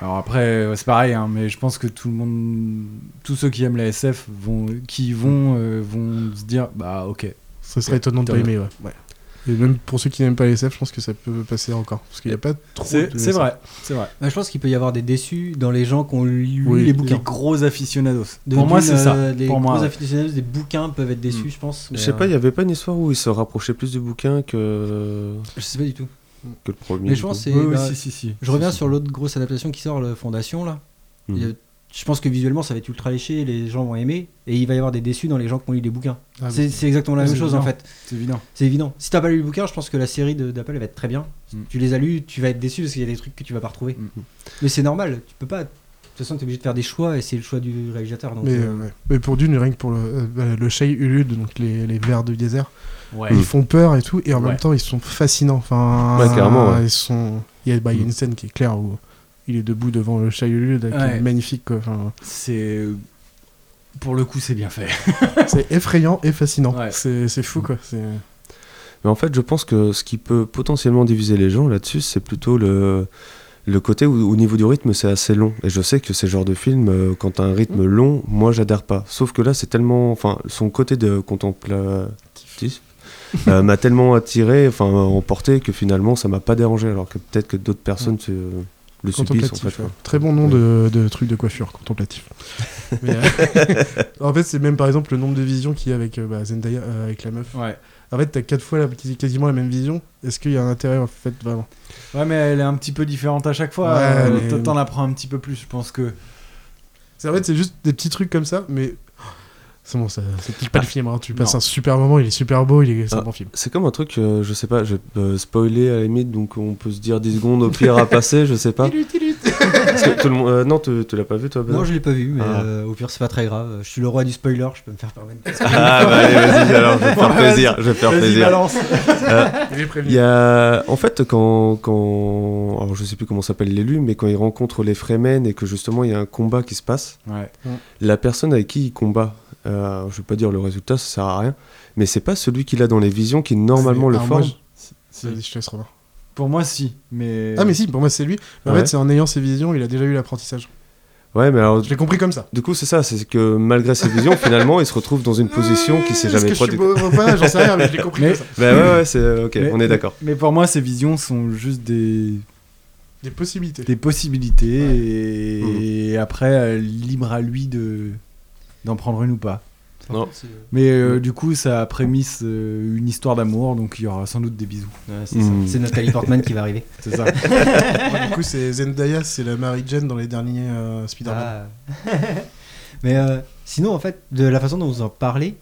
[SPEAKER 2] alors après, ouais, c'est pareil, hein, mais je pense que tout le monde. Tous ceux qui aiment la SF vont, qui vont, euh, vont se dire bah ok.
[SPEAKER 1] Ce serait étonnant de pas aimer, ouais. ouais. Et même pour ceux qui n'aiment pas les SF, je pense que ça peut passer encore. Parce qu'il n'y a pas trop
[SPEAKER 2] C'est
[SPEAKER 1] de
[SPEAKER 2] c'est
[SPEAKER 1] SF.
[SPEAKER 2] vrai, c'est vrai.
[SPEAKER 3] Bah, je pense qu'il peut y avoir des déçus dans les gens qui ont lu
[SPEAKER 1] Oui,
[SPEAKER 3] les
[SPEAKER 2] Les
[SPEAKER 3] bouquins.
[SPEAKER 2] gros aficionados.
[SPEAKER 3] De-
[SPEAKER 2] Pour moi, c'est ça.
[SPEAKER 3] Les
[SPEAKER 2] Pour
[SPEAKER 3] gros
[SPEAKER 2] moi,
[SPEAKER 3] aficionados des bouquins peuvent être déçus,
[SPEAKER 2] Mm.
[SPEAKER 3] je pense.
[SPEAKER 4] Je sais pas,
[SPEAKER 3] euh,
[SPEAKER 4] il y avait pas une histoire où il se rapprochait plus du bouquin que,
[SPEAKER 3] Je sais pas du tout.
[SPEAKER 4] que le premier.
[SPEAKER 3] Mais je pense c'est.
[SPEAKER 2] Oui, oui,
[SPEAKER 3] bah,
[SPEAKER 2] si, si, si.
[SPEAKER 3] Je reviens
[SPEAKER 2] si.
[SPEAKER 3] sur l'autre grosse adaptation qui sort, le Fondation là.
[SPEAKER 4] Mhm.
[SPEAKER 3] Il y a- Je pense que visuellement ça va être ultra léché, les gens vont aimer, et il va y avoir des déçus dans les gens qui ont lu les bouquins.
[SPEAKER 1] Ah,
[SPEAKER 3] c'est exactement la même chose en fait.
[SPEAKER 2] C'est évident.
[SPEAKER 3] C'est évident. Si t'as pas lu le bouquin, je pense que la série d'Apple elle va être très bien.
[SPEAKER 2] Mm.
[SPEAKER 3] Tu les as lus, tu vas être déçu parce qu'il y a des trucs que tu vas pas retrouver.
[SPEAKER 2] Mm.
[SPEAKER 3] Mais c'est normal, tu peux pas. De toute façon, t'es obligé de faire des choix et c'est le choix du réalisateur. Donc,
[SPEAKER 1] Mais,
[SPEAKER 3] euh,
[SPEAKER 1] euh, ouais. Mais pour Dune, rien que pour le, euh, le Shai Ulud, donc les, les vers du désert,
[SPEAKER 2] Ouais.
[SPEAKER 1] ils font peur et tout, et en
[SPEAKER 2] Ouais.
[SPEAKER 1] même temps ils sont fascinants. Enfin,
[SPEAKER 4] Ouais, carrément, ouais.
[SPEAKER 1] Ils sont... il, y a, bah, il y a une scène qui est claire où il est debout devant le Shai Ulud, qui
[SPEAKER 2] Ouais.
[SPEAKER 1] est magnifique. Enfin,
[SPEAKER 2] C'est. Pour le coup, c'est bien fait.
[SPEAKER 1] c'est effrayant et fascinant.
[SPEAKER 2] Ouais.
[SPEAKER 1] C'est c'est fou quoi. C'est-
[SPEAKER 4] Mais en fait, je pense que ce qui peut potentiellement diviser les gens là-dessus, c'est plutôt le, le côté où, au niveau du rythme, c'est assez long. Et je sais que ces genres de films, euh, quand t'as un rythme long, moi, j'adhère pas. Sauf que là, c'est tellement. Enfin, son côté de contemplatif euh, m'a tellement attiré, enfin, emporté, que finalement, ça m'a pas dérangé. Alors que peut-être que d'autres personnes se- le en
[SPEAKER 1] Contemplatif,
[SPEAKER 4] fait.
[SPEAKER 1] ouais.
[SPEAKER 4] quoi.
[SPEAKER 1] Très bon nom de, de truc de coiffure, contemplatif. Mais, euh, en fait, c'est même par exemple le nombre de visions qu'il y a avec euh, bah, Zendaya, euh, avec la meuf.
[SPEAKER 2] Ouais.
[SPEAKER 1] En fait, t'as quatre fois la- quasiment la même vision. Est-ce qu'il y a un intérêt en fait vraiment?
[SPEAKER 2] Ouais, mais elle est un petit peu différente à chaque fois. T'en apprends un petit peu plus, je pense que.
[SPEAKER 1] En fait, c'est juste des petits trucs comme ça, mais c'est bon, ça, pique pas
[SPEAKER 4] Ah,
[SPEAKER 1] le film. hein. Tu passes
[SPEAKER 2] non.
[SPEAKER 1] un super moment, il est super beau, il est, c'est un
[SPEAKER 4] Ah.
[SPEAKER 1] bon film.
[SPEAKER 4] C'est comme un truc, euh, je sais pas, je peux spoiler à la limite, donc on peut se dire 10 secondes au pire à passer, je sais pas. Parce que tout le monde, euh, non, tu tu l'as pas vu toi Benoît
[SPEAKER 3] Non, je l'ai pas vu, mais
[SPEAKER 4] Ah.
[SPEAKER 3] euh, au pire, c'est pas très grave. Je suis le roi du spoiler, je peux me faire permettre.
[SPEAKER 4] Ah bah allez, vas-y, alors je vais te faire plaisir, je vais te faire plaisir.
[SPEAKER 2] balance.
[SPEAKER 4] Euh,
[SPEAKER 1] Il prévenu.
[SPEAKER 4] Y a, en fait, quand, quand, alors je sais plus comment s'appelle l'élu, mais quand il rencontre les Fremen et que justement il y a un combat qui se passe,
[SPEAKER 2] Ouais.
[SPEAKER 4] la personne avec qui il combat, euh, je vais pas dire le résultat, ça sert à rien, mais c'est pas celui qu'il a dans les visions qui normalement le
[SPEAKER 1] je te laisse revoir.
[SPEAKER 2] Pour moi, si. Mais.
[SPEAKER 1] Ah, mais si, pour moi, c'est lui. En
[SPEAKER 4] Ouais.
[SPEAKER 1] fait, c'est en ayant ses visions, il a déjà eu l'apprentissage.
[SPEAKER 4] Ouais, mais alors
[SPEAKER 1] Je l'ai compris comme ça.
[SPEAKER 4] du coup c'est ça, c'est que malgré ses visions, finalement, il se retrouve dans une position qui s'est
[SPEAKER 1] Est-ce
[SPEAKER 4] jamais
[SPEAKER 1] que je suis
[SPEAKER 4] produite.
[SPEAKER 1] beau ou pas J'en sais rien, mais je l'ai compris
[SPEAKER 2] Mais-
[SPEAKER 1] comme ça.
[SPEAKER 4] Bah ouais, ouais, c'est ok,
[SPEAKER 2] Mais-
[SPEAKER 4] on est d'accord.
[SPEAKER 2] Mais pour moi, ces visions sont juste des,
[SPEAKER 1] Des possibilités.
[SPEAKER 2] des possibilités et, après, euh, libre à lui de d'en prendre une ou pas.
[SPEAKER 4] Non.
[SPEAKER 2] Mais euh, du coup, ça prémisse euh, une histoire d'amour, donc il y aura sans doute des bisous.
[SPEAKER 3] Ouais, c'est
[SPEAKER 4] Mm.
[SPEAKER 3] C'est Nathalie Portman qui va arriver.
[SPEAKER 2] C'est ça.
[SPEAKER 1] Ouais, du coup, c'est Zendaya, c'est la Mary Jane dans les derniers euh, Spider-Man.
[SPEAKER 3] Ah. Mais euh, sinon, en fait, de la façon dont vous en parlez,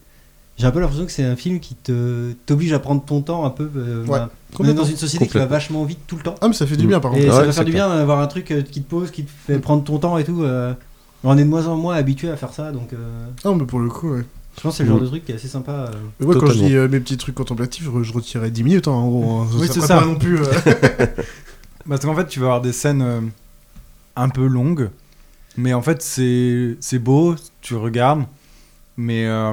[SPEAKER 3] j'ai un peu l'impression que c'est un film qui te t'oblige à prendre ton temps un peu. euh,
[SPEAKER 1] Ouais,
[SPEAKER 3] bah, on est dans une société qui va vachement vite tout le temps.
[SPEAKER 1] Ah, mais ça fait du bien par
[SPEAKER 3] Et
[SPEAKER 1] contre.
[SPEAKER 3] ça
[SPEAKER 4] Ouais,
[SPEAKER 3] va faire du bien d'avoir un truc qui te pose, qui te fait prendre ton temps et tout. On est de moins en moins habitué à faire ça, donc euh,
[SPEAKER 1] Ah, mais pour le coup, ouais.
[SPEAKER 3] je pense que c'est le genre
[SPEAKER 4] Mm.
[SPEAKER 3] de truc qui est assez sympa. euh.
[SPEAKER 1] Mais moi, quand je
[SPEAKER 4] Totalement.
[SPEAKER 1] dis euh, mes petits trucs contemplatifs, je, retirais 10 minutes hein, en gros. hein.
[SPEAKER 2] Oui, c'est ça.
[SPEAKER 1] Pas non plus. euh,
[SPEAKER 2] Parce qu'en fait, tu vas avoir des scènes euh, un peu longues, mais en fait, c'est c'est beau, tu regardes, mais euh,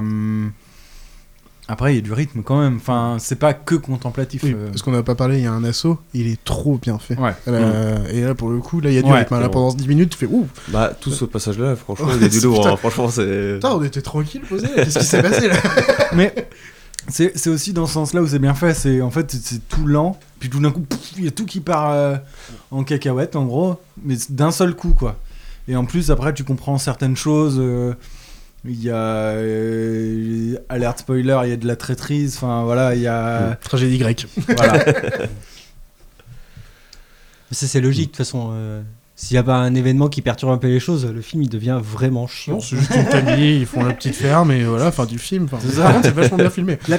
[SPEAKER 2] Après, il y a du rythme quand même. Enfin, c'est pas que contemplatif.
[SPEAKER 1] Oui,
[SPEAKER 2] euh.
[SPEAKER 1] parce qu'on n'a pas parlé, il y a un assaut, il est trop bien fait.
[SPEAKER 2] Ouais.
[SPEAKER 1] Là, Et là, pour le coup, là, il y a du
[SPEAKER 2] Ouais.
[SPEAKER 1] rythme. hein. Là, pendant 10 minutes, tu fais ouh,
[SPEAKER 4] Bah, tout ce passage-là, franchement,
[SPEAKER 1] Ouais,
[SPEAKER 4] il est du
[SPEAKER 1] c'est-
[SPEAKER 4] lourd.
[SPEAKER 1] putain.
[SPEAKER 4] hein. Franchement, c'est.
[SPEAKER 1] putain, on était tranquille posé. Qu'est-ce qui s'est passé là?
[SPEAKER 2] Mais c'est aussi dans ce sens-là où c'est bien fait. C'est en fait c'est- tout lent, puis tout d'un coup il y a tout qui part euh, en cacahuète en gros, mais d'un seul coup quoi. Et en plus après tu comprends certaines choses. euh, il y a euh, alerte spoiler, il y a de la traîtrise. Enfin voilà, il y a
[SPEAKER 1] Tragédie grecque.
[SPEAKER 2] voilà.
[SPEAKER 3] Ça, c'est logique, de toute façon. euh, S'il n'y a pas un événement qui perturbe un peu les choses, le film il devient vraiment chiant.
[SPEAKER 1] Non, c'est juste une famille, ils font la petite ferme et voilà, fin du film. Enfin,
[SPEAKER 2] C'est ça.
[SPEAKER 1] c'est vachement bien filmé.
[SPEAKER 3] La,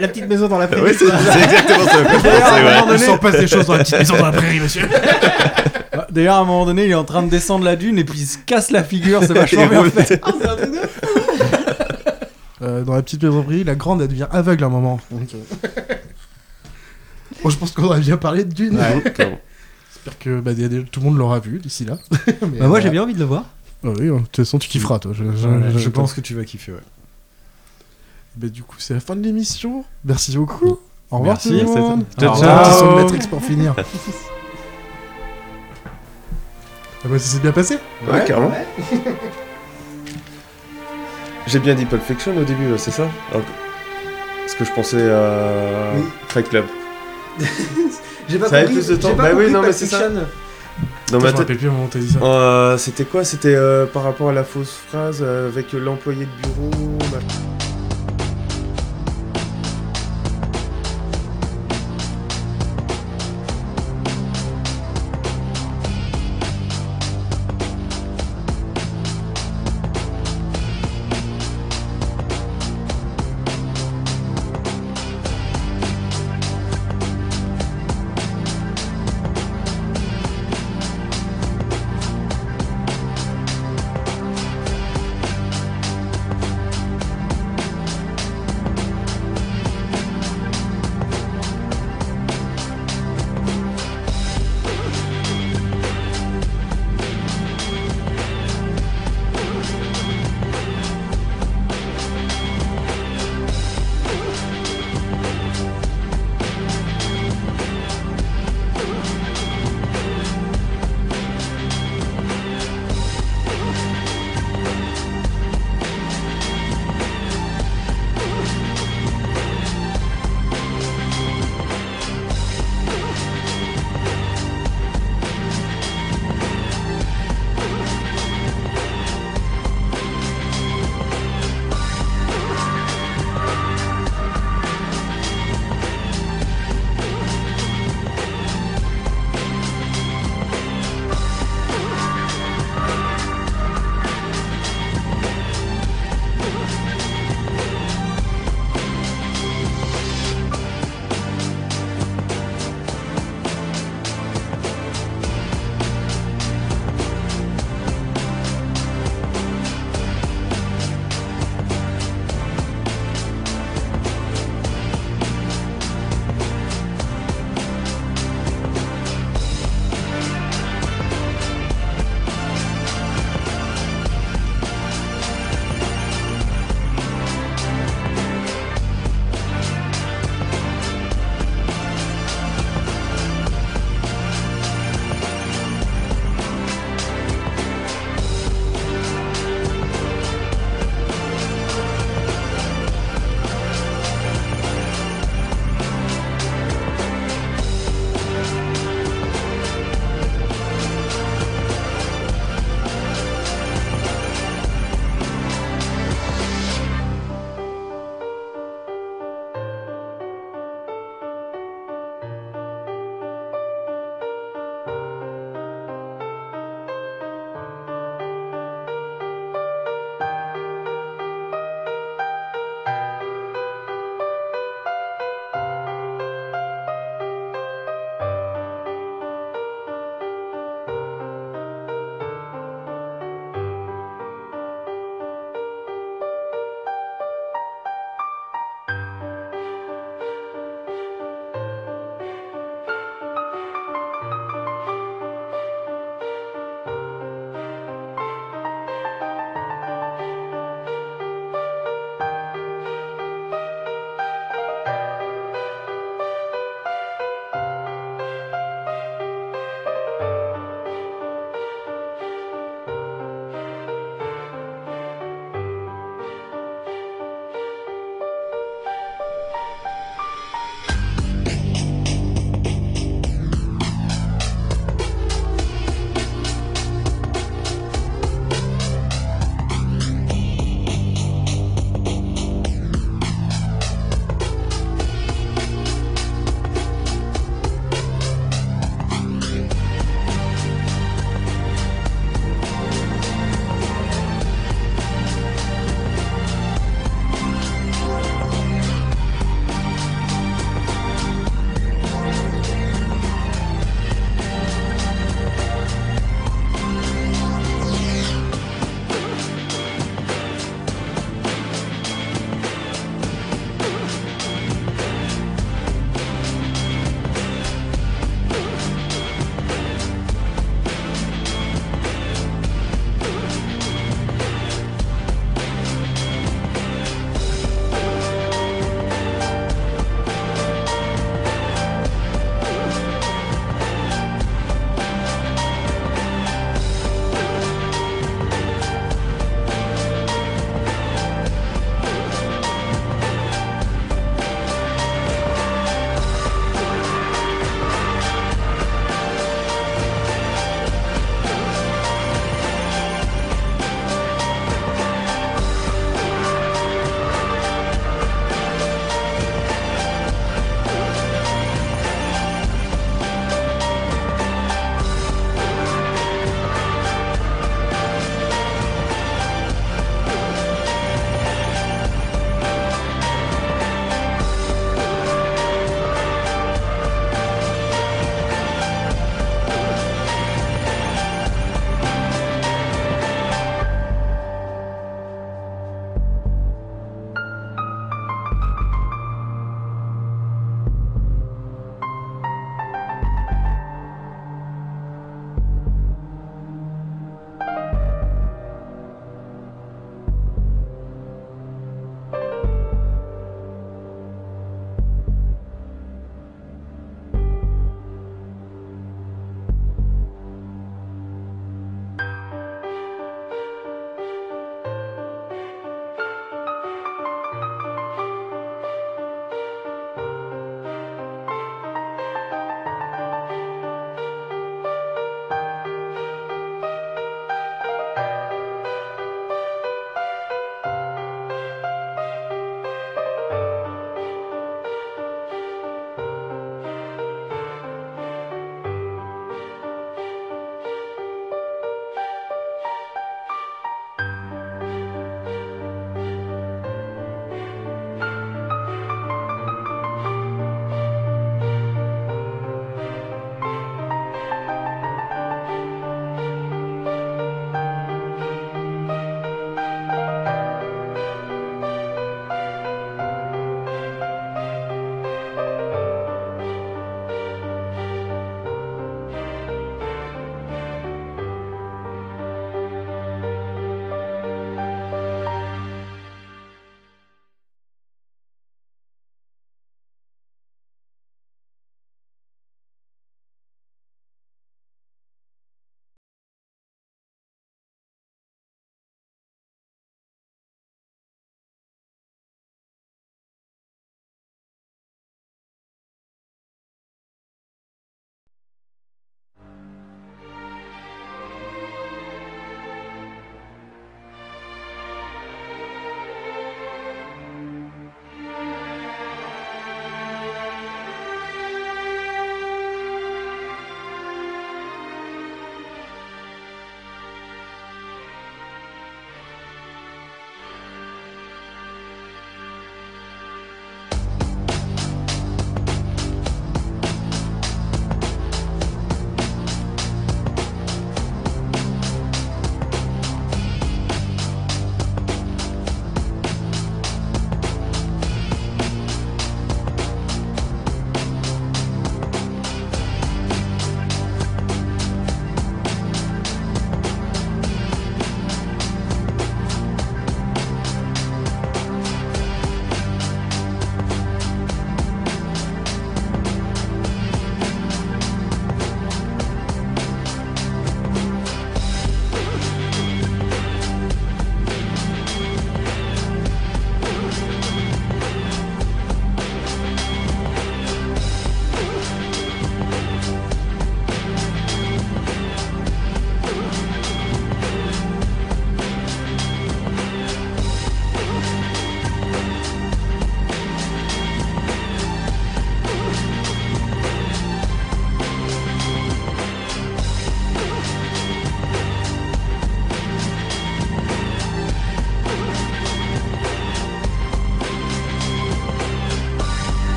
[SPEAKER 3] la petite maison dans la prairie.
[SPEAKER 4] Oui, c'est c'est exactement ça.
[SPEAKER 2] D'ailleurs, à un
[SPEAKER 4] C'est
[SPEAKER 2] moment.
[SPEAKER 1] Il s'en passe des choses dans la petite maison dans la prairie, monsieur.
[SPEAKER 2] Ah, D'ailleurs à un moment donné il est en train de descendre la dune et puis il se casse la figure. C'est vachement bien fait.
[SPEAKER 1] Euh, dans la petite maison de prairie, la grande, elle devient aveugle à un moment. Donc, euh, Bon, je pense qu'on aurait bien parlé de Dune. J'espère que bah, y a des- tout le monde l'aura vu d'ici là.
[SPEAKER 3] Bah, moi
[SPEAKER 1] voilà.
[SPEAKER 3] j'ai bien envie de le voir.
[SPEAKER 1] Ah oui, de toute façon, tu kifferas, toi. Je, je-
[SPEAKER 2] Ouais,
[SPEAKER 1] je-
[SPEAKER 2] je pense que tu vas kiffer. Ouais.
[SPEAKER 1] Bah, du coup, c'est la fin de l'émission. Merci beaucoup. Au revoir
[SPEAKER 2] Merci.
[SPEAKER 1] tout le monde.
[SPEAKER 2] Ciao,
[SPEAKER 1] J'ai
[SPEAKER 2] ciao.
[SPEAKER 1] un petit son de Matrix pour finir. ah bah, ça s'est bien passé
[SPEAKER 4] Ouais, carrément. J'ai bien dit Pulp Fiction au début, c'est ça Alors que- Parce que je pensais à
[SPEAKER 3] Oui.
[SPEAKER 4] Fight Club.
[SPEAKER 3] J'ai
[SPEAKER 4] pas Ça avait compris- plus de temps. j'ai pas Bah oui, non, mais c'est ça. Dans ma tête. Euh, C'était quoi? C'était euh, par rapport à la fausse phrase euh, avec l'employé de bureau.